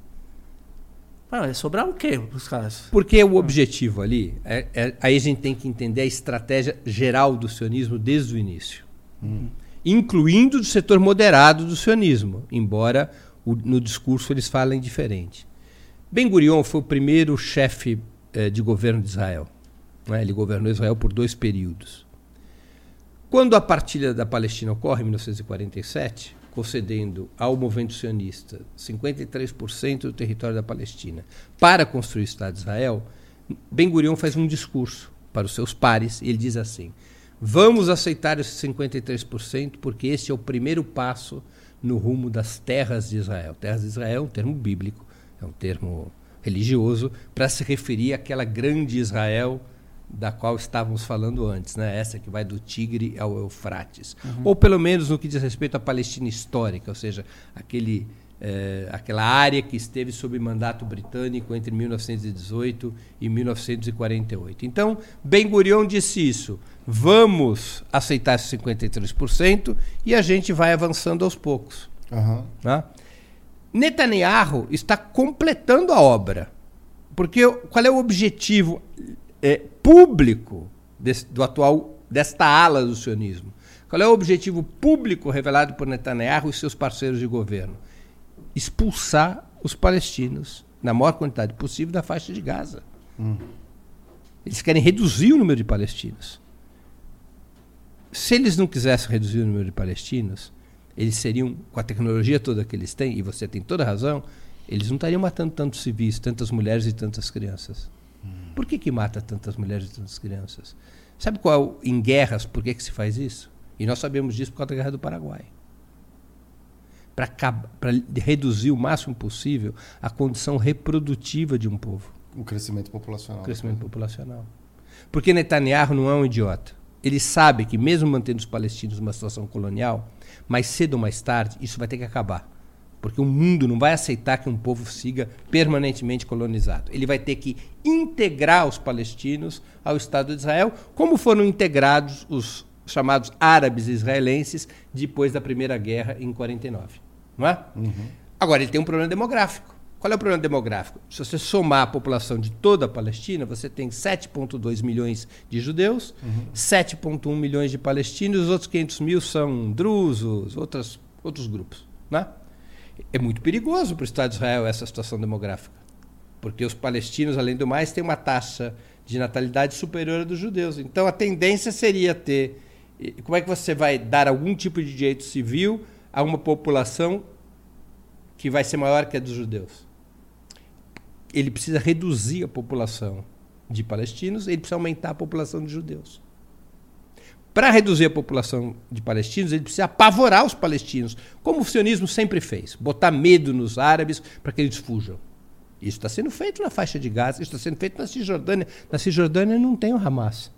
Ah, sobrar o quê para os caras? Porque o objetivo ali, é, é, aí a gente tem que entender a estratégia geral do sionismo desde o início. Hum. Incluindo o setor moderado do sionismo, embora o, no discurso eles falem diferente. Ben Gurion foi o primeiro chefe eh, de governo de Israel. Né? Ele governou Israel por dois períodos. Quando a partilha da Palestina ocorre em 1947, concedendo ao movimento sionista 53% do território da Palestina para construir o Estado de Israel, Ben Gurion faz um discurso para os seus pares e ele diz assim: Vamos aceitar esses 53% porque esse é o primeiro passo no rumo das terras de Israel. Terras de Israel é um termo bíblico, é um termo religioso para se referir àquela grande Israel da qual estávamos falando antes, né? essa que vai do Tigre ao Eufrates. Uhum. Ou pelo menos no que diz respeito à Palestina histórica, ou seja, aquele é, aquela área que esteve sob mandato britânico entre 1918 e 1948. Então, Ben Gurion disse isso: vamos aceitar esses 53% e a gente vai avançando aos poucos. Uhum. Né? Netanyahu está completando a obra. Porque qual é o objetivo é, público desse, do atual desta ala do sionismo? Qual é o objetivo público revelado por Netanyahu e seus parceiros de governo? expulsar os palestinos na maior quantidade possível da faixa de Gaza. Hum. Eles querem reduzir o número de palestinos. Se eles não quisessem reduzir o número de palestinos, eles seriam, com a tecnologia toda que eles têm, e você tem toda a razão, eles não estariam matando tantos civis, tantas mulheres e tantas crianças. Por que, que mata tantas mulheres e tantas crianças? Sabe qual, em guerras, por que, que se faz isso? E nós sabemos disso por causa da Guerra do Paraguai para reduzir o máximo possível a condição reprodutiva de um povo. O crescimento populacional. O crescimento populacional. Porque Netanyahu não é um idiota. Ele sabe que, mesmo mantendo os palestinos numa situação colonial, mais cedo ou mais tarde, isso vai ter que acabar. Porque o mundo não vai aceitar que um povo siga permanentemente colonizado. Ele vai ter que integrar os palestinos ao Estado de Israel, como foram integrados os chamados árabes israelenses depois da Primeira Guerra em 49 não é? Uhum. Agora, ele tem um problema demográfico. Qual é o problema demográfico? Se você somar a população de toda a Palestina, você tem 7,2 milhões de judeus, uhum. 7,1 milhões de palestinos, os outros 500 mil são drusos, outras, outros grupos. Né? É muito perigoso para o Estado de Israel essa situação demográfica, porque os palestinos, além do mais, têm uma taxa de natalidade superior à dos judeus. Então, a tendência seria ter. Como é que você vai dar algum tipo de direito civil a uma população que vai ser maior que a dos judeus. Ele precisa reduzir a população de palestinos, ele precisa aumentar a população de judeus. Para reduzir a população de palestinos, ele precisa apavorar os palestinos, como o sionismo sempre fez, botar medo nos árabes para que eles fujam. Isso está sendo feito na faixa de Gaza, isso está sendo feito na Cisjordânia. Na Cisjordânia não tem o Hamas.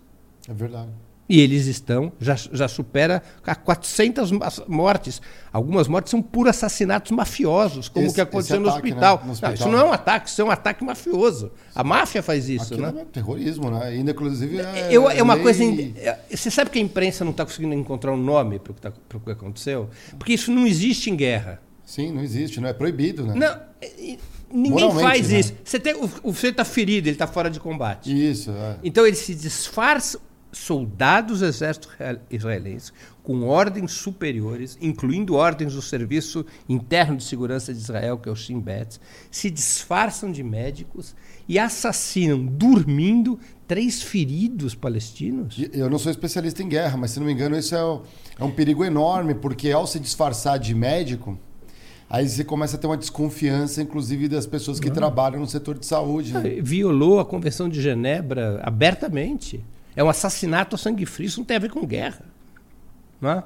É verdade. E eles estão, já, já supera a 400 mortes. Algumas mortes são por assassinatos mafiosos, como o que aconteceu ataque, no, hospital. Né? no, hospital. Não, isso não é um ataque, isso é um ataque mafioso. A máfia faz isso, Aquilo né? É terrorismo, né? Ainda, inclusive, é, Eu, é uma lei... coisa... É, você sabe que a imprensa não está conseguindo encontrar um nome para o que, tá, que aconteceu? Porque isso não existe em guerra. Sim, não existe, não é proibido, né? Não, ninguém faz né? isso. Você tem, o, está ferido, ele está fora de combate. Isso. É. Então ele se disfarça soldados do exército israelense com ordens superiores, incluindo ordens do Serviço Interno de Segurança de Israel, que é o Shin Bet, se disfarçam de médicos e assassinam, dormindo, três feridos palestinos. Eu não sou especialista em guerra, mas se não me engano, isso é, é um perigo enorme, porque ao se disfarçar de médico, aí você começa a ter uma desconfiança, inclusive, das pessoas que não. trabalham no setor de saúde. Né? Violou a Convenção de Genebra abertamente. É um assassinato a sangue frio, isso não tem a ver com guerra. Não é?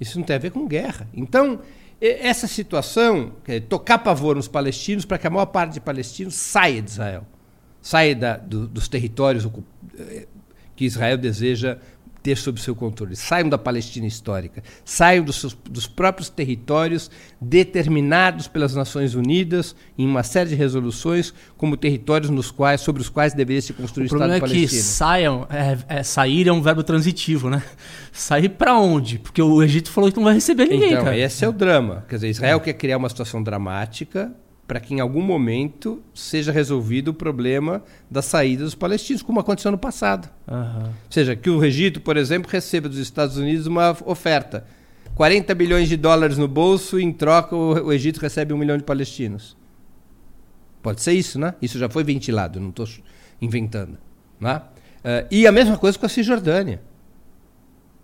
Isso não tem a ver com guerra. Então, essa situação, é tocar pavor nos palestinos para que a maior parte de palestinos saia de Israel, saia da, do, dos territórios eh, que Israel deseja ter sob seu controle. Saiam da Palestina histórica, saiam dos, seus, dos próprios territórios determinados pelas Nações Unidas em uma série de resoluções como territórios nos quais, sobre os quais deveria se construir o, o Estado palestino. O problema é que saiam, é, é, sair é um verbo transitivo, né? Sair para onde? Porque o Egito falou que não vai receber ninguém, então, cara. esse é o drama. Quer dizer, Israel quer criar uma situação dramática para que em algum momento seja resolvido o problema da saída dos palestinos, como aconteceu no passado. Uhum. Ou seja, que o Egito, por exemplo, receba dos Estados Unidos uma oferta. 40 bilhões de dólares no bolso e em troca o Egito recebe um milhão de palestinos. Pode ser isso, né? Isso já foi ventilado, não estou inventando. Né? Uh, e a mesma coisa com a Cisjordânia.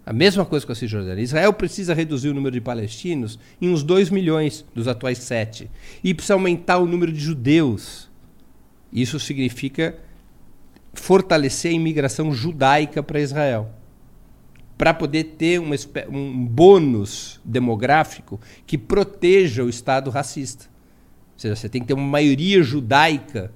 A mesma coisa com a Cisjordânia. Israel precisa reduzir o número de palestinos em uns 2 milhões dos atuais 7. E precisa aumentar o número de judeus. Isso significa fortalecer a imigração judaica para Israel. Para poder ter um, um bônus demográfico que proteja o Estado racista. Ou seja, você tem que ter uma maioria judaica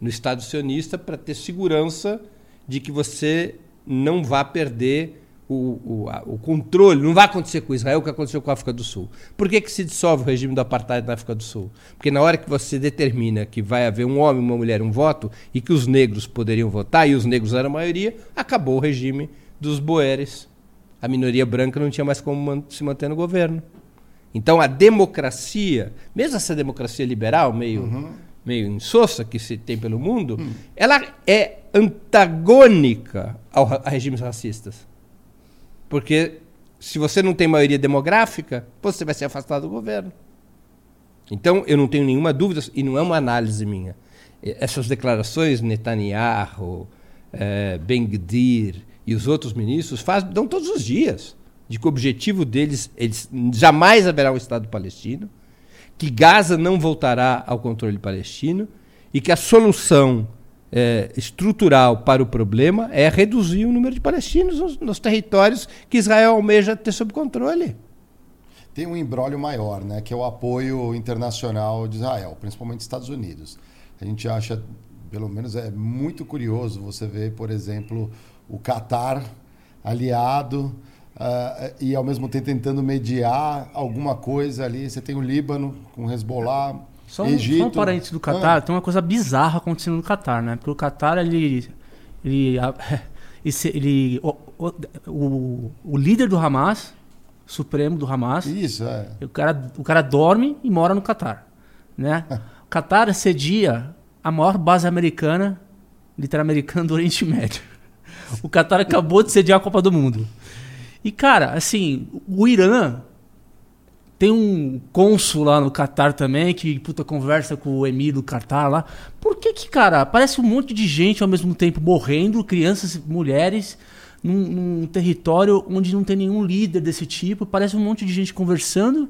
no Estado sionista para ter segurança de que você não vá perder o, o, a, o, controle, não vai acontecer com Israel o que aconteceu com a África do Sul. Por que, que se dissolve o regime do apartheid na África do Sul? Porque na hora que você determina que vai haver um homem, uma mulher, um voto, e que os negros poderiam votar, e os negros eram a maioria, acabou o regime dos boeres. A minoria branca não tinha mais como se manter no governo. Então a democracia, mesmo essa democracia liberal, meio, uhum. meio insossa que se tem pelo mundo, uhum. ela é antagônica ao, a regimes racistas. Porque se você não tem maioria demográfica, você vai ser afastado do governo. Então, eu não tenho nenhuma dúvida, e não é uma análise minha. Essas declarações, Netanyahu, eh, Ben-Gvir e os outros ministros faz, dão todos os dias de que o objetivo deles, eles jamais haverá um Estado palestino, que Gaza não voltará ao controle palestino e que a solução é, estrutural para o problema é reduzir o número de palestinos nos, nos, territórios que Israel almeja ter sob controle. Tem um embrólio maior, né, que é o apoio internacional de Israel, principalmente Estados Unidos. A gente acha, pelo menos é muito curioso você ver, por exemplo, o Catar aliado uh, e ao mesmo tempo tentando mediar alguma coisa ali. Você tem o Líbano com Hezbollah, só um, Egito. só um parênteses do Catar, ah. tem uma coisa bizarra acontecendo no Catar, né? Porque o Catar, ele. ele, ele o, o, o, líder do Hamas, supremo do Hamas. Isso, é. O cara, o cara dorme e mora no Catar. Né? o Catar cedia a maior base americana, literal americana do Oriente Médio. O Catar acabou de sediar a Copa do Mundo. E, cara, assim, o Irã tem um cônsul lá no Catar também que, puta, conversa com o Emir do Catar lá. Por que que, cara, parece um monte de gente ao mesmo tempo morrendo, crianças, mulheres, num, num território onde não tem nenhum líder desse tipo. Parece um monte de gente conversando.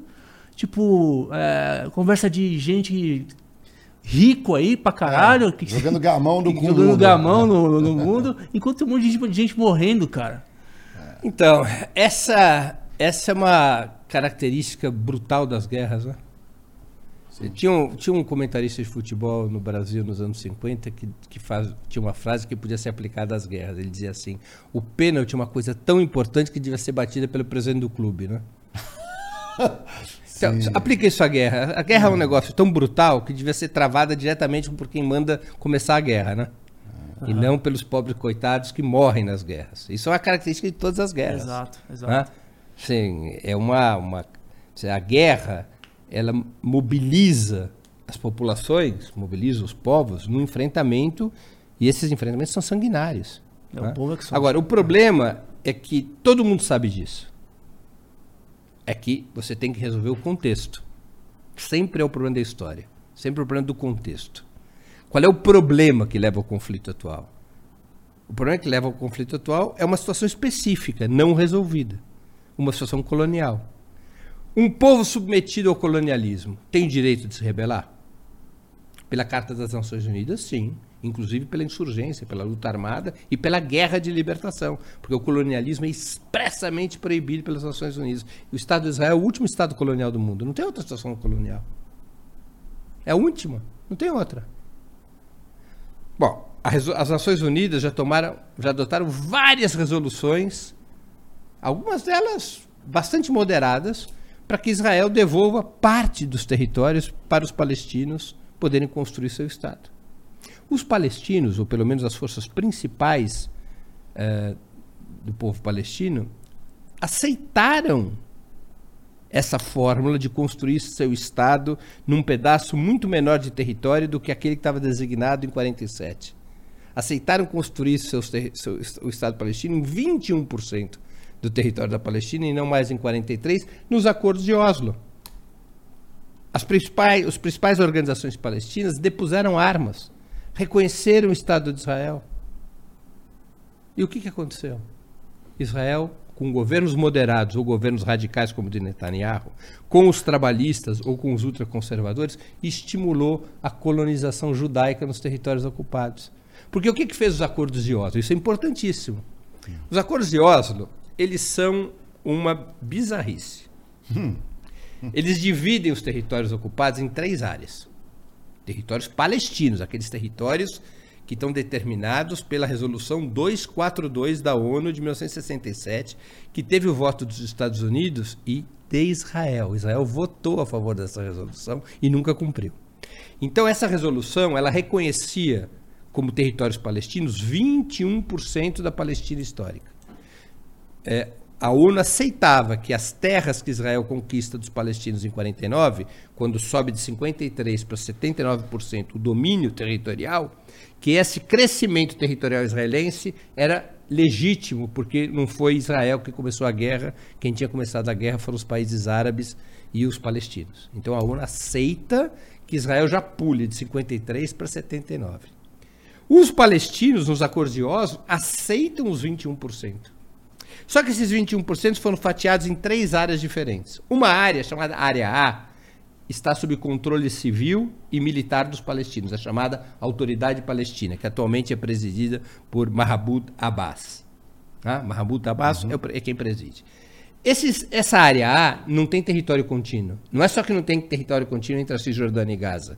Tipo, é, conversa de gente rico aí pra caralho. É, que, jogando gamão do mundo. Jogando gamão no, no mundo, enquanto tem um monte de gente morrendo, cara. Então, essa, essa é uma característica brutal das guerras, né? Tinha um, tinha um comentarista de futebol no Brasil nos anos 50 que, que faz, tinha uma frase que podia ser aplicada às guerras. Ele dizia assim: o pênalti é uma coisa tão importante que devia ser batida pelo presidente do clube, né? então, aplica isso à guerra. A guerra é um negócio tão brutal que devia ser travada diretamente por quem manda começar a guerra, né? Uhum. E não pelos pobres coitados que morrem nas guerras. Isso é uma característica de todas as guerras. Exato, exato. Né? Sim, é uma, uma a guerra ela mobiliza as populações, mobiliza os povos no enfrentamento e esses enfrentamentos são sanguinários. É né? o é Agora, o problema é que todo mundo sabe disso. É que você tem que resolver o contexto. Sempre é o problema da história. Sempre é o problema do contexto. Qual é o problema que leva ao conflito atual? O problema que leva ao conflito atual é uma situação específica, não resolvida uma situação colonial. Um povo submetido ao colonialismo tem direito de se rebelar? Pela Carta das Nações Unidas, sim. Inclusive pela insurgência, pela luta armada e pela guerra de libertação. Porque o colonialismo é expressamente proibido pelas Nações Unidas. O Estado de Israel é o último Estado colonial do mundo. Não tem outra situação colonial. É a última. Não tem outra. Bom, as Nações Unidas já tomaram, já adotaram várias resoluções algumas delas bastante moderadas, para que Israel devolva parte dos territórios para os palestinos poderem construir seu Estado. Os palestinos, ou pelo menos as forças principais eh, do povo palestino, aceitaram essa fórmula de construir seu Estado num pedaço muito menor de território do que aquele que estava designado em 47. Aceitaram construir seu, seu, o Estado palestino em 21% do território da Palestina e não mais em 43, nos acordos de Oslo. As principais, as principais organizações palestinas depuseram armas, reconheceram o Estado de Israel. E o que, que aconteceu? Israel, com governos moderados ou governos radicais como o de Netanyahu, com os trabalhistas ou com os ultraconservadores, estimulou a colonização judaica nos territórios ocupados. Porque o que, que fez os acordos de Oslo? Isso é importantíssimo. Os acordos de Oslo eles são uma bizarrice. Hum. Eles dividem os territórios ocupados em três áreas. Territórios palestinos, aqueles territórios que estão determinados pela Resolução 242 da ONU de 1967, que teve o voto dos Estados Unidos e de Israel. Israel votou a favor dessa resolução e nunca cumpriu. Então essa resolução, ela reconhecia como territórios palestinos 21% da Palestina histórica. É, a ONU aceitava que as terras que Israel conquista dos palestinos em 49, quando sobe de 53 para 79% o domínio territorial, que esse crescimento territorial israelense era legítimo, porque não foi Israel que começou a guerra, quem tinha começado a guerra foram os países árabes e os palestinos. Então a ONU aceita que Israel já pule de 53 para 79. Os palestinos, nos acordos de Oslo, aceitam os 21%. Só que esses 21% foram fatiados em três áreas diferentes. Uma área, chamada Área A, está sob controle civil e militar dos palestinos, a chamada Autoridade Palestina, que atualmente é presidida por Mahmoud Abbas. Ah, Mahmoud Abbas uhum. é, quem preside. Esses, essa área A não tem território contínuo. Não é só que não tem território contínuo entre a Cisjordânia e Gaza.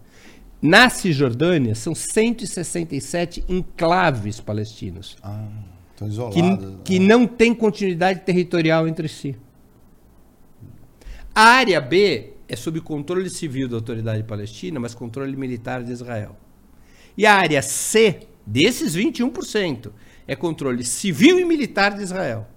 Na Cisjordânia, são 167 enclaves palestinos. Ah. Que, que não tem continuidade territorial entre si. A área B é sob controle civil da autoridade palestina, mas controle militar de Israel. E a área C, desses 21%, é controle civil e militar de Israel.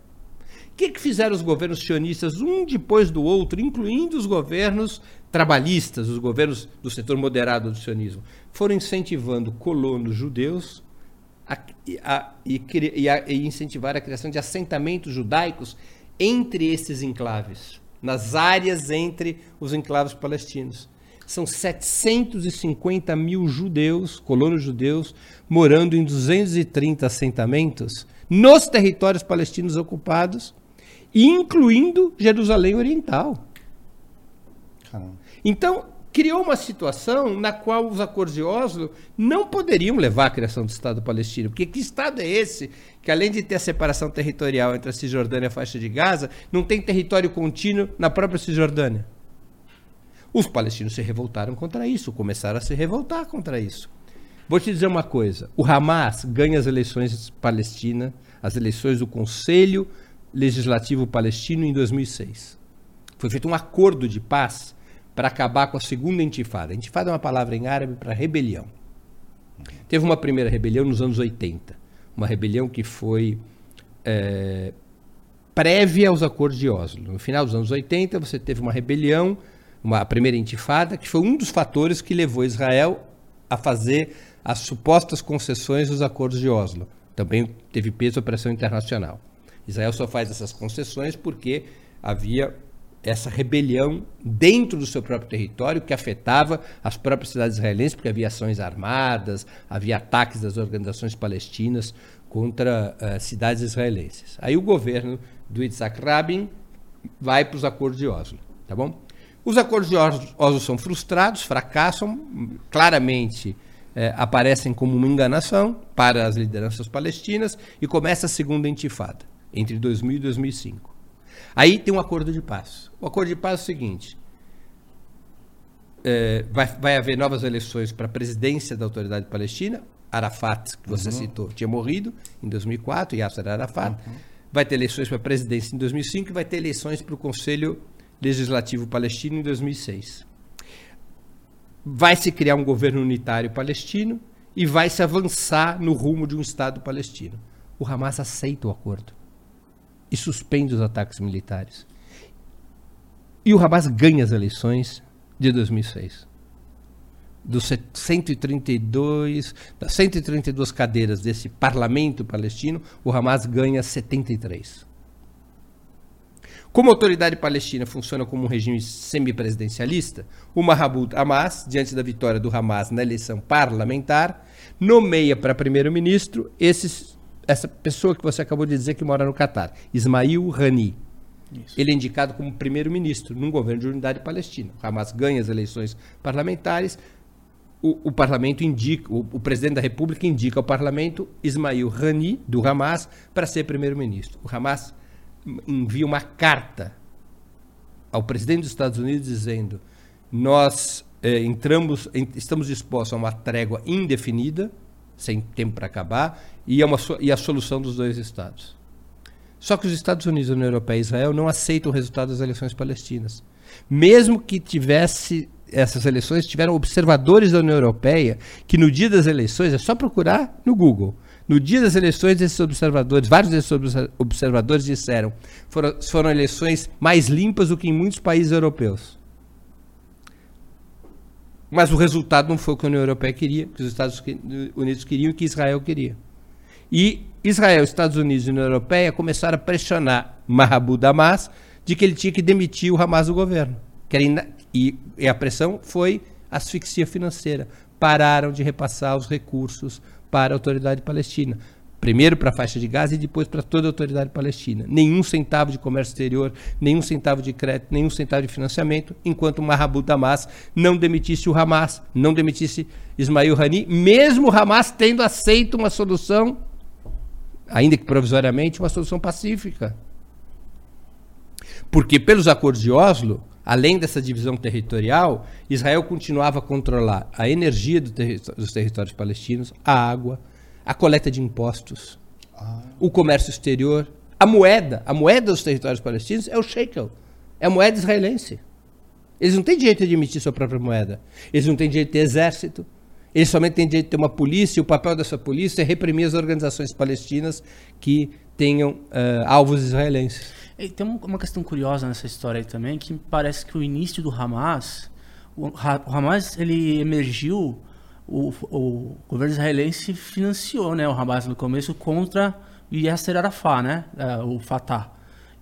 O que, que fizeram os governos sionistas, um depois do outro, incluindo os governos trabalhistas, os governos do setor moderado do sionismo? Foram incentivando colonos judeus a, a, e, e, a, e incentivar a criação de assentamentos judaicos entre esses enclaves, nas áreas entre os enclaves palestinos. São 750 mil judeus, colonos judeus, morando em 230 assentamentos nos territórios palestinos ocupados, incluindo Jerusalém Oriental. Caramba. Então, criou uma situação na qual os acordos de Oslo não poderiam levar à criação do Estado palestino. Porque que Estado é esse que, além de ter a separação territorial entre a Cisjordânia e a faixa de Gaza, não tem território contínuo na própria Cisjordânia? Os palestinos se revoltaram contra isso, começaram a se revoltar contra isso. Vou te dizer uma coisa: o Hamas ganha as eleições palestinas, as eleições do Conselho Legislativo Palestino em 2006. Foi feito um acordo de paz para acabar com a segunda intifada. Intifada é uma palavra em árabe para rebelião. Teve uma primeira rebelião nos anos 80, uma rebelião que foi é, prévia aos acordos de Oslo. No final dos anos 80, você teve uma rebelião, uma primeira intifada, que foi um dos fatores que levou Israel a fazer as supostas concessões dos acordos de Oslo. Também teve peso a pressão internacional. Israel só faz essas concessões porque havia essa rebelião dentro do seu próprio território que afetava as próprias cidades israelenses, porque havia ações armadas, havia ataques das organizações palestinas contra uh, cidades israelenses. Aí o governo do Yitzhak Rabin vai para os acordos de Oslo, tá bom? Os acordos de Oslo são frustrados, fracassam, claramente eh, aparecem como uma enganação para as lideranças palestinas e começa a segunda intifada, entre 2000 e 2005. Aí tem um acordo de paz. O acordo de paz é o seguinte: é, vai, vai haver novas eleições para a presidência da Autoridade Palestina. Arafat, que você uhum. citou, tinha morrido em 2004, Yasser Arafat. Uhum. Vai ter eleições para a presidência em 2005 e vai ter eleições para o Conselho Legislativo Palestino em 2006. Vai se criar um governo unitário palestino e vai se avançar no rumo de um Estado palestino. O Hamas aceita o acordo e suspende os ataques militares. E o Hamas ganha as eleições de 2006. Dos 132, das 132 cadeiras desse parlamento palestino, o Hamas ganha 73. Como a autoridade palestina funciona como um regime semipresidencialista, o Mahmoud Hamas, diante da vitória do Hamas na eleição parlamentar, nomeia para primeiro-ministro esses essa pessoa que você acabou de dizer que mora no Catar, Ismail Rani. Isso. Ele é indicado como primeiro-ministro num governo de unidade palestina. O Hamas ganha as eleições parlamentares, o, o parlamento indica, o, o, presidente da República indica ao parlamento Ismail Rani, do Hamas, para ser primeiro-ministro. O Hamas envia uma carta ao presidente dos Estados Unidos dizendo: Nós eh, entramos, estamos dispostos a uma trégua indefinida sem tempo para acabar, e, é uma, e a solução dos dois estados. Só que os Estados Unidos, União Europeia e Israel não aceitam o resultado das eleições palestinas. Mesmo que tivesse essas eleições, tiveram observadores da União Europeia que no dia das eleições, é só procurar no Google, no dia das eleições, esses observadores, vários desses observadores disseram, foram, foram eleições mais limpas do que em muitos países europeus. Mas o resultado não foi o que a União Europeia queria, que os Estados Unidos queriam e que Israel queria. E Israel, Estados Unidos e União Europeia começaram a pressionar Mahmoud Hamas de que ele tinha que demitir o Hamas do governo. E, e a pressão foi asfixia financeira. Pararam de repassar os recursos para a autoridade palestina. Primeiro para a faixa de Gaza e depois para toda a autoridade palestina. Nenhum centavo de comércio exterior, nenhum centavo de crédito, nenhum centavo de financiamento, enquanto Mahmoud Hamas não demitisse o Hamas, não demitisse Ismail Hani, mesmo o Hamas tendo aceito uma solução, ainda que provisoriamente, uma solução pacífica. Porque pelos acordos de Oslo, além dessa divisão territorial, Israel continuava a controlar a energia do terri dos territórios palestinos, a água, a coleta de impostos, ah. o comércio exterior, a moeda. A moeda dos territórios palestinos é o shekel, é a moeda israelense. Eles não têm direito de emitir sua própria moeda. Eles não têm direito de ter exército. Eles somente têm direito de ter uma polícia, e o papel dessa polícia é reprimir as organizações palestinas que tenham uh, alvos israelenses. E tem uma questão curiosa nessa história aí também, que parece que o início do Hamas, o, o Hamas ele emergiu, o, o, governo israelense financiou né, o Hamas no começo contra o Yasser Arafat, né, é, o Fatah.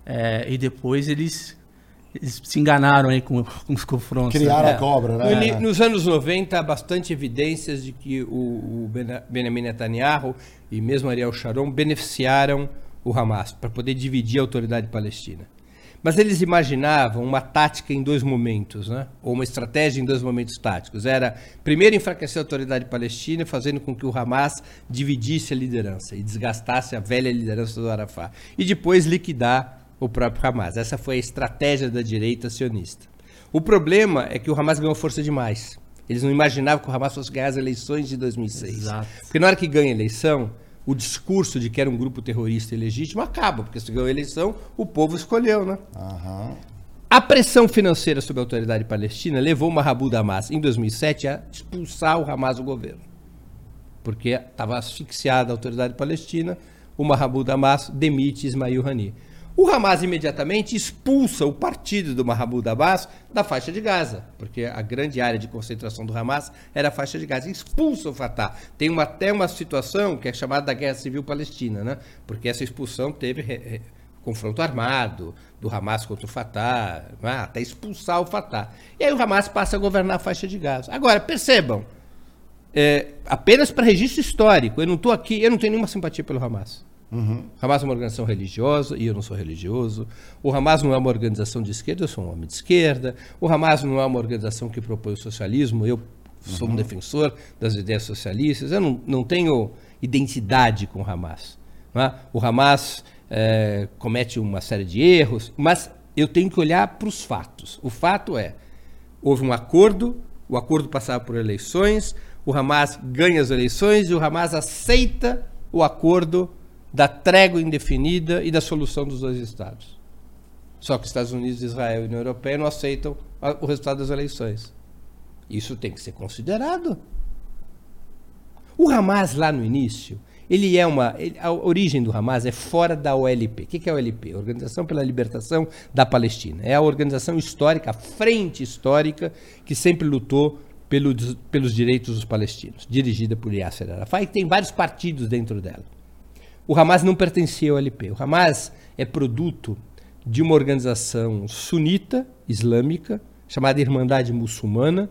É, e depois eles, eles, se enganaram aí com, com os confrontos. Criaram né? a cobra, né? Nos anos 90, há bastante evidências de que o, o Benjamin Netanyahu e mesmo Ariel Sharon beneficiaram o Hamas, para poder dividir a autoridade palestina. Mas eles imaginavam uma tática em dois momentos, né? ou uma estratégia em dois momentos táticos. Era, primeiro, enfraquecer a autoridade palestina, fazendo com que o Hamas dividisse a liderança e desgastasse a velha liderança do Arafat. E depois liquidar o próprio Hamas. Essa foi a estratégia da direita sionista. O problema é que o Hamas ganhou força demais. Eles não imaginavam que o Hamas fosse ganhar as eleições de 2006. Exato. Porque na hora que ganha a eleição, o discurso de que era um grupo terrorista ilegítimo acaba, porque se ganhou a eleição, o povo escolheu, né? Uhum. A pressão financeira sobre a autoridade palestina levou Mahmoud Hamas, em 2007, a expulsar o Hamas do governo. Porque estava asfixiada a autoridade palestina, o Mahmoud Hamas demite Ismail Hani. O Hamas imediatamente expulsa o partido do Mahmoud Abbas da faixa de Gaza, porque a grande área de concentração do Hamas era a faixa de Gaza. Expulsa o Fatah. Tem uma, até uma situação que é chamada da Guerra Civil Palestina, né? porque essa expulsão teve re, re, confronto armado do Hamas contra o Fatah, né? até expulsar o Fatah. E aí o Hamas passa a governar a faixa de Gaza. Agora, percebam, é, apenas para registro histórico, eu não estou aqui, eu não tenho nenhuma simpatia pelo Hamas. Uhum. Hamas é uma organização religiosa e eu não sou religioso. O Hamas não é uma organização de esquerda, eu sou um homem de esquerda. O Hamas não é uma organização que propõe o socialismo, eu sou uhum. um defensor das ideias socialistas. Eu não, não tenho identidade com o Hamas. É? O Hamas é, comete uma série de erros, mas eu tenho que olhar para os fatos. O fato é: houve um acordo, o acordo passava por eleições, o Hamas ganha as eleições e o Hamas aceita o acordo da trégua indefinida e da solução dos dois Estados. Só que Estados Unidos, Israel e União Europeia não aceitam o resultado das eleições. Isso tem que ser considerado. O Hamas, lá no início, ele é uma. Ele, a origem do Hamas é fora da OLP. O que é a OLP? Organização pela Libertação da Palestina. É a organização histórica, a frente histórica que sempre lutou pelo, pelos direitos dos palestinos, dirigida por Yasser Arafat, e tem vários partidos dentro dela. O Hamas não pertencia ao LP. O Hamas é produto de uma organização sunita islâmica chamada Irmandade Muçulmana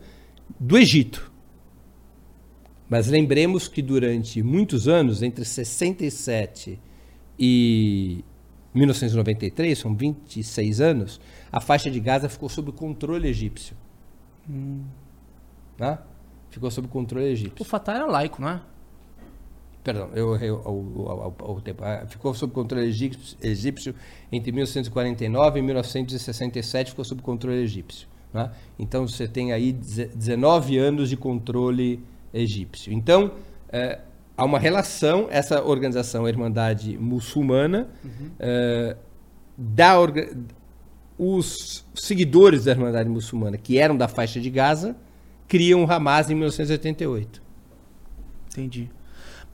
do Egito. Mas lembremos que durante muitos anos, entre 67 e 1993, são 26 anos, a faixa de Gaza ficou sob controle egípcio. Hum. Né? Ficou sob controle egípcio. O Fatah era laico, não é? Perdão, eu o, o, tempo. Ah, ficou sob controle egípcio, entre 1949 e 1967, ficou sob controle egípcio. Né? Então você tem aí 19 anos de controle egípcio. Então, é, há uma relação, essa organização, a Irmandade Muçulmana, uhum. uh, da orga os seguidores da Irmandade Muçulmana, que eram da faixa de Gaza, criam o Hamas em 1988. Entendi.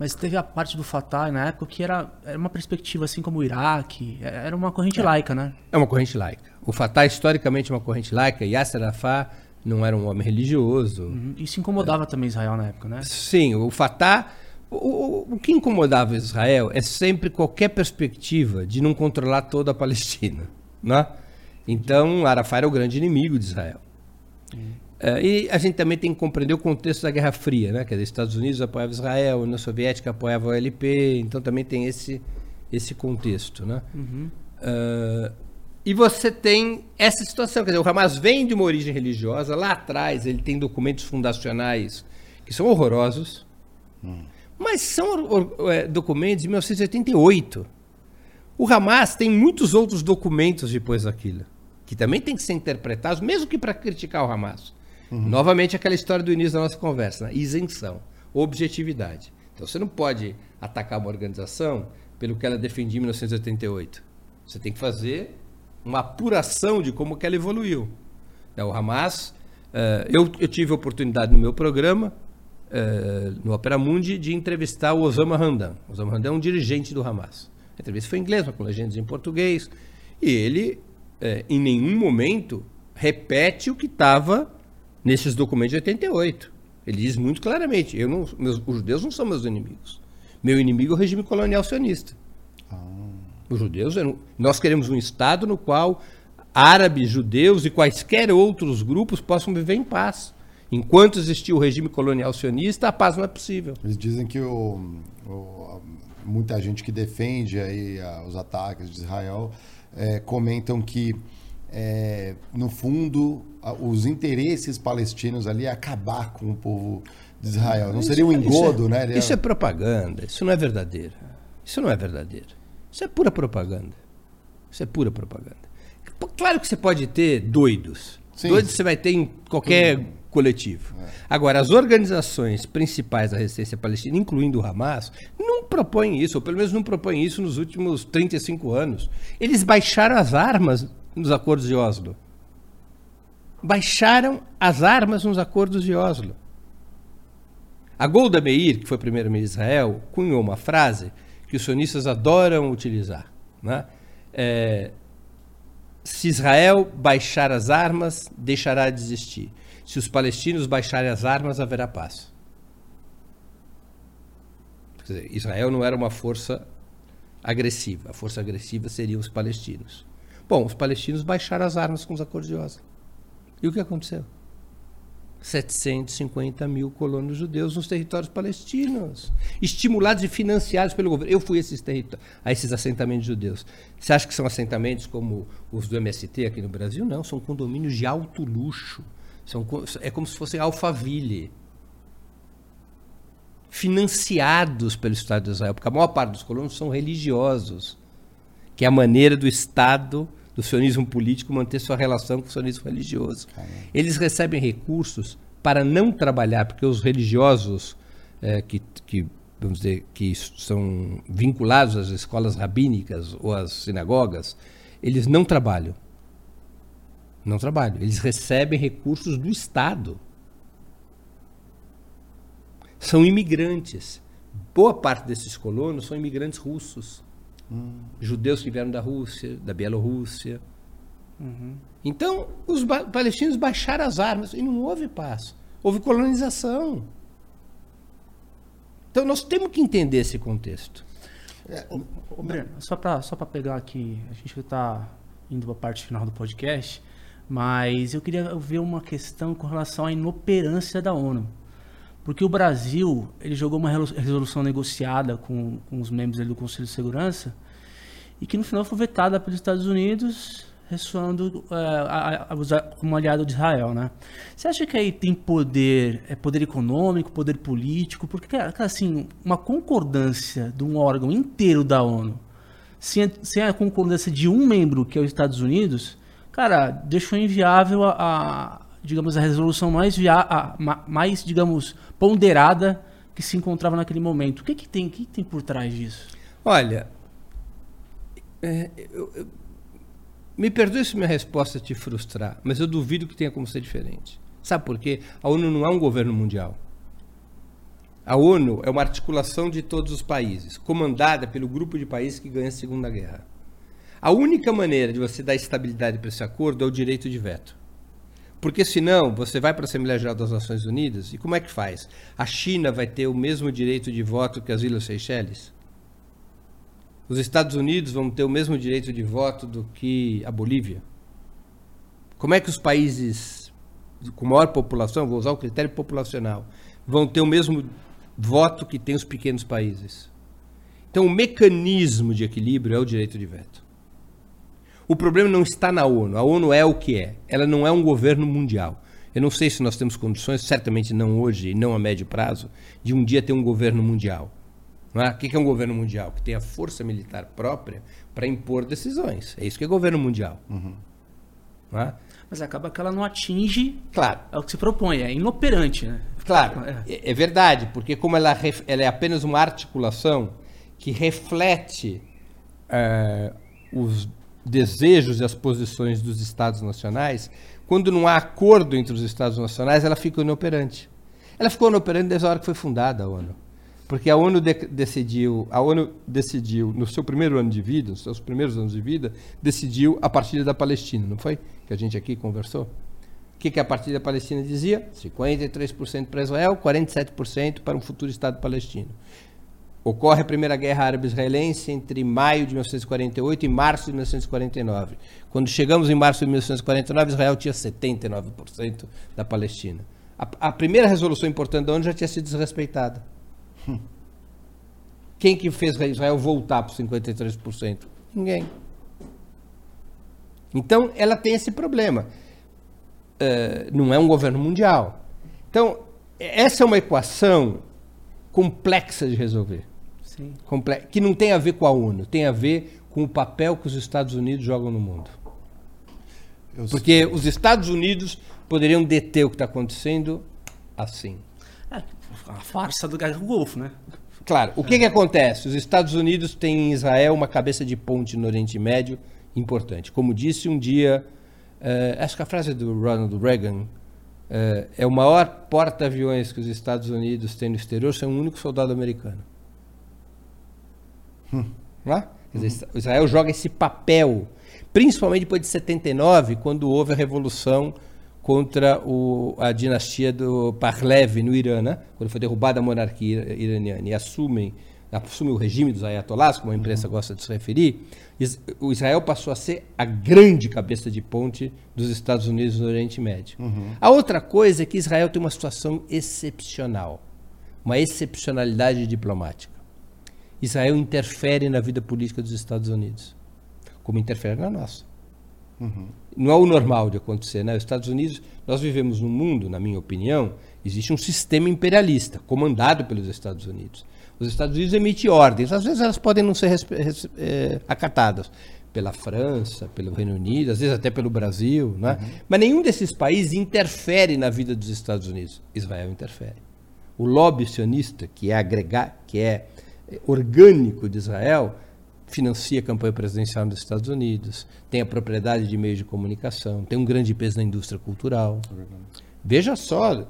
Mas teve a parte do Fatah na época que era, era uma perspectiva assim como o Iraque, era uma corrente é. laica, né? É uma corrente laica. O Fatah historicamente é uma corrente laica, Yasser Arafat não era um homem religioso. Uhum. Isso incomodava é. também Israel na época, né? Sim, o Fatah o, o, o, que incomodava Israel é sempre qualquer perspectiva de não controlar toda a Palestina. Né? Então, Arafat era o grande inimigo de Israel. Uhum. Uh, e a gente também tem que compreender o contexto da Guerra Fria, né? Quer dizer, Estados Unidos apoiava Israel, a União Soviética apoiava o LP, então também tem esse, esse contexto, né? Uhum. Uh, e você tem essa situação, quer dizer, o Hamas vem de uma origem religiosa, lá atrás ele tem documentos fundacionais que são horrorosos, hum. mas são é, documentos de 1988. O Hamas tem muitos outros documentos depois daquilo, que também tem que ser interpretados, mesmo que para criticar o Hamas. Uhum. Novamente aquela história do início da nossa conversa, né? isenção, objetividade. Então você não pode atacar uma organização pelo que ela defendia em 1988. Você tem que fazer uma apuração de como que ela evoluiu. Então, o Hamas, uh, eu, tive a oportunidade no meu programa, uh, no Opera Mundi, de entrevistar o Osama Hamdan. O Osama Hamdan é um dirigente do Hamas. A entrevista foi em inglês, mas com legendas em português. E ele, uh, em nenhum momento, repete o que estava nesses documentos de 88. Ele diz muito claramente: eu não, meus, os judeus não são meus inimigos. Meu inimigo é o regime colonial sionista. Ah. Os judeus, nós queremos um Estado no qual árabes, judeus e quaisquer outros grupos possam viver em paz. Enquanto existir o regime colonial sionista, a paz não é possível. Eles dizem que o, o, muita gente que defende aí os ataques de Israel é, comentam que é, no fundo, os interesses palestinos ali é acabar com o povo de Israel. Não seria um engodo, isso é, né? Isso é propaganda, isso não é verdadeiro. Isso não é verdadeiro. Isso é pura propaganda. Isso é pura propaganda. Claro que você pode ter doidos. Sim. Doidos você vai ter em qualquer uhum. coletivo. É. Agora, as organizações principais da resistência palestina, incluindo o Hamas, não propõem isso, ou pelo menos não propõem isso nos últimos 35 anos. Eles baixaram as armas nos acordos de Oslo. Baixaram as armas nos acordos de Oslo. A Golda Meir, que foi primeira-ministra de Israel, cunhou uma frase que os sionistas adoram utilizar. Né? É, se Israel baixar as armas, deixará de existir. Se os palestinos baixarem as armas, haverá paz. Quer dizer, Israel não era uma força agressiva. A força agressiva seriam os palestinos. Bom, os palestinos baixaram as armas com os acordos de Oslo. E o que aconteceu? 750 mil colonos judeus nos territórios palestinos, estimulados e financiados pelo governo. Eu fui a esses, a esses assentamentos judeus. Você acha que são assentamentos como os do MST aqui no Brasil? Não, são condomínios de alto luxo. São, é como se fossem Alphaville. Financiados pelo Estado de Israel, porque a maior parte dos colonos são religiosos, que é a maneira do Estado do sionismo político manter sua relação com o sionismo religioso. Eles recebem recursos para não trabalhar, porque os religiosos é, que, que, vamos dizer, que são vinculados às escolas rabínicas ou às sinagogas, eles não trabalham. Não trabalham. Eles recebem recursos do Estado. São imigrantes. Boa parte desses colonos são imigrantes russos. Hum. Judeus que vieram da Rússia, da Bielorrússia. Uhum. Então, os ba palestinos baixaram as armas e não houve paz. Houve colonização. Então, nós temos que entender esse contexto. É, ô, ô, Breno, só para só pegar aqui, a gente está indo para a parte final do podcast, mas eu queria ver uma questão com relação à inoperância da ONU. Porque o Brasil ele jogou uma resolução negociada com, com os membros do Conselho de Segurança e que no final foi vetada pelos Estados Unidos, ressoando uh, como aliado de Israel, né? Você acha que aí tem poder, é poder econômico, poder político? Porque, assim, uma concordância de um órgão inteiro da ONU, sem sem a concordância de um membro, que é os Estados Unidos, cara, deixou inviável a digamos, a resolução mais, via, a, mais digamos, ponderada que se encontrava naquele momento. O que, que tem, o que, que tem por trás disso? Olha, é, eu, eu, me perdoe se minha resposta te frustrar, mas eu duvido que tenha como ser diferente. Sabe por quê? A ONU não é um governo mundial. A ONU é uma articulação de todos os países, comandada pelo grupo de países que ganha a Segunda Guerra. A única maneira de você dar estabilidade para esse acordo é o direito de veto. Porque senão você vai para a Assembleia Geral das Nações Unidas e como é que faz? A China vai ter o mesmo direito de voto que as Ilhas Seychelles? Os Estados Unidos vão ter o mesmo direito de voto do que a Bolívia? Como é que os países com maior população, vou usar o critério populacional, vão ter o mesmo voto que tem os pequenos países? Então, o mecanismo de equilíbrio é o direito de veto. O problema não está na ONU. A ONU é o que é. Ela não é um governo mundial. Eu não sei se nós temos condições, certamente não hoje e não a médio prazo, de um dia ter um governo mundial. É? O que é um governo mundial? Que tem a força militar própria para impor decisões. É isso que é governo mundial. Uhum. É? Mas acaba que ela não atinge claro. é o que se propõe, é inoperante. Né? Claro, é. é verdade, porque como ela, ela, é apenas uma articulação que reflete uh, os desejos e as posições dos Estados nacionais, quando não há acordo entre os Estados nacionais, ela fica inoperante. Ela ficou inoperante desde a hora que foi fundada a ONU. Porque a ONU de decidiu, a ONU decidiu no seu primeiro ano de vida, nos seus primeiros anos de vida, decidiu a partilha da Palestina, não foi? Que a gente aqui conversou. O que, que a partilha da Palestina dizia? 53% para Israel, 47% para um futuro Estado palestino. Ocorre a Primeira Guerra Árabe-Israelense entre maio de 1948 e março de 1949. Quando chegamos em março de 1949, Israel tinha 79% da Palestina. A, a, primeira resolução importante da ONU já tinha sido desrespeitada. Quem que fez Israel voltar para os 53%? Ninguém. Então, ela tem esse problema. Uh, não é um governo mundial. Então, essa é uma equação complexa de resolver que não tem a ver com a ONU, tem a ver com o papel que os Estados Unidos jogam no mundo. Eu Porque sei. os Estados Unidos poderiam deter o que está acontecendo assim. É, a farsa do Golfo, né? Claro. O que, que acontece? Os Estados Unidos têm em Israel uma cabeça de ponte no Oriente Médio importante. Como disse um dia, uh, acho que a frase do Ronald Reagan, uh, é o maior porta-aviões que os Estados Unidos têm no exterior, sem um único soldado americano. Hum. Né? Dizer, uhum. Israel joga esse papel, principalmente depois de 79, quando houve a revolução contra o, a dinastia do Parlev no Irã, né? quando foi derrubada a monarquia iraniana e assumem assume o regime dos ayatollahs, como a imprensa uhum. gosta de se referir, o Israel passou a ser a grande cabeça de ponte dos Estados Unidos no Oriente Médio. Uhum. A outra coisa é que Israel tem uma situação excepcional, uma excepcionalidade diplomática. Israel interfere na vida política dos Estados Unidos, como interfere na nossa. Uhum. Não é o normal de acontecer, né? Os Estados Unidos, nós vivemos num mundo, na minha opinião, existe um sistema imperialista comandado pelos Estados Unidos. Os Estados Unidos emitem ordens, às vezes elas podem não ser é, acatadas pela França, pelo Reino Unido, às vezes até pelo Brasil, né? Uhum. mas nenhum desses países interfere na vida dos Estados Unidos. Israel interfere. O lobby sionista, que é agregar, que é orgânico de Israel financia a campanha presidencial nos Estados Unidos, tem a propriedade de meios de comunicação, tem um grande peso na indústria cultural. É Veja só,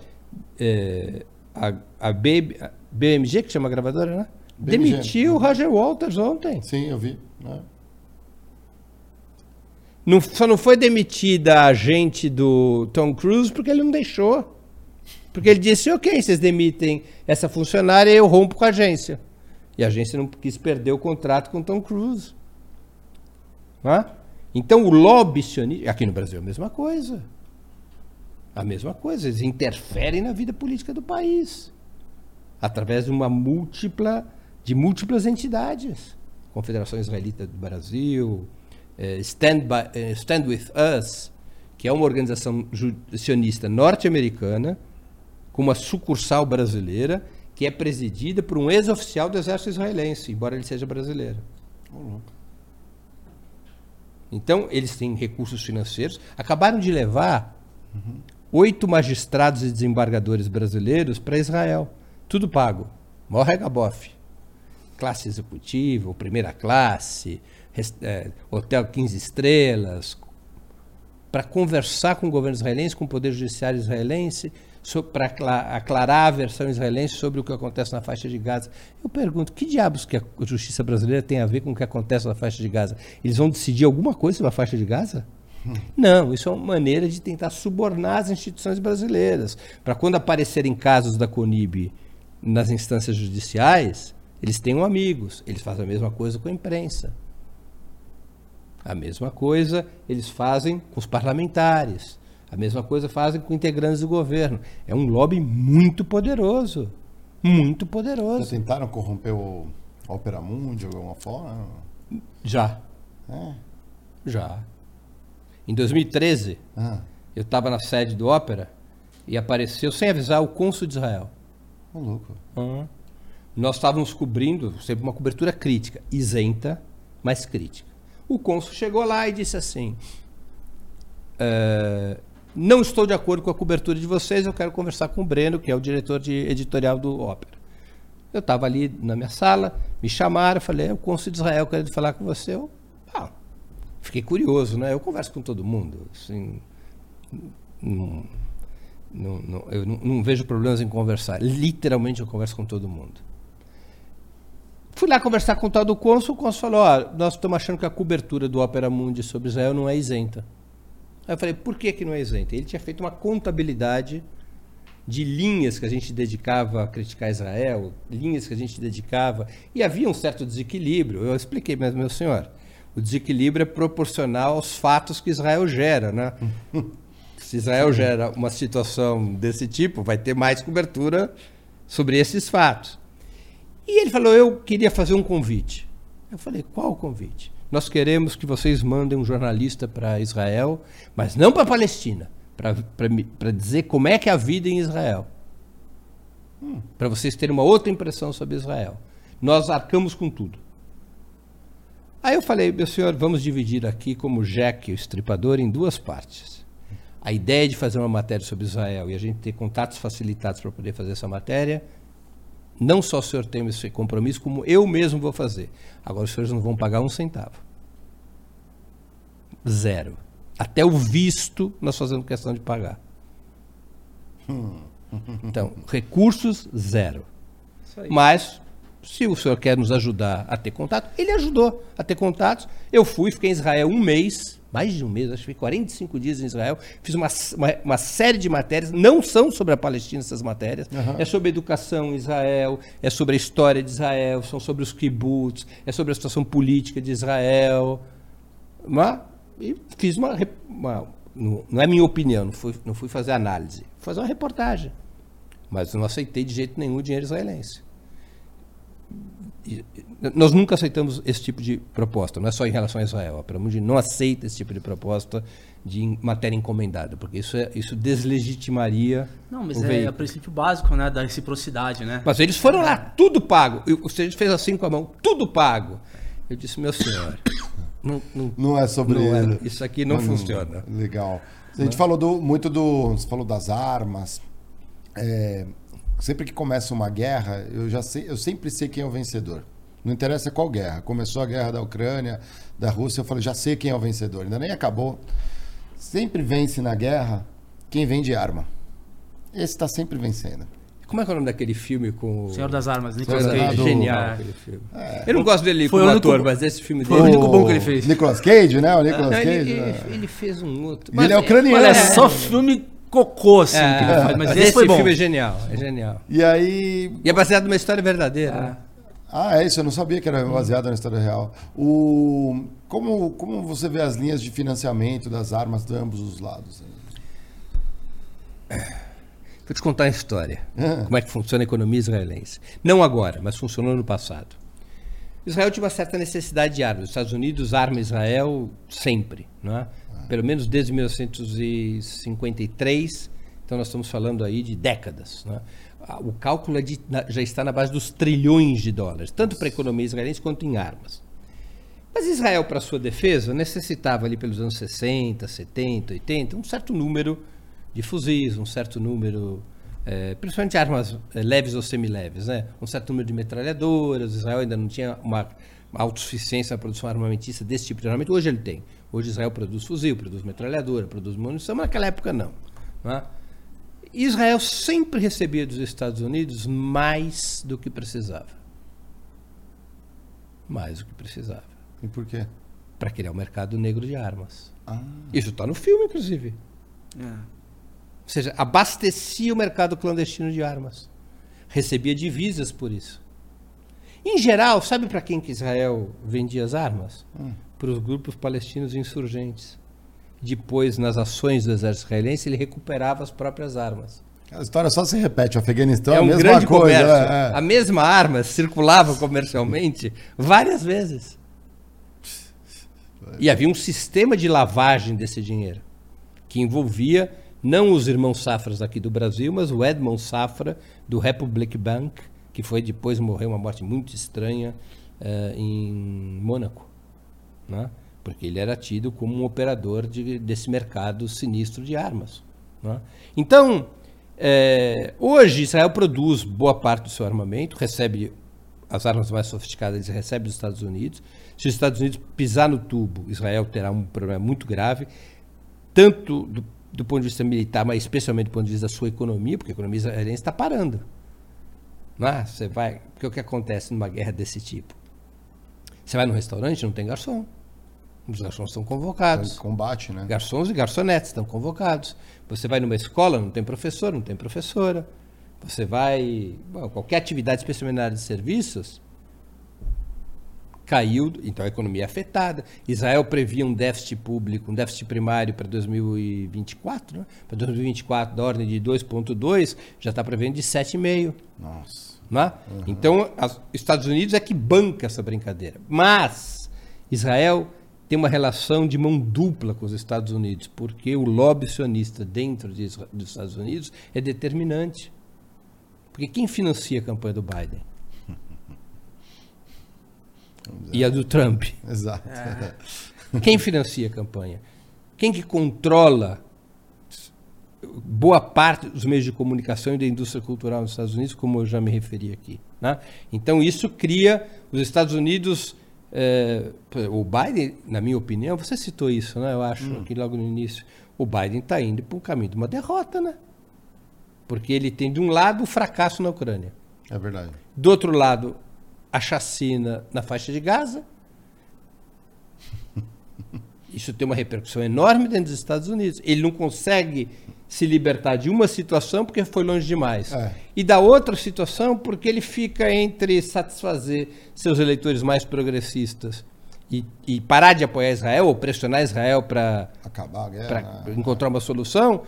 é, a, a, B, a, BMG, que chama a gravadora, né? BMG. Demitiu o Roger Walters ontem. Sim, eu vi. Né? Não, só não foi demitida a gente do Tom Cruise porque ele não deixou. Porque ele disse, ok, vocês demitem essa funcionária e eu rompo com a agência. E a agência não quis perder o contrato com Tom Cruise. Então o lobby sionista. Aqui no Brasil é a mesma coisa. A mesma coisa. Eles interferem na vida política do país. Através de uma múltipla. de múltiplas entidades. Confederação Israelita do Brasil, eh, Stand, by, eh, Stand With Us, que é uma organização sionista norte-americana, com uma sucursal brasileira que é presidida por um ex-oficial do exército israelense, embora ele seja brasileiro. Então, eles têm recursos financeiros. Acabaram de levar oito magistrados e desembargadores brasileiros para Israel. Tudo pago. Maior regabof. Classe executiva, primeira classe, é, hotel 15 estrelas, para conversar com o governo israelense, com o poder judiciário israelense, para aclarar a versão israelense sobre o que acontece na faixa de Gaza. Eu pergunto, que diabos que a justiça brasileira tem a ver com o que acontece na faixa de Gaza? Eles vão decidir alguma coisa sobre a faixa de Gaza? Hum. Não, isso é uma maneira de tentar subornar as instituições brasileiras. Para quando aparecerem casos da CONIB nas instâncias judiciais, eles tenham amigos. Eles fazem a mesma coisa com a imprensa. A mesma coisa eles fazem com os parlamentares. A mesma coisa fazem com integrantes do governo. É um lobby muito poderoso. Muito poderoso. Já tentaram corromper o Opera Mundi de alguma forma? Já. É. Já. Em 2013, ah. eu estava na sede do Ópera e apareceu, sem avisar, o cônsul de Israel. Maluco. Uhum. Nós estávamos cobrindo, sempre uma cobertura crítica, isenta, mas crítica. O cônsul chegou lá e disse assim: uh, não estou de acordo com a cobertura de vocês, eu quero conversar com o Breno, que é o diretor de editorial do Ópera. Eu estava ali na minha sala, me chamaram, falei, é o cônsul de Israel querendo falar com você. Eu, ah, fiquei curioso, né? Eu converso com todo mundo, assim, não, não, não eu não, vejo problemas em conversar. Literalmente eu converso com todo mundo. Fui lá conversar com o tal do cônsul, o cônsul falou, ó, nós estamos achando que a cobertura do Ópera Mundi sobre Israel não é isenta. Aí eu falei, por que, que não é isento? Ele tinha feito uma contabilidade de linhas que a gente dedicava a criticar Israel, linhas que a gente dedicava, e havia um certo desequilíbrio. Eu expliquei, mas, meu senhor, o desequilíbrio é proporcional aos fatos que Israel gera, né? Se Israel gera uma situação desse tipo, vai ter mais cobertura sobre esses fatos. E ele falou: Eu queria fazer um convite. Eu falei: Qual o convite? Nós queremos que vocês mandem um jornalista para Israel, mas não para Palestina, para dizer como é que é a vida em Israel. Hum, para vocês terem uma outra impressão sobre Israel. Nós arcamos com tudo. Aí eu falei, meu senhor, vamos dividir aqui como Jack, o estripador, em duas partes. A ideia de fazer uma matéria sobre Israel e a gente ter contatos facilitados para poder fazer essa matéria não só o senhor tem esse compromisso, como eu mesmo vou fazer. Agora os senhores não vão pagar um centavo. Zero. Até o visto nós fazemos questão de pagar. Então, recursos, zero. Mas, se o senhor quer nos ajudar a ter contato, ele ajudou a ter contatos. Eu fui, fiquei em Israel um mês mais de um mês, acho que 45 dias em Israel, fiz uma, uma, uma, série de matérias, não são sobre a Palestina essas matérias, uhum. é sobre educação em Israel, é sobre a história de Israel, são sobre os kibbutz, é sobre a situação política de Israel. Mas, e fiz uma, uma não, não, é minha opinião, não fui, não fui fazer análise, fui fazer uma reportagem. Mas não aceitei de jeito nenhum o dinheiro israelense nós nunca aceitamos esse tipo de proposta, não é só em relação a Israel. A Pramundi não aceita esse tipo de proposta de matéria encomendada, porque isso, é, isso deslegitimaria. Não, mas é, o princípio básico né, da reciprocidade. Né? Mas eles foram lá, tudo pago. O Sérgio fez assim com a mão, tudo pago. Eu disse, meu senhor. Não, não, não é sobre não é, isso aqui não, funciona. Legal. A gente falou do, muito do. Você falou das armas. É, sempre que começa uma guerra, eu já sei, eu sempre sei quem é o vencedor. Não interessa qual guerra. Começou a guerra da Ucrânia, da Rússia, eu falei, já sei quem é o vencedor. Ainda nem acabou. Sempre vence na guerra quem vende arma. Esse está sempre vencendo. Como é que é o nome daquele filme com o... Senhor das Armas, Nicolas Cage. Genial é. É. Eu não gosto dele foi como único, ator, mas esse filme dele... Foi o único bom que ele fez. Nicolas Cage, né? O Nicolas Cage. Ele, ele, ele, fez um outro... Mas ele é ucraniano. é só filme cocô, assim, é, que ele faz. Mas, mas esse, esse filme é genial, é genial. E aí... E é baseado numa história verdadeira, né? Ah, é isso, eu não sabia que era baseado na história real. O, como, como você vê as linhas de financiamento das armas de ambos os lados? Vou te contar a história. É. Como é que funciona a economia israelense. Não agora, mas funcionou no passado. Israel tinha uma certa necessidade de armas. Os Estados Unidos arma Israel sempre, não é? Pelo menos desde 1953. Então nós estamos falando aí de décadas. Né? O cálculo é de, já está na base dos trilhões de dólares, tanto para a economia israelense quanto em armas. Mas Israel, para sua defesa, necessitava ali pelos anos 60, 70, 80, um certo número de fuzis, um certo número é, principalmente armas é, leves ou semileves, né? um certo número de metralhadoras. Israel ainda não tinha uma, uma autossuficiência na produção armamentista desse tipo de armamento. Hoje ele tem. Hoje Israel produz fuzil, produz metralhadora, produz munição, mas naquela época não. Né? Israel sempre recebia dos Estados Unidos mais do que precisava. Mais do que precisava. E por quê? Para criar o um mercado negro de armas. Ah. Isso está no filme, inclusive. É. Ou seja, abastecia o mercado clandestino de armas. Recebia divisas por isso. Em geral, sabe para quem que Israel vendia as armas? Hum. Para os grupos palestinos insurgentes. Depois, nas ações do exército israelense, ele recuperava as próprias armas. A história só se repete. O Afeganistão é, É a um mesma grande coisa. comércio. é, é. A mesma arma circulava comercialmente várias vezes. E havia um sistema de lavagem desse dinheiro, que envolvia não os irmãos Safras aqui do Brasil, mas o Edmond Safra, do Republic Bank, que foi depois morreu uma morte muito estranha eh, em Mônaco. Né? Porque ele era tido como um operador de- desse mercado sinistro de armas. né? Então, eh, hoje Israel produz boa parte do seu armamento, recebe as armas mais sofisticadas, recebe dos Estados Unidos. Se os Estados Unidos pisar no tubo, Israel terá um problema muito grave, tanto do, do ponto de vista militar, mas especialmente do ponto de vista da sua economia, porque a economia israelense está parando. Não é? Você vai, o que acontece numa guerra desse tipo? Você vai num restaurante, não tem garçom. Os garçons estão convocados. Combate, né? Garçons e garçonetes estão convocados. Você vai numa escola, não tem professor, não tem professora. Você vai. bom, qualquer atividade, especialmente na área de serviços, caiu, então a economia é afetada. Israel previa um déficit público, um déficit primário para 2024, né? para 2024 da ordem de 2,2, já está prevendo de 7,5. Nossa. Né? Então, os Estados Unidos é que banca essa brincadeira. Mas Israel tem uma relação de mão dupla com os Estados Unidos, porque o lobby sionista dentro de dos Estados Unidos é determinante. Porque quem financia a campanha do Biden? E a do Trump? Exato. Quem financia a campanha? Quem que controla boa parte dos meios de comunicação e da indústria cultural nos Estados Unidos, como eu já me referi aqui? né? Então isso cria os Estados Unidos. Eh, o Biden, na minha opinião, você citou isso, né? Eu acho aqui logo no início. O Biden está indo para o caminho de uma derrota, né? Porque ele tem de um lado o fracasso na Ucrânia. É verdade. Do outro lado, a chacina na faixa de Gaza. Isso tem uma repercussão enorme dentro dos Estados Unidos. Ele não consegue se libertar de uma situação porque foi longe demais. É. E da outra situação porque ele fica entre satisfazer seus eleitores mais progressistas e, e parar de apoiar Israel ou pressionar Israel para né? encontrar uma solução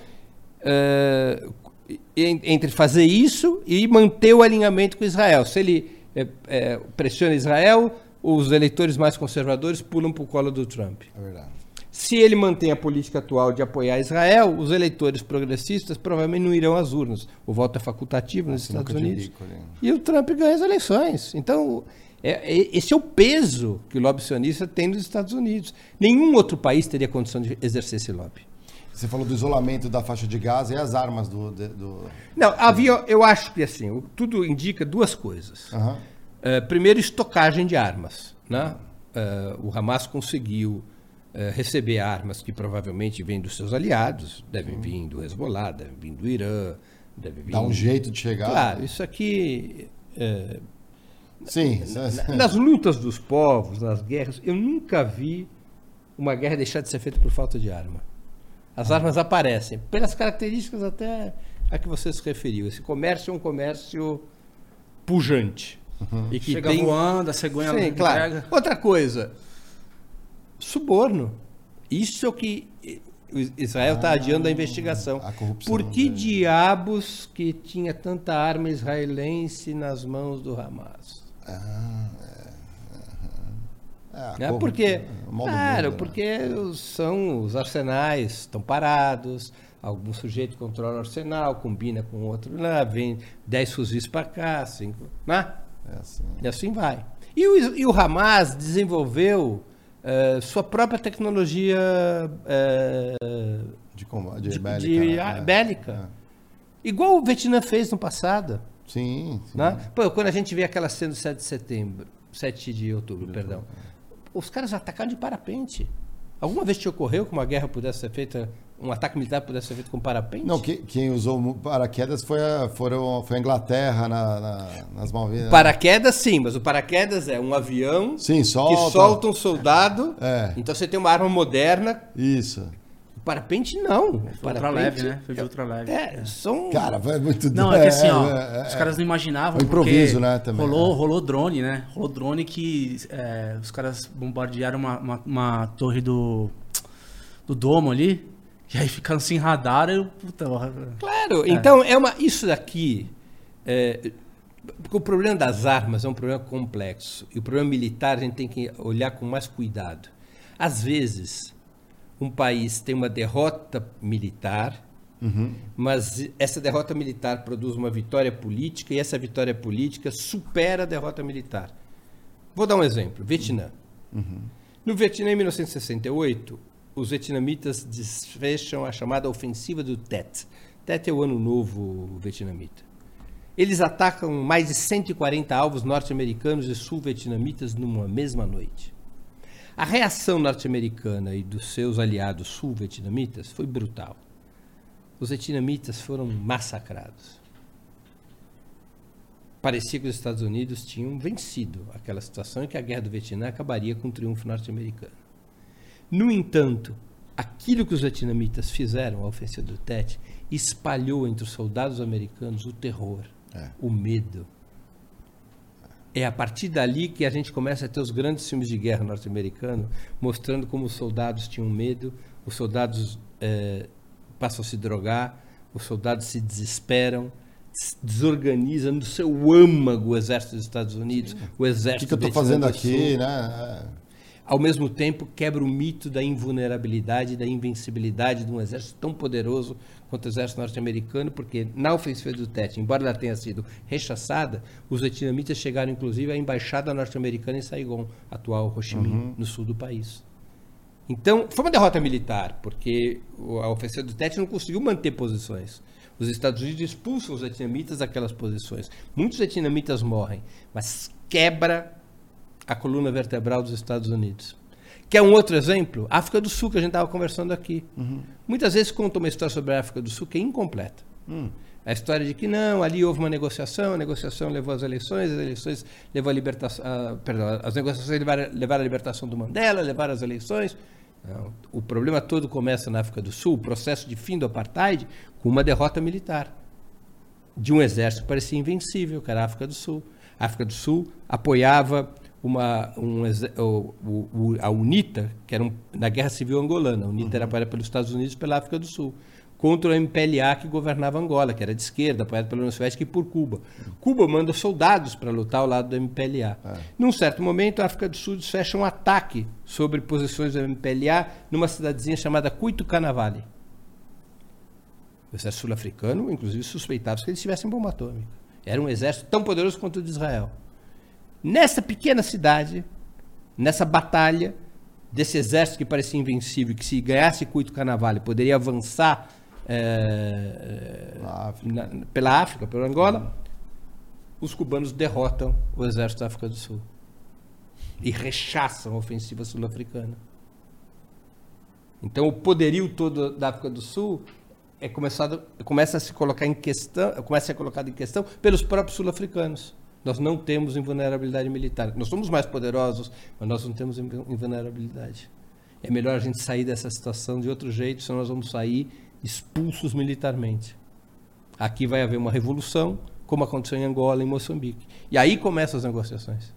en- entre fazer isso e manter o alinhamento com Israel. Se ele eh, eh, pressiona Israel, os eleitores mais conservadores pulam para o colo do Trump. É verdade. Se ele mantém a política atual de apoiar Israel, os eleitores progressistas provavelmente não irão às urnas. O voto é facultativo nos Estados Unidos. bico ali. E o Trump ganha as eleições. Então, é- é- esse é o peso que o lobby sionista tem nos Estados Unidos. Nenhum outro país teria condição de exercer esse lobby. Você falou do isolamento da faixa de Gaza e as armas do. do... Não, havia, eu acho que assim, tudo indica duas coisas. Aham. Eh, primeiro, estocagem de armas. Né? Eh, o Hamas conseguiu eh, receber armas que provavelmente vêm dos seus aliados, devem vir do Hezbollah, devem vir do Irã, devem vir. Dá um jeito de chegar. Claro, isso aqui. eh, Sim. nas lutas dos povos, nas guerras, eu nunca vi uma guerra deixar de ser feita por falta de arma. As armas aparecem, pelas características até a que você se referiu. Esse comércio é um comércio pujante. E que Chega tem... voando, a cegonha Sim, claro. Outra coisa, suborno. Isso é o que Israel está adiando a investigação. a corrupção Por que dele. diabos que tinha tanta arma israelense nas mãos do Hamas? Ah, é, é. É, a Né? Porque, é claro, mundo, né? porque os- são os arsenais estão parados, algum sujeito controla o arsenal, combina com outro lá, vem 10 fuzis para cá, 5, né? É assim. E assim vai. E o, e o Hamas desenvolveu eh, sua própria tecnologia eh, De, combate, de, de- bélica. de- né? É, bélica. Igual o Vietnã fez no passado. Sim. sim. Né? Pô, quando a gente vê aquela cena do 7 de setembro, 7 de outubro, perdão. Os caras atacaram de parapente. Alguma vez te ocorreu que uma guerra pudesse ser feita, um ataque militar pudesse ser feito com parapente? Não, que- quem usou paraquedas foi a, foram, foi a Inglaterra na, na- nas Malvinas. Paraquedas sim, mas o paraquedas é um avião Sim, solta. que solta um soldado. É. Então você tem uma arma moderna. Isso. O parapente não. Foi parapente leve, né? Foi de ultra leve. É, são. Cara, foi muito Não, é que assim, ó, é, é, os caras não imaginavam. É um improviso, porque né, também, Rolou, é. rolou drone, né? Rolou drone que é, os caras bombardearam uma, uma, uma torre do, do domo ali. E aí ficaram sem radar. Eu, puta, Claro, então é uma. Isso daqui. é, porque o problema das armas é um problema complexo. E o problema militar a gente tem que olhar com mais cuidado. Às vezes, um país tem uma derrota militar, mas essa derrota militar produz uma vitória política e essa vitória política supera a derrota militar. Vou dar um exemplo: Vietnã. No Vietnã, em 1968, os vietnamitas desfecham a chamada ofensiva do Tet. Tet é o ano novo vietnamita. Eles atacam mais de 140 alvos norte-americanos e sul-vietnamitas numa mesma noite. A reação norte-americana e dos seus aliados sul-vietnamitas foi brutal. Os vietnamitas foram massacrados. Parecia que os Estados Unidos tinham vencido aquela situação e que a guerra do Vietnã acabaria com o triunfo norte-americano. No entanto, aquilo que os vietnamitas fizeram, a ofensiva do Tet, espalhou entre os soldados americanos o terror, É. o medo. É a partir dali que a gente começa a ter os grandes filmes de guerra norte-americano, mostrando como os soldados tinham medo, os soldados eh, passam a se drogar, os soldados se desesperam, se desorganizam no seu âmago o exército dos Estados Unidos, o O exército que, que eu Vietnã fazendo do aqui, né? Ao mesmo tempo quebra o mito da invulnerabilidade e da invencibilidade de um exército tão poderoso quanto o exército norte-americano, porque na ofensiva do Tet, embora ela tenha sido rechaçada, os vietnamitas chegaram inclusive à embaixada norte-americana em Saigon, atual Ho Chi Minh, no sul do país. Então, foi uma derrota militar, porque o- a ofensiva do Tet não conseguiu manter posições. Os Estados Unidos expulsam os vietnamitas daquelas posições. Muitos vietnamitas morrem, mas quebra a coluna vertebral dos Estados Unidos. Quer um outro exemplo? África do Sul, que a gente estava conversando aqui. Muitas vezes conta uma história sobre a África do Sul que é incompleta. A história de que não, ali houve uma negociação, a negociação levou às eleições, as eleições levou à libertação, ah, perdão, as negociações levaram, levaram à libertação do Mandela, levaram às eleições. Não, o problema todo começa na África do Sul, o processo de fim do apartheid, com uma derrota militar de um exército que parecia invencível, que era a África do Sul. A África do Sul apoiava uma, um, o- o- a UNITA, que era um, na Guerra Civil Angolana. A UNITA era apoiada pelos Estados Unidos e pela África do Sul. Contra o MPLA que governava Angola, que era de esquerda, apoiado pela União Soviética e por Cuba. Cuba manda soldados para lutar ao lado do MPLA. Num certo momento, a África do Sul fecha um ataque sobre posições do MPLA numa cidadezinha chamada Cuito Canavale. O exército sul-africano, inclusive, suspeitava que eles tivessem bomba atômica. Era um exército tão poderoso quanto o de Israel. Nessa pequena cidade, nessa batalha, desse exército que parecia invencível, que se ganhasse Cuito Canavale poderia avançar Na África. na- pela África, pela Angola, os cubanos derrotam o exército da África do Sul e rechaçam a ofensiva sul-africana. Então, o poderio todo da África do Sul é começado, começa a se colocar em questão, começa a ser colocado em questão pelos próprios sul-africanos. Nós não temos invulnerabilidade militar. Nós somos mais poderosos, mas nós não temos invu- invulnerabilidade. É melhor a gente sair dessa situação de outro jeito, senão nós vamos sair expulsos militarmente. Aqui vai haver uma revolução, como aconteceu em Angola e em Moçambique. E aí começam as negociações.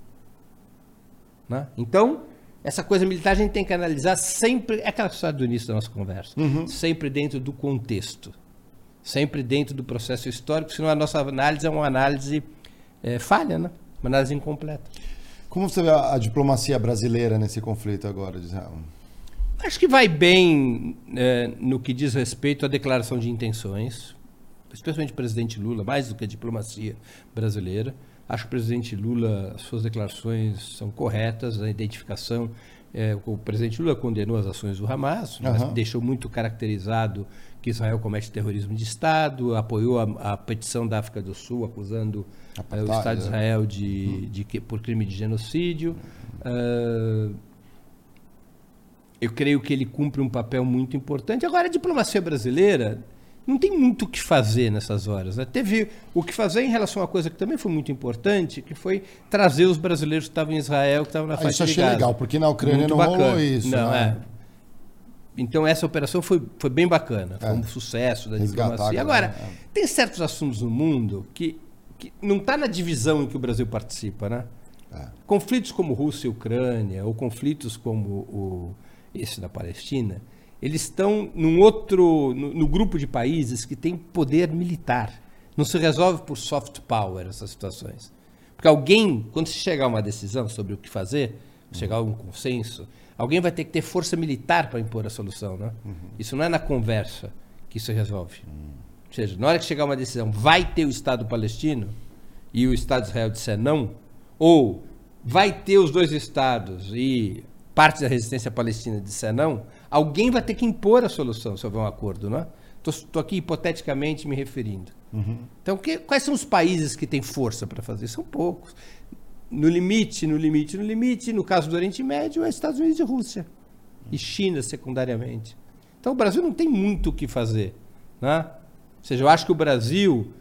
Né? Então, essa coisa militar a gente tem que analisar sempre, é aquela história do início da nossa conversa, sempre dentro do contexto, sempre dentro do processo histórico, senão a nossa análise é uma análise eh, falha, né? uma análise incompleta. Como você vê a, a diplomacia brasileira nesse conflito agora, Israel? Acho que vai bem eh, no que diz respeito à declaração de intenções, especialmente o presidente Lula, mais do que a diplomacia brasileira. Acho que o presidente Lula, as suas declarações são corretas, a identificação. eh, o presidente Lula condenou as ações do Hamas, mas deixou muito caracterizado que Israel comete terrorismo de Estado, apoiou a, a petição da África do Sul acusando uh, o Estado de é. Israel de, de, de, por crime de genocídio. Uh, eu creio que ele cumpre um papel muito importante. Agora, a diplomacia brasileira não tem muito o que fazer nessas horas. Né? Teve o que fazer em relação a uma coisa que também foi muito importante, que foi trazer os brasileiros que estavam em Israel, que estavam na ah, faixa isso achei legal, porque na Ucrânia muito não bacana. rolou isso. Não, né? é. Então essa operação foi, foi bem bacana, foi é. um sucesso da diplomacia. Agora, é. tem certos assuntos no mundo que, que não está na divisão em que o Brasil participa, né? É. Conflitos como Rússia e Ucrânia, ou conflitos como o, esse da Palestina, eles estão num outro, no, no, grupo de países que tem poder militar. Não se resolve por soft power essas situações. Porque alguém, quando se chegar a uma decisão sobre o que fazer, chegar a um consenso, alguém vai ter que ter força militar para impor a solução. Né? Uhum. Isso não é na conversa que isso resolve. Uhum. Ou seja, na hora que chegar uma decisão, vai ter o Estado palestino e o Estado de Israel disser não, ou vai ter os dois Estados e parte da resistência palestina disser não, alguém vai ter que impor a solução se houver um acordo, não é? Estou aqui hipoteticamente me referindo. Uhum. Então, que, quais são os países que têm força para fazer? São poucos. No limite, no limite, no limite, no caso do Oriente Médio, é Estados Unidos e Rússia. E China, secundariamente. Então, o Brasil não tem muito o que fazer. Né? Ou seja, eu acho que o Brasil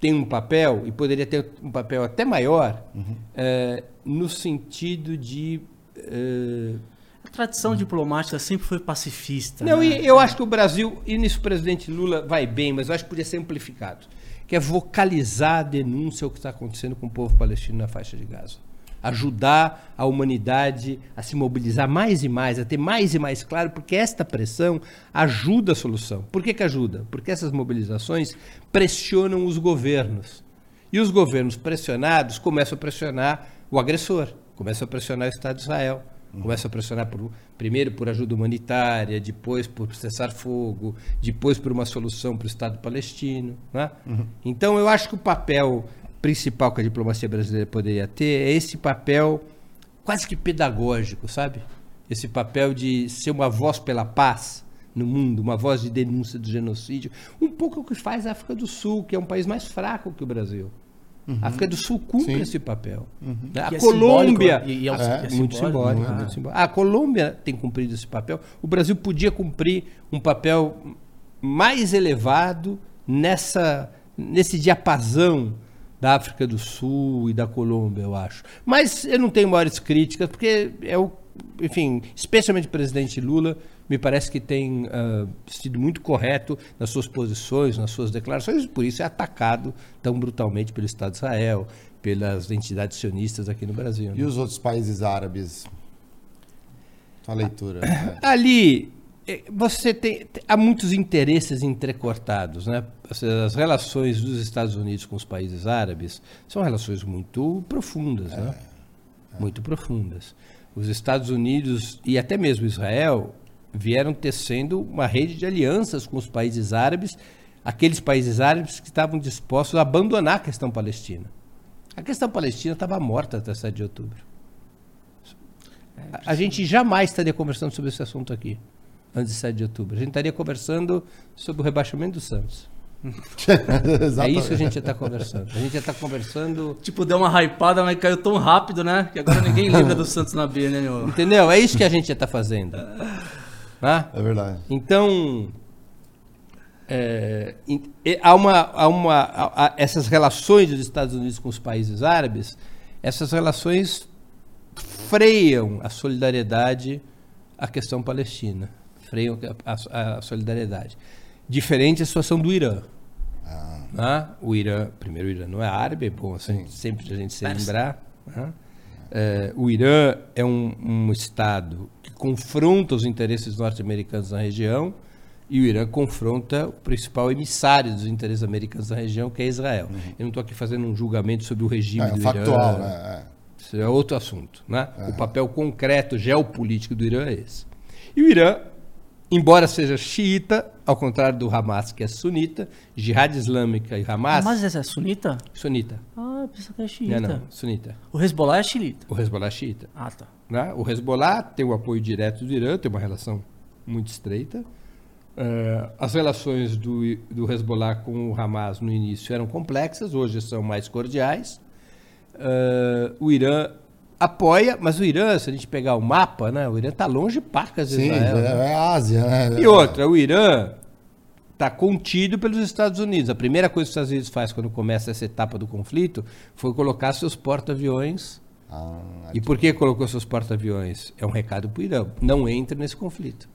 tem um papel, e poderia ter um papel até maior, uhum. é, no sentido de Uh, a tradição diplomática sempre foi pacifista. Não, né? e eu acho que o Brasil, e nisso o presidente Lula vai bem, mas eu acho que podia ser amplificado. Que é vocalizar a denúncia ao que está acontecendo com o povo palestino na faixa de Gaza. Ajudar a humanidade a se mobilizar mais e mais, a ter mais e mais claro, porque esta pressão ajuda a solução. Por que, que ajuda? Porque essas mobilizações pressionam os governos. E os governos pressionados começam a pressionar o agressor começa a pressionar o Estado de Israel. Uhum. Começa a pressionar por, primeiro por ajuda humanitária, depois por cessar fogo, depois por uma solução para o Estado palestino. Né? Uhum. Então eu acho que o papel principal que a diplomacia brasileira poderia ter é esse papel quase que pedagógico, sabe? Esse papel de ser uma voz pela paz no mundo, uma voz de denúncia do genocídio. Um pouco o que faz a África do Sul, que é um país mais fraco que o Brasil. Uhum. A África do Sul cumpre Sim. esse papel. Uhum. A e Colômbia. É, e, e é, é, muito simbólico. Né? muito simbólico. A Colômbia tem cumprido esse papel. O Brasil podia cumprir um papel mais elevado nessa, nesse diapasão da África do Sul e da Colômbia, eu acho. Mas eu não tenho maiores críticas, porque é o, enfim, especialmente o presidente Lula me parece que tem uh, sido muito correto nas suas posições, nas suas declarações, e por isso é atacado tão brutalmente pelo Estado de Israel, pelas entidades sionistas aqui no Brasil. Né? E os outros países árabes? Sua leitura. Ah, ali, você tem, há muitos interesses entrecortados, né? As relações dos Estados Unidos com os países árabes são relações muito profundas, né? é? É. Muito profundas. Os Estados Unidos e até mesmo Israel vieram tecendo uma rede de alianças com os países árabes, aqueles países árabes que estavam dispostos a abandonar a questão palestina. A questão palestina estava morta até 7 de outubro. A, a gente jamais estaria conversando sobre esse assunto aqui, antes de 7 de outubro. A gente estaria conversando sobre o rebaixamento do Santos. é isso que a gente ia estar tá conversando. A gente ia estar tá conversando. Tipo, deu uma hypada, mas caiu tão rápido, né? Que agora ninguém lembra do Santos na B, né, meu? Entendeu? É isso que a gente ia estar tá fazendo. Né? É verdade. Então, é, há uma, há uma há essas relações dos Estados Unidos com os países árabes, essas relações freiam a solidariedade à questão palestina, freiam a, a, a solidariedade. Diferente da situação do Irã. Ah. Né? O Irã, primeiro o Irã não é árabe, é bom assim, sempre a gente se lembrar. Né? É, o Irã é um, um estado confronta os interesses norte-americanos na região e o Irã confronta o principal emissário dos interesses americanos na região, que é Israel. Uhum. Eu não estou aqui fazendo um julgamento sobre o regime é, do factual, Irã. Né? É. Isso é outro assunto. Né? Uhum. O papel concreto geopolítico do Irã é esse. E o Irã, embora seja xiita, ao contrário do Hamas, que é sunita, Jihad Islâmica e Hamas... Hamas é sunita? Sunita. Ah, pensa que é xiita. Não, não, sunita. O Hezbollah é xiita? O Hezbollah é xiita. Ah, tá. Né? O Hezbollah tem o apoio direto do Irã, tem uma relação muito estreita. Uh, as relações do, do Hezbollah com o Hamas no início eram complexas, hoje são mais cordiais. Uh, o Irã apoia, mas o Irã, se a gente pegar o mapa, né, o Irã está longe pacas de Sim, Israel. é, né? é Ásia, né? E outra, o Irã está contido pelos Estados Unidos. A primeira coisa que os Estados Unidos faz quando começa essa etapa do conflito foi colocar seus porta-aviões. Ah, E por que colocou seus porta-aviões? É um recado para o Irã. Não entre nesse conflito.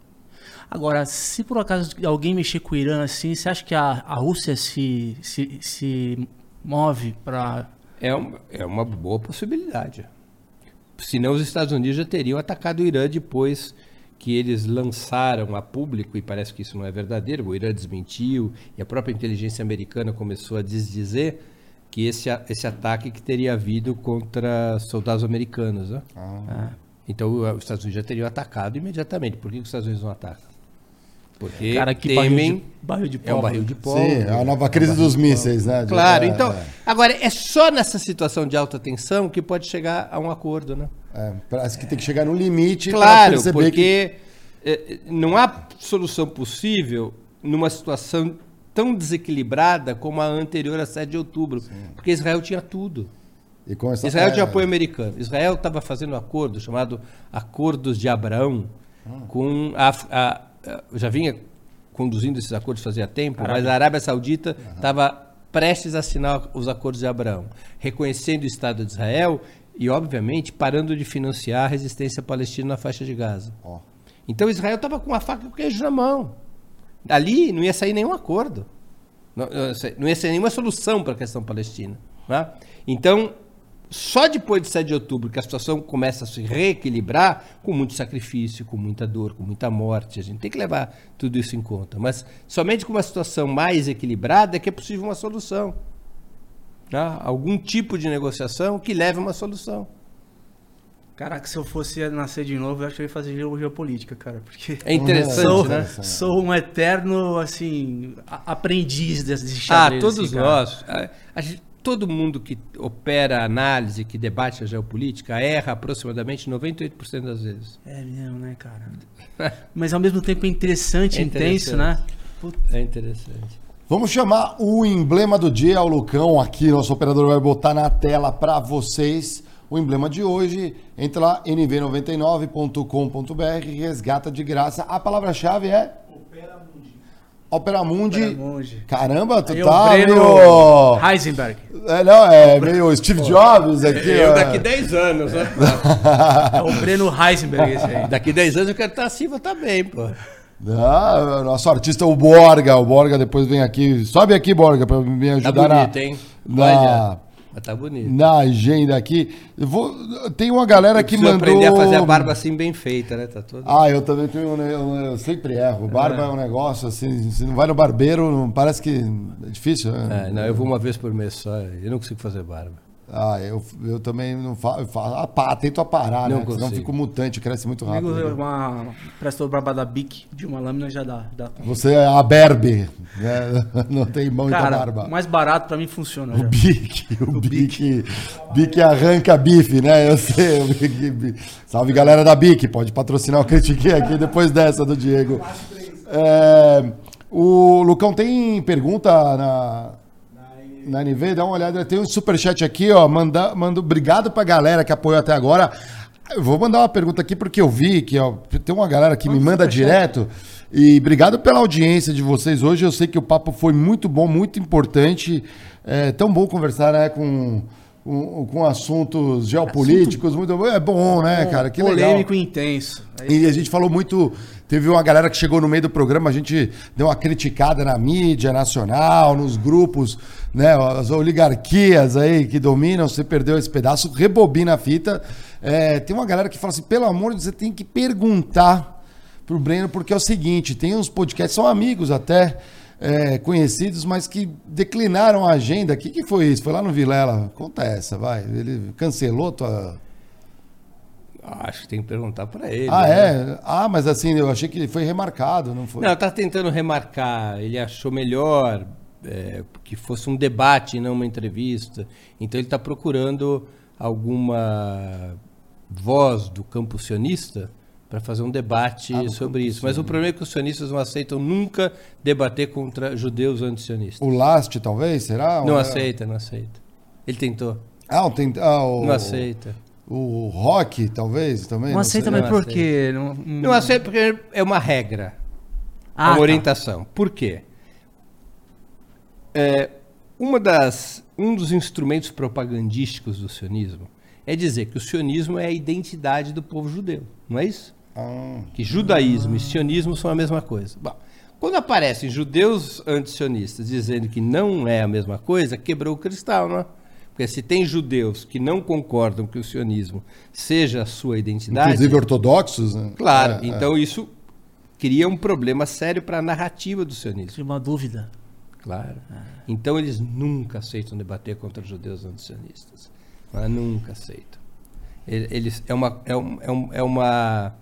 Agora, se por acaso alguém mexer com o Irã assim, você acha que a, a Rússia se, se, se move para. É, um, é uma boa possibilidade. Senão os Estados Unidos já teriam atacado o Irã depois que eles lançaram a público, e parece que isso não é verdadeiro, o Irã desmentiu, e a própria inteligência americana começou a desdizer que esse, esse ataque que teria havido contra soldados americanos. Né? Ah. Então os Estados Unidos já teriam atacado imediatamente. Por que os Estados Unidos não atacam? Porque Cara, que temem... barril de, barril de É um barril de pólvora. Sim, a nova crise dos mísseis, né? De- Claro, é, então. é, Agora, é só nessa situação de alta tensão que pode chegar a um acordo, né? é, parece que tem que chegar no limite Claro, perceber que porque eh, não há solução possível numa situação tão desequilibrada como a anterior a 7 de outubro. Porque Israel tinha tudo. e com essa- Israel é, tinha apoio americano. Israel estava fazendo um acordo chamado Acordos de Abraão com a, a- a- já vinha conduzindo esses acordos fazia tempo, mas a Arábia Saudita estava prestes a assinar os acordos de Abraão, reconhecendo o Estado de Israel e, obviamente, parando de financiar a resistência palestina na faixa de Gaza. Ó. Então Israel estava com a faca e o queijo na mão. Ali não ia sair nenhum acordo. Não, não ia sair nenhuma solução para a questão palestina. né? Então, só depois de 7 de outubro que a situação começa a se reequilibrar, com muito sacrifício, com muita dor, com muita morte. A gente tem que levar tudo isso em conta. Mas somente com uma situação mais equilibrada é que é possível uma solução. né? Algum tipo de negociação que leve a uma solução. Caraca, se eu fosse nascer de novo, eu acho que eu ia fazer geo- geopolítica, cara. Porque É interessante, sou, né? sou um eterno, assim, aprendiz desse Ah, xadrez. todos assim, nós. A- a gente- todo mundo que opera análise, que debate a geopolítica, erra aproximadamente 98% das vezes. É mesmo, né, cara? Mas ao mesmo tempo é interessante, É intenso, interessante. né? Puta, É interessante. Vamos chamar o emblema do dia, o Lucão aqui, nosso operador vai botar na tela para vocês. O emblema de hoje, entra lá nv99.com.br, resgata de graça. A palavra-chave é Opera Mundi. Opera Mundi. Caramba, tu Aí o tá Breno meio... Heisenberg. É, não, é meio Steve Jobs aqui. Eu daqui 10 anos, né? É o Breno Heisenberg esse aí. daqui 10 anos eu quero estar assim, vou estar bem, pô. Ah, nosso artista, o Borga. O Borga depois vem aqui. Sobe aqui, Borga, para me Tá ajudar bonito, na, hein? na, Olha, mas tá bonito. na agenda aqui. Eu vou, tem uma galera que Preciso mandou... aprender a fazer a barba assim bem feita, né? Tá todo... Ah, eu também tenho, um- eu, eu sempre erro. Barba é. um negócio assim, se não vai no barbeiro, não- parece que é difícil. né? É, não, eu vou uma vez por mês só, eu não consigo fazer barba. Ah, eu, eu também não faço. Eu faço ah, pá, tento a parar, Não né? Senão consigo. fico mutante, cresce muito Comigo, rápido. uma prestou barba da Bic de uma lâmina já dá. dá. Você é a berbe, né? Não tem mão e Cara, barba. o mais barato pra mim funciona. O já. bique, o bique, bique arranca bife, né? Eu sei. O Salve galera da Bic, pode patrocinar o Critiquei aqui depois dessa do Diego. É, o Lucão tem pergunta na, na NV? Dá uma olhada. Tem um superchat aqui, ó. Manda, manda, obrigado pra galera que apoiou até agora. Eu vou mandar uma pergunta aqui porque eu vi que ó, tem uma galera que me manda direto. E obrigado pela audiência de vocês hoje. Eu sei que o papo foi muito bom, muito importante. É tão bom conversar né, com, com, com assuntos geopolíticos. Muito bom. É bom, né, cara? Que legal. Polêmico e intenso. E a gente falou muito. Teve uma galera que chegou no meio do programa, a gente deu uma criticada na mídia nacional, nos grupos, né? As oligarquias aí que dominam, você perdeu esse pedaço, rebobina a fita. É, tem uma galera que fala assim: pelo amor de Deus, você tem que perguntar pro Breno, porque é o seguinte: tem uns podcasts, são amigos até. é, conhecidos, mas que declinaram a agenda. O que, que foi isso? Foi lá no Vilela. Conta essa, vai. Ele cancelou tua. Acho que tem que perguntar para ele. Ah, né? é? Ah, mas assim, eu achei que foi remarcado, não foi? Não, tá tentando remarcar. Ele achou melhor é, que fosse um debate e não uma entrevista. Então ele está procurando alguma voz do campo sionista para fazer um debate ah, sobre isso. Mas o problema é que os sionistas não aceitam nunca debater contra judeus antisionistas. O Last, talvez, será? Não aceita, não aceita. Ele tentou. Ah, tent... ah o... não aceita. O rock, talvez, também? Não, não aceita, mas por quê? Não, não aceita porque é uma regra. Ah, uma tá. orientação. Por quê? É, uma das, um dos instrumentos propagandísticos do sionismo é dizer que o sionismo é a identidade do povo judeu, não é isso? Ah. Que judaísmo ah. e sionismo são a mesma coisa. Bom, quando aparecem judeus antisionistas dizendo que não é a mesma coisa, quebrou o cristal, não é? Porque se tem judeus que não concordam que o sionismo seja a sua identidade. Inclusive ortodoxos, né? Claro, é, é. então é. isso cria um problema sério para a narrativa do sionismo. Cria uma dúvida. Claro. É. Então eles nunca aceitam debater contra os judeus antisionistas. Nunca aceitam. Eles, é, uma, é, um, é, um, é uma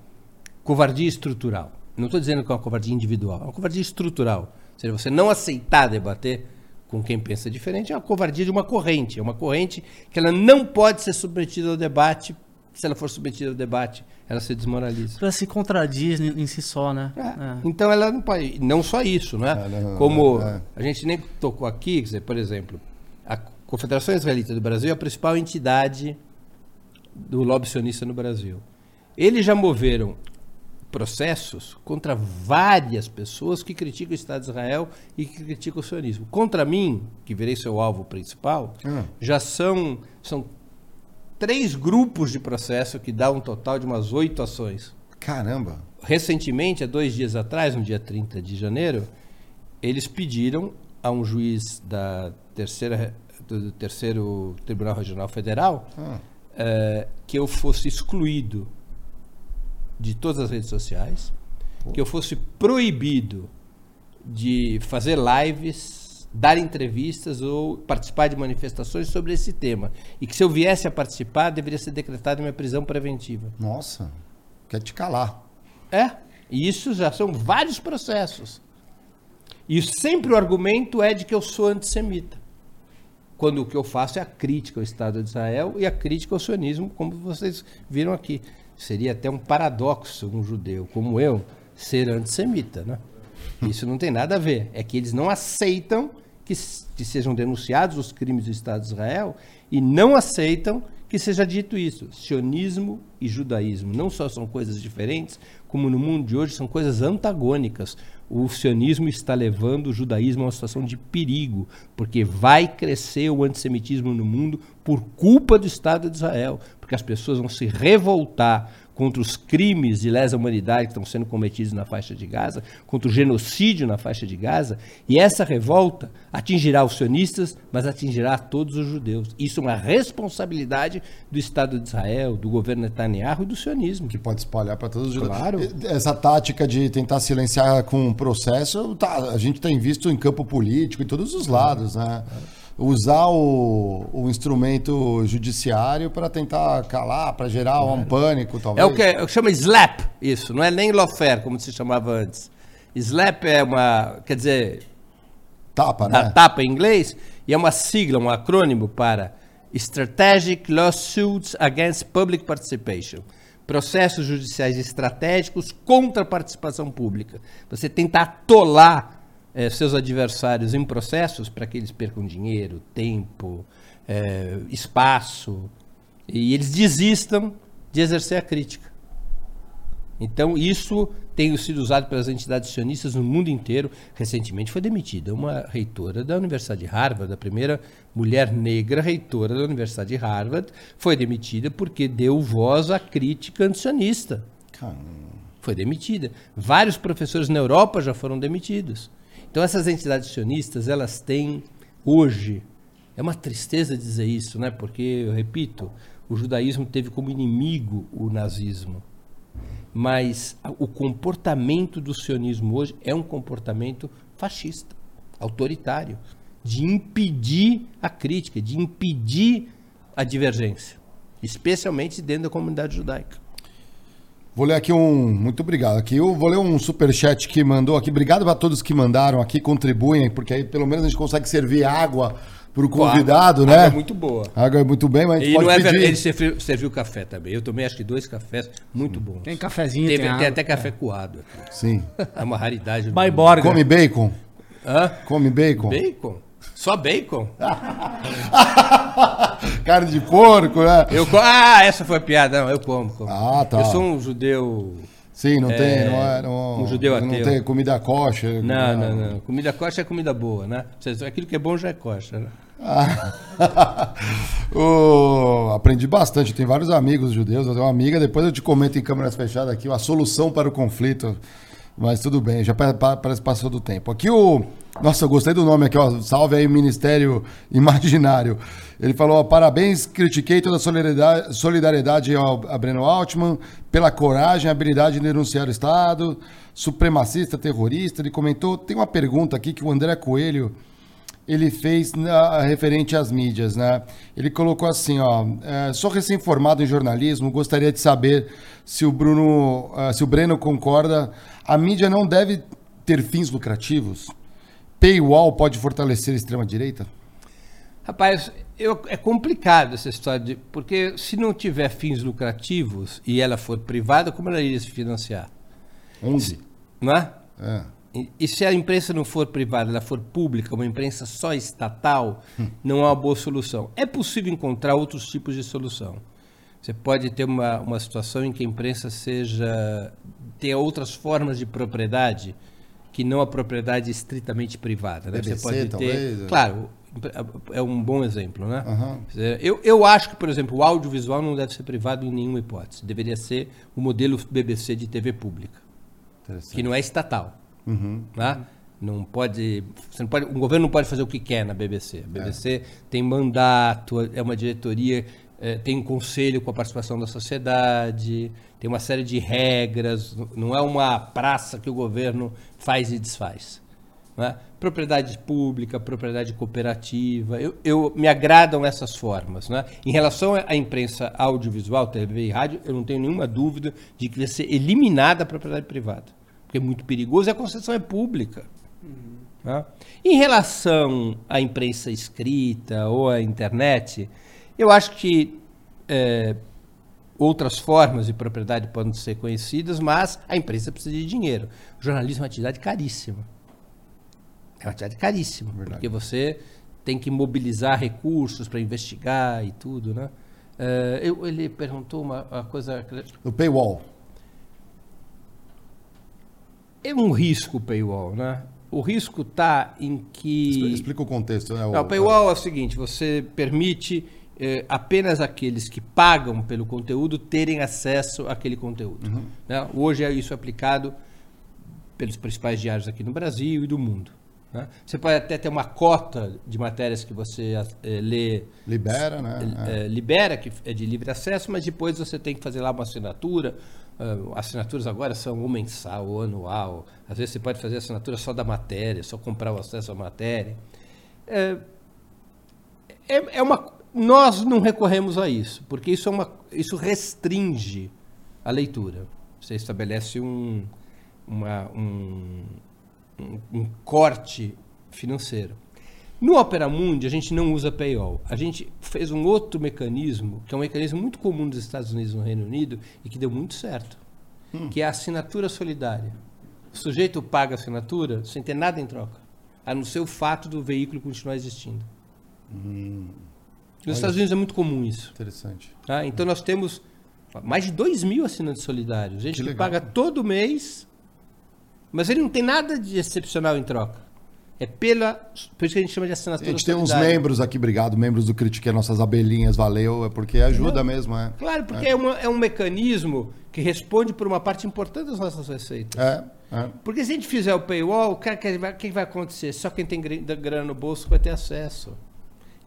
covardia estrutural. Não estou dizendo que é uma covardia individual, é uma covardia estrutural. Ou seja, você não aceitar debater com quem pensa diferente é uma covardia de uma corrente. É uma corrente que ela não pode ser submetida ao debate. Se ela for submetida ao debate, ela se desmoraliza. Ela se contradiz em si só, né? É. É. Então ela não pode. Não só isso, né? Não, Como é. a gente nem tocou aqui, quer dizer, por exemplo, a Confederação Israelita do Brasil é a principal entidade do lobby sionista no Brasil. Eles já moveram processos contra várias pessoas que criticam o Estado de Israel e que criticam o sionismo. Contra mim, que virei seu alvo principal, ah. já são, são três grupos de processo que dá um total de umas oito ações. Caramba! Recentemente, há dois dias atrás, no dia 30 de janeiro, eles pediram a um juiz da terceira, do terceiro Tribunal Regional Federal ah. é, que eu fosse excluído de todas as redes sociais, que eu fosse proibido de fazer lives, dar entrevistas ou participar de manifestações sobre esse tema. E que se eu viesse a participar, deveria ser decretada minha prisão preventiva. Nossa, quer te calar. É, e isso já são vários processos. E sempre o argumento é de que eu sou antissemita. Quando o que eu faço é a crítica ao Estado de Israel e a crítica ao sionismo, como vocês viram aqui. Seria até um paradoxo um judeu como eu ser antissemita, né? Isso não tem nada a ver. É que eles não aceitam que, que sejam denunciados os crimes do Estado de Israel e não aceitam que seja dito isso. Sionismo e judaísmo não só são coisas diferentes, como no mundo de hoje são coisas antagônicas. O sionismo está levando o judaísmo a uma situação de perigo, porque vai crescer o antissemitismo no mundo por culpa do Estado de Israel, porque as pessoas vão se revoltar contra os crimes de lesa humanidade que estão sendo cometidos na faixa de Gaza, contra o genocídio na faixa de Gaza, e essa revolta atingirá os sionistas, mas atingirá todos os judeus. Isso é uma responsabilidade do Estado de Israel, do governo Netanyahu e do sionismo. Que pode espalhar para todos os judeus. Claro. Essa tática de tentar silenciar com um processo, tá, a gente tem visto em campo político, em todos os lados, né? Usar o, o instrumento judiciário para tentar calar, para gerar claro. um pânico, talvez. É o que é, chama slap, isso, não é nem lawfare, como se chamava antes. Slap é uma, quer dizer... Tapa, né? Tapa em inglês, e é uma sigla, um acrônimo para Strategic Lawsuits Against Public Participation. Processos judiciais estratégicos contra a participação pública. Você tenta atolar é, seus adversários em processos para que eles percam dinheiro, tempo, é, espaço, e eles desistam de exercer a crítica. Então, isso tem sido usado pelas entidades sionistas no mundo inteiro. Recentemente foi demitida uma reitora da Universidade de Harvard, a primeira mulher negra reitora da Universidade de Harvard, foi demitida porque deu voz à crítica antisionista. Foi demitida. Vários professores na Europa já foram demitidos. Então essas entidades sionistas, elas têm hoje, é uma tristeza dizer isso, né? Porque, eu repito, o judaísmo teve como inimigo o nazismo. Mas o comportamento do sionismo hoje é um comportamento fascista, autoritário, de impedir a crítica, de impedir a divergência, especialmente dentro da comunidade judaica. Vou ler aqui um. Muito obrigado. Aqui eu vou ler um superchat que mandou aqui. Obrigado para todos que mandaram aqui, contribuem, porque aí pelo menos a gente consegue servir água para o convidado, né? Água é muito boa. Água é muito bem, mas a gente E pode não é pedir. ele serviu, serviu café também. Eu tomei acho que dois cafés muito bons. Tem cafezinho, Tem, tem, tem até café coado. aqui. Sim. É uma raridade. mundo. Borga. Come bacon? Hã? Come bacon? Bacon? Só bacon? Carne de porco, né? Eu co- Ah, essa foi a piada. Não, eu como. como. Ah, tá. Eu sou um judeu. Sim, não tem, É, não é, não, um judeu não ateu. tem comida kosher. Não, não, não. Comida coxa é comida boa, né? Aquilo que é bom já é coxa, né? Ô, aprendi bastante, tem vários amigos judeus, eu tenho uma amiga, depois eu te comento em câmeras fechadas aqui, a solução para o conflito, mas tudo bem, já pa- pa- parece que passou do tempo. Aqui o, nossa, eu gostei do nome aqui, ó, salve aí Ministério Imaginário. Ele falou, ó, parabéns, critiquei toda a solidariedade, solidariedade ao, a Breno Altman pela coragem e habilidade de denunciar o Estado, supremacista, terrorista, ele comentou, tem uma pergunta aqui que o André Coelho ele fez na- referente às mídias, né? Ele colocou assim, ó, é, sou recém-formado em jornalismo, gostaria de saber se o Bruno, ah, se o Breno concorda, a mídia não deve ter fins lucrativos? Paywall pode fortalecer a extrema-direita? Rapaz, eu- é complicado essa história, de, porque se não tiver fins lucrativos e ela for privada, como ela iria se financiar? 11. Não é? É. E, se a imprensa não for privada, ela for pública, uma imprensa só estatal, não é uma boa solução. É possível encontrar outros tipos de solução. Você pode ter uma, uma situação em que a imprensa seja tenha outras formas de propriedade que não a propriedade estritamente privada. Né? BBC, Você pode ter, talvez, é. claro, é um bom exemplo, né? Aham. Eu, eu acho que, por exemplo, o audiovisual não deve ser privado em nenhuma hipótese. Deveria ser o modelo BBC de TV pública que não é estatal. Uhum. Né? Não pode, você não pode, um governo não pode fazer o que quer na BBC. A BBC tem mandato, é uma diretoria, eh, tem um conselho com a participação da sociedade, tem uma série de regras, não é uma praça que o governo faz e desfaz. né? Propriedade pública, propriedade cooperativa, eu, eu- me agradam essas formas. né? Em relação à imprensa audiovisual, TV e rádio, eu não tenho nenhuma dúvida de que vai ser eliminada a propriedade privada, porque é muito perigoso e a concessão é pública. né? Em relação à imprensa escrita ou à internet, eu acho que é, outras formas de propriedade podem ser conhecidas, mas a imprensa precisa de dinheiro. O jornalismo é uma atividade caríssima. É uma atividade caríssima, Verdade. porque você tem que mobilizar recursos para investigar e tudo, né? É, eu- ele perguntou uma, uma coisa. O paywall. É um risco o paywall, né? O risco está em que. Expl- Explica o contexto, né? Não, o paywall é o seguinte: você permite eh, apenas aqueles que pagam pelo conteúdo terem acesso àquele conteúdo. né? Hoje é isso aplicado pelos principais diários aqui no Brasil e do mundo. né? Você pode até ter uma cota de matérias que você eh, lê Libera, né? É. eh, libera, que é de livre acesso, mas depois você tem que fazer lá uma assinatura. Ah, assinaturas agora são mensal ou anual. Às vezes você pode fazer assinatura só da matéria, só comprar o acesso à matéria. É, é, é uma, nós não recorremos a isso, porque isso, é uma, isso restringe a leitura. Você estabelece um, uma- um, um, um corte financeiro. No Opera Mundi, a gente não usa paywall. A gente fez um outro mecanismo, que é um mecanismo muito comum nos Estados Unidos e no Reino Unido, e que deu muito certo, que é a assinatura solidária. O sujeito paga a assinatura sem ter nada em troca, a não ser o fato do veículo continuar existindo. Nos Estados Unidos é muito comum isso. Interessante. tá? Então nós temos mais de 2 mil assinantes solidários. Gente Que que, paga todo mês, mas ele não tem nada de excepcional em troca. É pela. Por isso que a gente chama de A assinatura gente tem uns membros aqui, obrigado, membros do Critique, nossas abelhinhas, valeu, é porque ajuda mesmo, é. Claro, porque é, uma- é um mecanismo que responde por uma parte importante das nossas receitas. É, é. Porque se a gente fizer o paywall, o cara que vai- o que vai acontecer? Só quem tem grana no bolso vai ter acesso.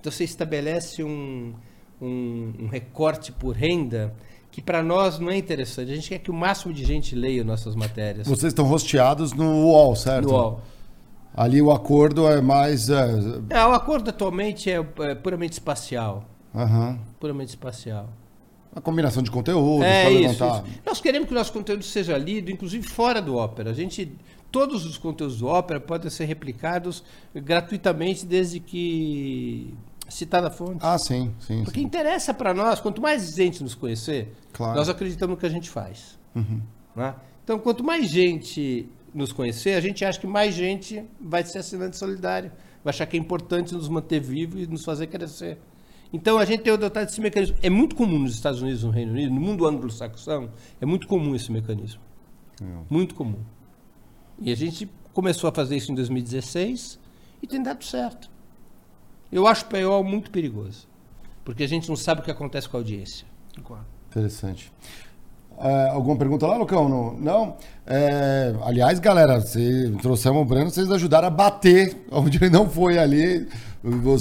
Então você estabelece um, um, um recorte por renda que para nós não é interessante. A gente quer que o máximo de gente leia nossas matérias Vocês estão rosteados no UOL, certo? no UOL. Ali o acordo é mais. é, Ah, o acordo atualmente é, é puramente espacial. Aham. Puramente espacial. A combinação de conteúdos É isso, isso. Nós queremos que o nosso conteúdo seja lido, inclusive fora do Ópera. A gente, todos os conteúdos do Ópera podem ser replicados gratuitamente desde que citada a fonte. Ah, sim, sim. Porque sim. interessa para nós, quanto mais gente nos conhecer, Claro. Uhum. nós acreditamos no que a gente faz. né? Então, quanto mais gente nos conhecer, a gente acha que mais gente vai ser assinante solidário, vai achar que é importante nos manter vivos e nos fazer crescer. Então, a gente tem adotado esse mecanismo. É muito comum nos Estados Unidos, no Reino Unido, no mundo anglo-saxão, é muito comum esse mecanismo. Muito comum. E a gente começou a fazer isso em 2016 e tem dado certo. Eu acho o paywall muito perigoso, porque a gente não sabe o que acontece com a audiência. Interessante. É, alguma pergunta lá, Lucão? Não? Não? É, aliás, galera, se trouxemos o Breno, vocês ajudaram a bater onde ele não foi ali.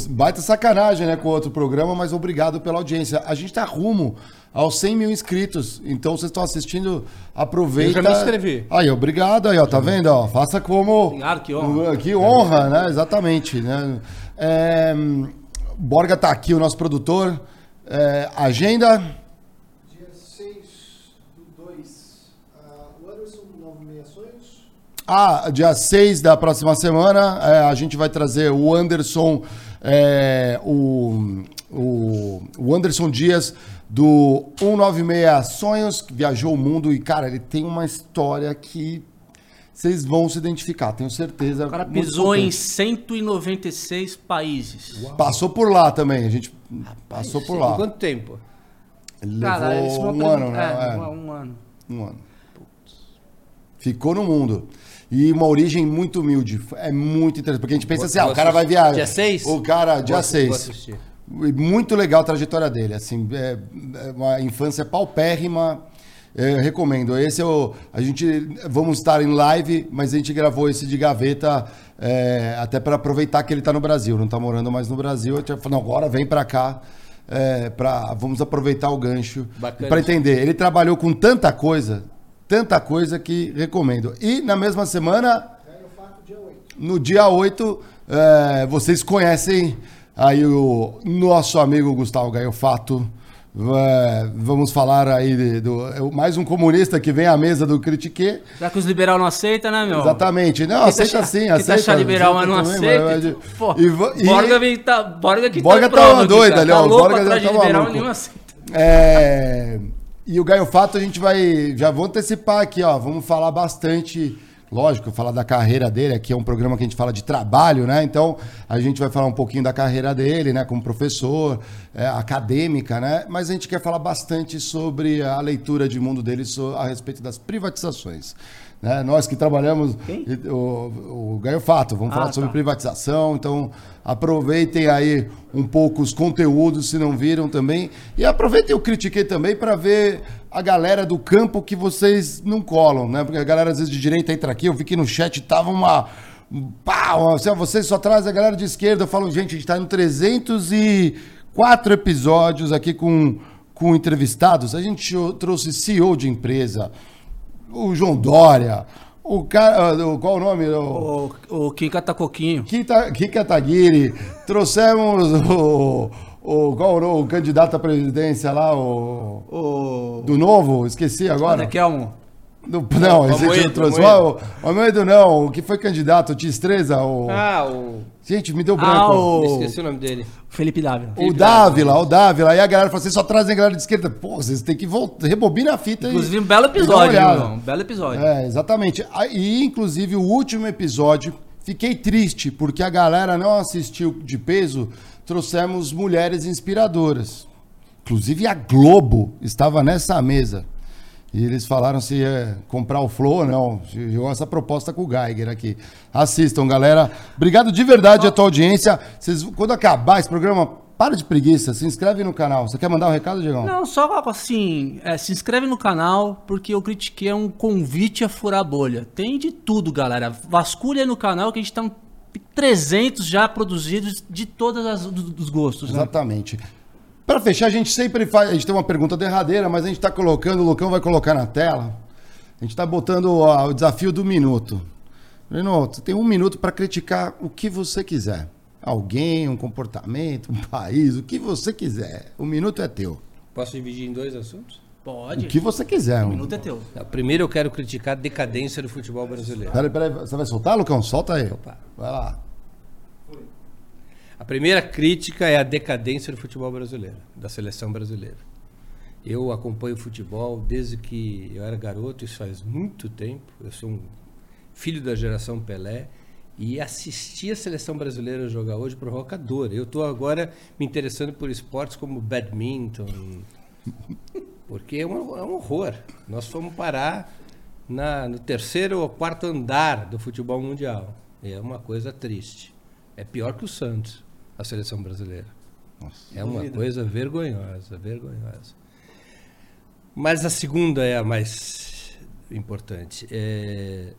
Baita sacanagem, né, com o outro programa, mas obrigado pela audiência. A gente tá rumo aos 100 mil inscritos, então vocês estão assistindo, aproveita. Eu já me inscrevi. Aí, obrigado aí, ó, tá vendo? Ó, faça como... Obrigado, que honra. Que honra, né? Exatamente, né? É, Borga tá aqui, o nosso produtor. É, agenda... Dia 6 do 2, o Anderson do 96 Sonhos. Ah, dia 6 da próxima semana, é, a gente vai trazer o Anderson, é, o, o, o Anderson Dias do 196 Sonhos, que viajou o mundo e, cara, ele tem uma história que vocês vão se identificar, tenho certeza. O cara pisou em potente. 196 países. Passou por lá também, a gente passou por Em lá. quanto tempo? Ele Cara, é levou um ano, né? é, É. um- um ano. Um ano. Ficou no mundo. E uma origem muito humilde. É muito interessante. Porque a gente pensa Vou- assim, ah, o cara vai viajar. Dia seis? O cara, dia Vou- 6. vou assistir. Muito legal a trajetória dele. Assim, é, é uma infância paupérrima. É, recomendo. Esse é o. A gente. Vamos estar em live, mas a gente gravou esse de gaveta é, até para aproveitar que ele está no Brasil. Não está morando mais no Brasil. A gente falou, não, agora vem para cá. É, pra, vamos aproveitar o gancho para entender. Ele trabalhou com tanta coisa, tanta coisa que recomendo. E na mesma semana, Ganho fato dia 8. no dia 8, é, vocês conhecem aí o nosso amigo Gustavo Gaiofato. É, vamos falar aí de- do é mais um comunista que vem à mesa do Critique. Já que os liberal não aceitam, né, meu? Exatamente. Não, Quem aceita tá, sim, aceita. tá achar liberal, mas não também, aceita. mas- então, pô, e vo- e- Borga, vem, tá, Borga que Borga tá tá uma doida tá ó, o louco Borga já de tá liberal, maluco. nenhum aceita. É, E o Gaio Fato a gente vai. Já vou antecipar aqui, ó. Vamos falar bastante. Lógico, falar da carreira dele. Aqui é um programa que a gente fala de trabalho, né? Então a gente vai falar um pouquinho da carreira dele, né? Como professor, é, acadêmica, né? Mas a gente quer falar bastante sobre a leitura de mundo dele a respeito das privatizações. Né? Nós que trabalhamos. Quem? O, o vamos Ah, falar sobre tá. privatização. Então, aproveitem aí um pouco os conteúdos, se não viram também. E aproveitem o Critiquei também para ver a galera do campo que vocês não colam, né? Porque a galera às vezes de direita entra aqui, eu vi que no chat tava uma. Pá, assim, vocês só trazem a galera de esquerda. Eu falo, gente, a gente tá no 304 episódios aqui com, com entrevistados. A gente trouxe CEO de empresa, o João Dória, o cara. o- Qual o nome? O, O, o Kim Catacoquinho. Kita, Kika Taguiri, trouxemos o, o, qual o, o candidato à presidência lá, o, O. do novo, esqueci agora. Olha, Do, não, esse a gente Amoedo, não trouxe. Amoedo. O Almeida não, o que foi candidato, o Tistreza, o... Ah, o. Gente, me deu branco. Ah, o... o. Esqueci o nome dele. Felipe Dávila. Dávila, o Dávila. Aí a galera falou, vocês só trazem galera de esquerda. Pô, vocês têm que voltar, rebobina a fita Inclusive, e... um belo episódio, irmão. Um belo episódio. É, exatamente. Ah, E, inclusive, o último episódio, fiquei triste, porque a galera não assistiu de peso, trouxemos mulheres inspiradoras. Inclusive, a Globo estava nessa mesa. E eles falaram se ia comprar o Flow ou não. Chegou essa proposta com o Geiger aqui. Assistam, galera. Obrigado de verdade a tua audiência. Vocês, quando acabar esse programa, para de preguiça, se inscreve no canal. Você quer mandar um recado, Diegão? Não, só assim, é, se inscreve no canal, porque eu critiquei é um convite a furar bolha. Tem de tudo, galera. Vasculha no canal que a gente tá um 300 já produzidos de todos as, do- dos gostos, né? Para fechar, a gente sempre faz. A gente tem uma pergunta derradeira, mas a gente está colocando, o Lucão vai colocar na tela. A gente está botando ó, o desafio do minuto. Breno, você tem um minuto para criticar o que você quiser. Alguém, um comportamento, um país, o que você quiser. O minuto é teu. Posso dividir em dois assuntos? Pode. O que você quiser. O minuto é teu. Não, Primeiro eu quero criticar a decadência do futebol brasileiro. Peraí, peraí. Você vai soltar, Lucão? Solta aí. Opa. Vai lá. A primeira crítica é a decadência do futebol brasileiro, da seleção brasileira. Eu acompanho futebol desde que eu era garoto, isso faz muito tempo. Eu sou um filho da geração Pelé e assistir a seleção brasileira jogar hoje provocador. Eu estou agora me interessando por esportes como badminton, porque é um, é um horror. Nós fomos parar na- no terceiro ou quarto andar do futebol mundial. É uma coisa triste. É pior que o Santos, a seleção brasileira. É uma coisa vergonhosa, vergonhosa. Mas a segunda é a mais importante. É,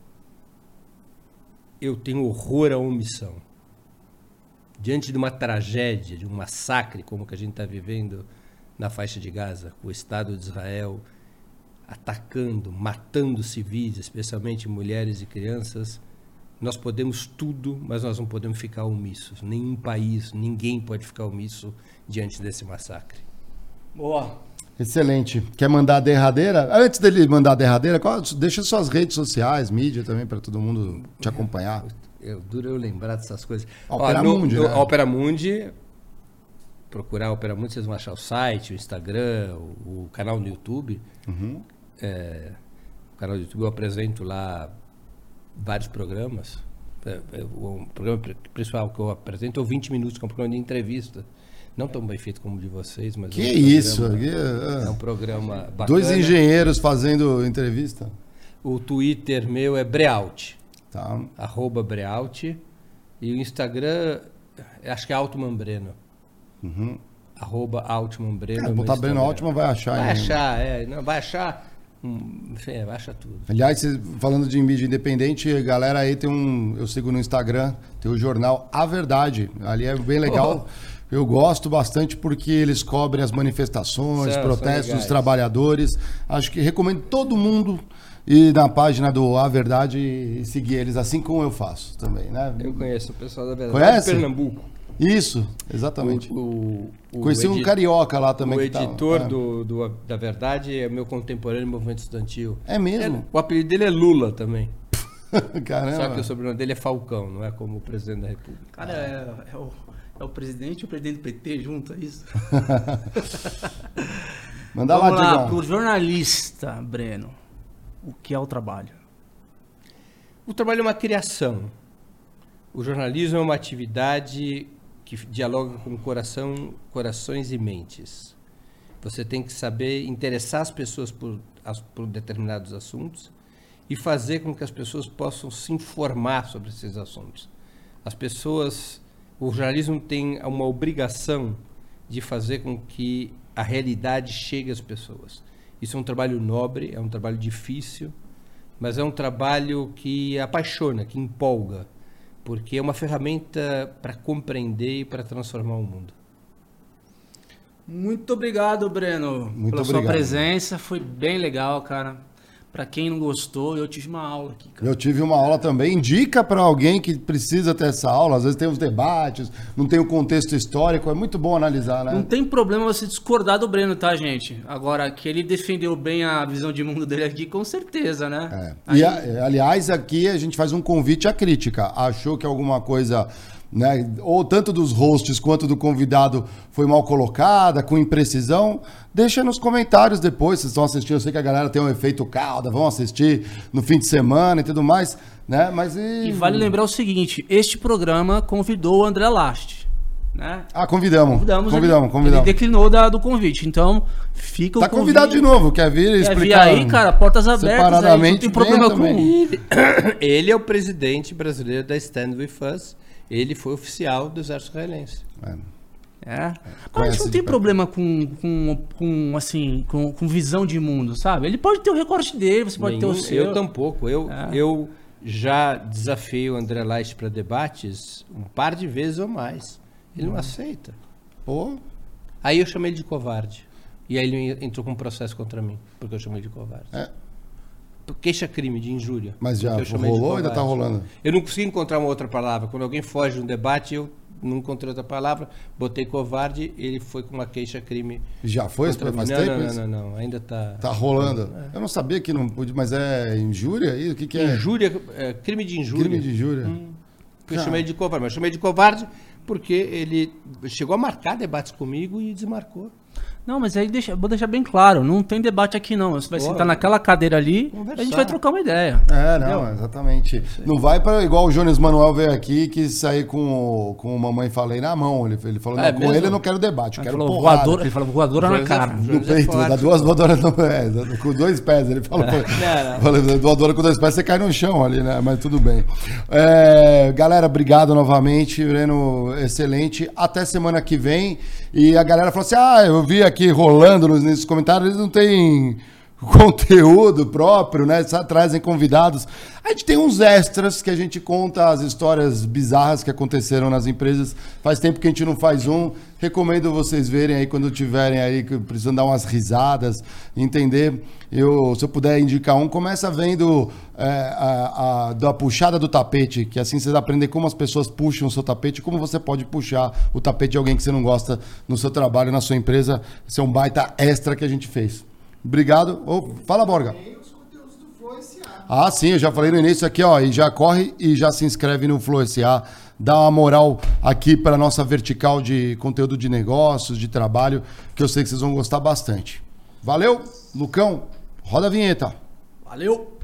Eu tenho horror à omissão. Diante de uma tragédia, de um massacre como que a gente está vivendo na faixa de Gaza, com o Estado de Israel atacando, matando civis, especialmente mulheres e crianças, nós podemos tudo, mas nós não podemos ficar omissos. Nenhum país, ninguém pode ficar omisso diante desse massacre. Boa. Excelente. Quer mandar a derradeira? Antes dele mandar a derradeira, qual- deixa suas redes sociais, mídia também, para todo mundo te acompanhar. Eu, duro eu lembrar dessas coisas. Opera Ó, no- Mundi, no né? Opera Mundi, procurar Opera Mundi, vocês vão achar o site, o Instagram, o, o canal no YouTube. Uhum. É, o canal do YouTube eu apresento lá vários programas. É, é, o programa pri- principal que eu apresento é o 20 Minutos, que é um programa de entrevista. Não tão bem feito como o de vocês, mas Que é um isso? programa- É ah. um programa bacana. Dois engenheiros fazendo entrevista. O Twitter meu é Breaut. Tá. arroba Breaut. E o Instagram, acho que é Altman Breno. Arroba Altman Breno. É, é botar Breno. Altman vai achar. Vai hein? achar, é. Não, vai achar. Hum, é, achar tudo. Aliás, falando de mídia independente, galera aí tem um. Eu sigo no Instagram, tem o jornal A Verdade. Ali é bem legal. Eu gosto bastante porque eles cobrem as manifestações, São- protestos são dos trabalhadores. Acho que recomendo todo mundo ir na página do A Verdade e seguir eles, assim como eu faço também, né? Eu conheço o pessoal da verdade. Conhece? Pernambuco. Isso, exatamente. O, o, o Conheci um edi- carioca lá também. O que editor é. do, do- da Verdade é meu contemporâneo no movimento estudantil. É mesmo? o apelido dele é Lula também. Caramba. Só que o sobrenome dele é Falcão, não é como o presidente da República. Cara, é, é o, é o presidente e o presidente do PT junto, é isso? Manda Vamos lá, lá, pro jornalista, Breno. O que é o trabalho? O trabalho é uma criação. O jornalismo é uma atividade que dialoga com coração, corações e mentes. Você tem que saber interessar as pessoas por, as- por determinados assuntos e fazer com que as pessoas possam se informar sobre esses assuntos. As pessoas, o jornalismo tem uma obrigação de fazer com que a realidade chegue às pessoas. Isso é um trabalho nobre, é um trabalho difícil, mas é um trabalho que apaixona, que empolga, porque é uma ferramenta para compreender e para transformar o mundo. Muito obrigado, Breno, Muito pela sua obrigado. presença. Foi bem legal, cara. Pra quem não gostou, eu tive uma aula aqui, cara. Eu tive uma aula também. Indica para alguém que precisa ter essa aula. Às vezes tem os debates, não tem o contexto histórico. É muito bom analisar, Não né? tem problema você discordar do Breno, tá, gente? Agora, que ele defendeu bem a visão de mundo dele aqui, com certeza, né? É. E, a- aliás, aqui a gente faz um convite à crítica. Achou que alguma coisa, né, ou tanto dos hosts quanto do convidado foi mal colocada, com imprecisão, deixa nos comentários depois. Vocês estão assistindo, eu sei que a galera tem um efeito calda, vão assistir no fim de semana e tudo mais, né? Mas e... E vale lembrar o seguinte: este programa convidou o André Last. Né? Ah, convidamos. Convidamos, Convidamos, ele, convidamos. ele declinou da- do convite. Então, fica Tá o convite. convidado de novo, quer vir Quer explicar? vir aí, cara, portas abertas. Aí, não tem problema também. com Ele, ele é o presidente brasileiro da Stand With Us. Ele foi oficial do Exército Israelense. É. É. Mas Conhece gente não tem problema com, com, com assim, com, com visão de mundo, sabe? Ele pode ter o recorte dele, você pode ter Nenhum- o seu. Eu tampouco. Eu, É. eu já desafiei o André Leite para debates um par de vezes ou mais. Ele Hum. não aceita. Pô, Aí eu chamei ele de covarde. E aí ele entrou com um processo contra mim, porque eu chamei de covarde. É. queixa-crime de injúria. Mas já rolou ou ainda tá covarde. rolando? Eu não consegui encontrar uma outra palavra. Quando alguém foge de um debate, eu não encontrei outra palavra. Botei covarde, ele foi com uma queixa-crime. Já foi? contra. Faz não, tempo não, não, não, não, ainda está. Tá rolando. Eu não sabia que não podia, mas é injúria aí? O que, que é? Injúria, é, crime de injúria. Crime de injúria. Eu chamei de covarde, mas eu chamei de covarde porque ele chegou a marcar debates comigo e desmarcou. Não, mas aí deixa, vou deixar bem claro, não tem debate aqui não. Você vai Bora. sentar naquela cadeira ali, Conversar. a gente vai trocar uma ideia. É, não, exatamente. Não vai para igual o Jones Manuel veio aqui que sair com, o- com o mamãe falei na mão. Ele, ele falou, É não, com ele eu não quero debate, eu Ele quero falou, porrada. voadora, ele falou voadora na é- cara. No Jones é peito, forte. dá duas voadoras no pé, com dois pés. Ele falou, não. falou voadora com dois pés, você cai no chão ali, né? Mas tudo bem. É, galera, obrigado novamente, Breno, excelente. Até semana que vem. E a galera falou assim: ah, eu vi aqui rolando nos, nesses comentários, eles não têm conteúdo próprio, né? Trazem convidados. A gente tem uns extras que a gente conta as histórias bizarras que aconteceram nas empresas. Faz tempo que a gente não faz um. Recomendo vocês verem aí quando tiverem aí precisando dar umas risadas, entender. Eu, se eu puder indicar um, começa vendo é, a, a- da puxada do tapete, que assim vocês aprendem como as pessoas puxam o seu tapete, como você pode puxar o tapete de alguém que você não gosta no seu trabalho, na sua empresa. Esse é um baita extra que a gente fez. Obrigado. Ô, fala, Borga. Tem os conteúdos do Flow SA. Ah, sim, eu já falei no início aqui, ó, e já corre e já se inscreve no Flow SA, dá uma moral aqui para nossa vertical de conteúdo de negócios, de trabalho, que eu sei que vocês vão gostar bastante. Valeu, Lucão, roda a vinheta. Valeu!